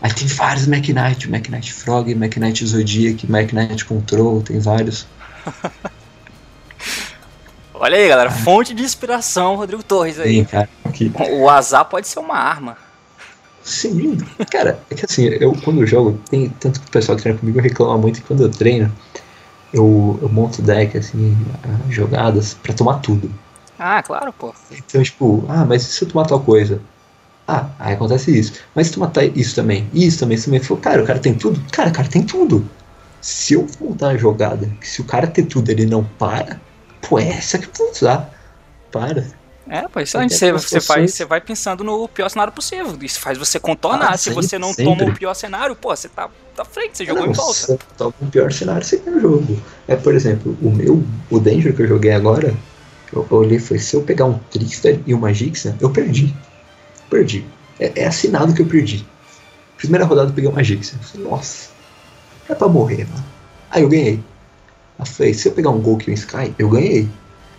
Aí tem vários Mac Knight, Mac Knight Frog, Mac Knight Zodiac, Mac Knight Control, tem vários. Olha aí, galera. Fonte de inspiração, Rodrigo Torres aí. Tem, cara. Que... O azar pode ser uma arma. Sim, cara, é que assim, eu quando eu jogo, tem tanto que o pessoal que treina comigo reclama muito que quando eu treino, eu, eu monto deck, assim, jogadas pra tomar tudo. Ah, claro, pô. Então, tipo, ah, mas e se eu tomar tal coisa? Ah, aí acontece isso. Mas se tu matar isso também, isso também, isso também. Falou, cara, o cara tem tudo? Cara, o cara tem tudo. Se eu montar a jogada, que se o cara ter tudo ele não para, pô, é essa que eu vou usar. Para. É, pô, excelente. Até Você, você, faz, situações- você vai pensando no pior cenário possível. Isso faz você contornar. Ah, Se sempre, você não sempre. toma o pior cenário, pô, você tá à frente, você jogou não, em volta. Se eu tomo o pior cenário, você ganha o jogo. É, por exemplo, o meu, o Danger que eu joguei agora, eu, eu olhei e falei, se eu pegar um Trickster e uma Gixia, eu perdi. Perdi. É, é assinado que eu perdi. Primeira rodada eu peguei uma falei, Nossa, é pra morrer, mano. Aí eu ganhei. Aí eu falei, se eu pegar um Golk e um Sky, eu ganhei.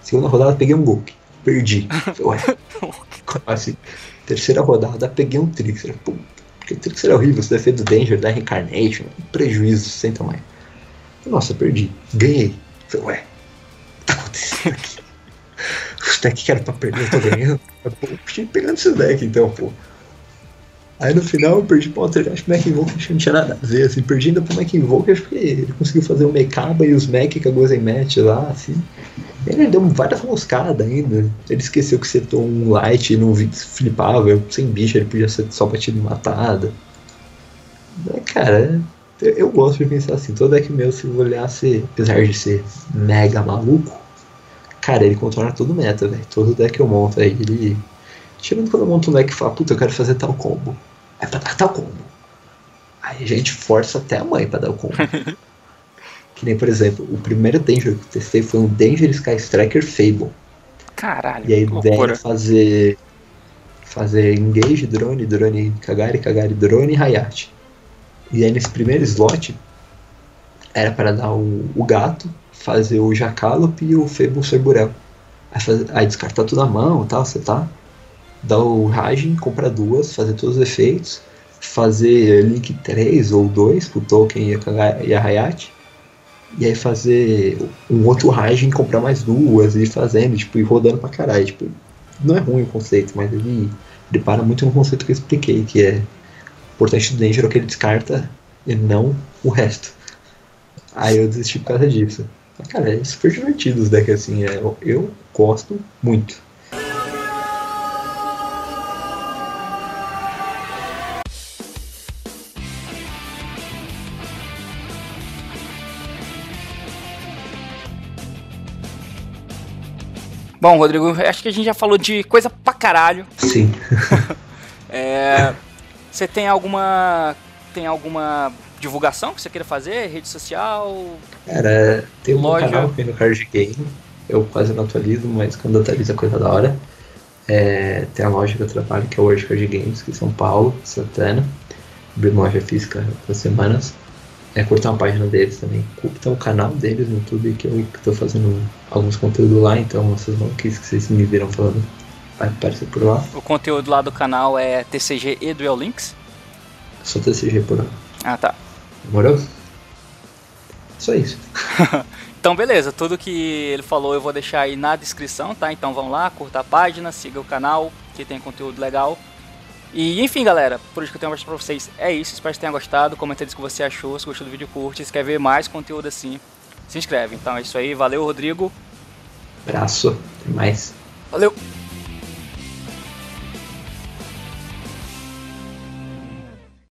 Segunda rodada eu peguei um Golk. Perdi. Ué, como assim? Terceira rodada peguei um Trickster. Pô, porque o Trickster é horrível, você defende o Danger, dá Reincarnation, um prejuízo sem tamanho. Nossa, perdi. Ganhei. Falei, ué, o que tá acontecendo aqui? Os decks que era pra perder, eu tô ganhando. Pô, eu pegando esse deck então, pô. Aí no final eu perdi pro Alternative Mac Invoker, acho que não tinha nada a ver, assim, perdi ainda pro Invoker porque ele conseguiu fazer o Mekaba e os Mac a Gozen Match lá, assim. Ele deu várias moscadas ainda. Ele esqueceu que setou um light e não flipava, eu, sem bicho, ele podia ser só batido e matada. Mas, cara, eu, eu gosto de pensar assim, todo deck meu, se eu olhasse, apesar de ser mega maluco, cara, ele contorna todo o meta, velho. Todo deck que eu monto aí, ele. Tirando quando eu monto um deck e falo, puta, eu quero fazer tal combo. É pra dar tal combo. Aí a gente força até a mãe pra dar o combo. que nem, por exemplo, o primeiro Danger que eu testei foi um Danger Sky Striker Fable. Caralho, E a ideia era fazer. Fazer engage, drone, drone, Kagari, Kagari, drone e Hayate. E aí nesse primeiro slot era para dar o, o gato, fazer o Jacalop e o Fable Cerburel. Aí, aí descartar tudo na mão e tal, você tá? Dar o Ragem, comprar duas, fazer todos os efeitos, fazer Link 3 ou 2 pro Token e a, Kaga- e. E aí fazer um outro Ragem, comprar mais duas, e fazendo, tipo, ir rodando pra caralho. Tipo, não é ruim o conceito, mas ele, ele para muito no conceito que eu expliquei, que é importante do Danger é que ele descarta e não o resto. Aí eu desisti por causa disso. Cara, é super divertido os decks assim, é, eu gosto muito. Bom, Rodrigo, acho que a gente já falou de coisa pra caralho. Sim. É, você tem alguma tem alguma divulgação que você queira fazer? Rede social? Cara, tem um Loja. canal aqui no Card Game. Eu quase não atualizo, mas quando atualiza é coisa da hora. É, tem a loja que eu trabalho, que é o World Card Games, que é São Paulo, Santana. Abri uma loja física há semanas. É, curta uma página deles também. Curta o canal deles no YouTube, que eu tô fazendo alguns conteúdos lá, então essas maluquices que vocês me viram falando vai aparecer por lá. O conteúdo lá do canal é TCG e Duel Links. Só TCG por lá. Ah, tá. Demorou? Só isso. Então, beleza, tudo que ele falou eu vou deixar aí na descrição, tá? Então vão lá, curta a página, siga o canal, que tem conteúdo legal. E enfim, galera, por isso que eu tenho mostrar pra vocês é isso. Espero que tenham gostado. Comenta aí o que você achou. Se gostou do vídeo, curte. Se quer ver mais conteúdo assim, se inscreve. Então é isso aí. Valeu, Rodrigo. Abraço. Até mais. Valeu.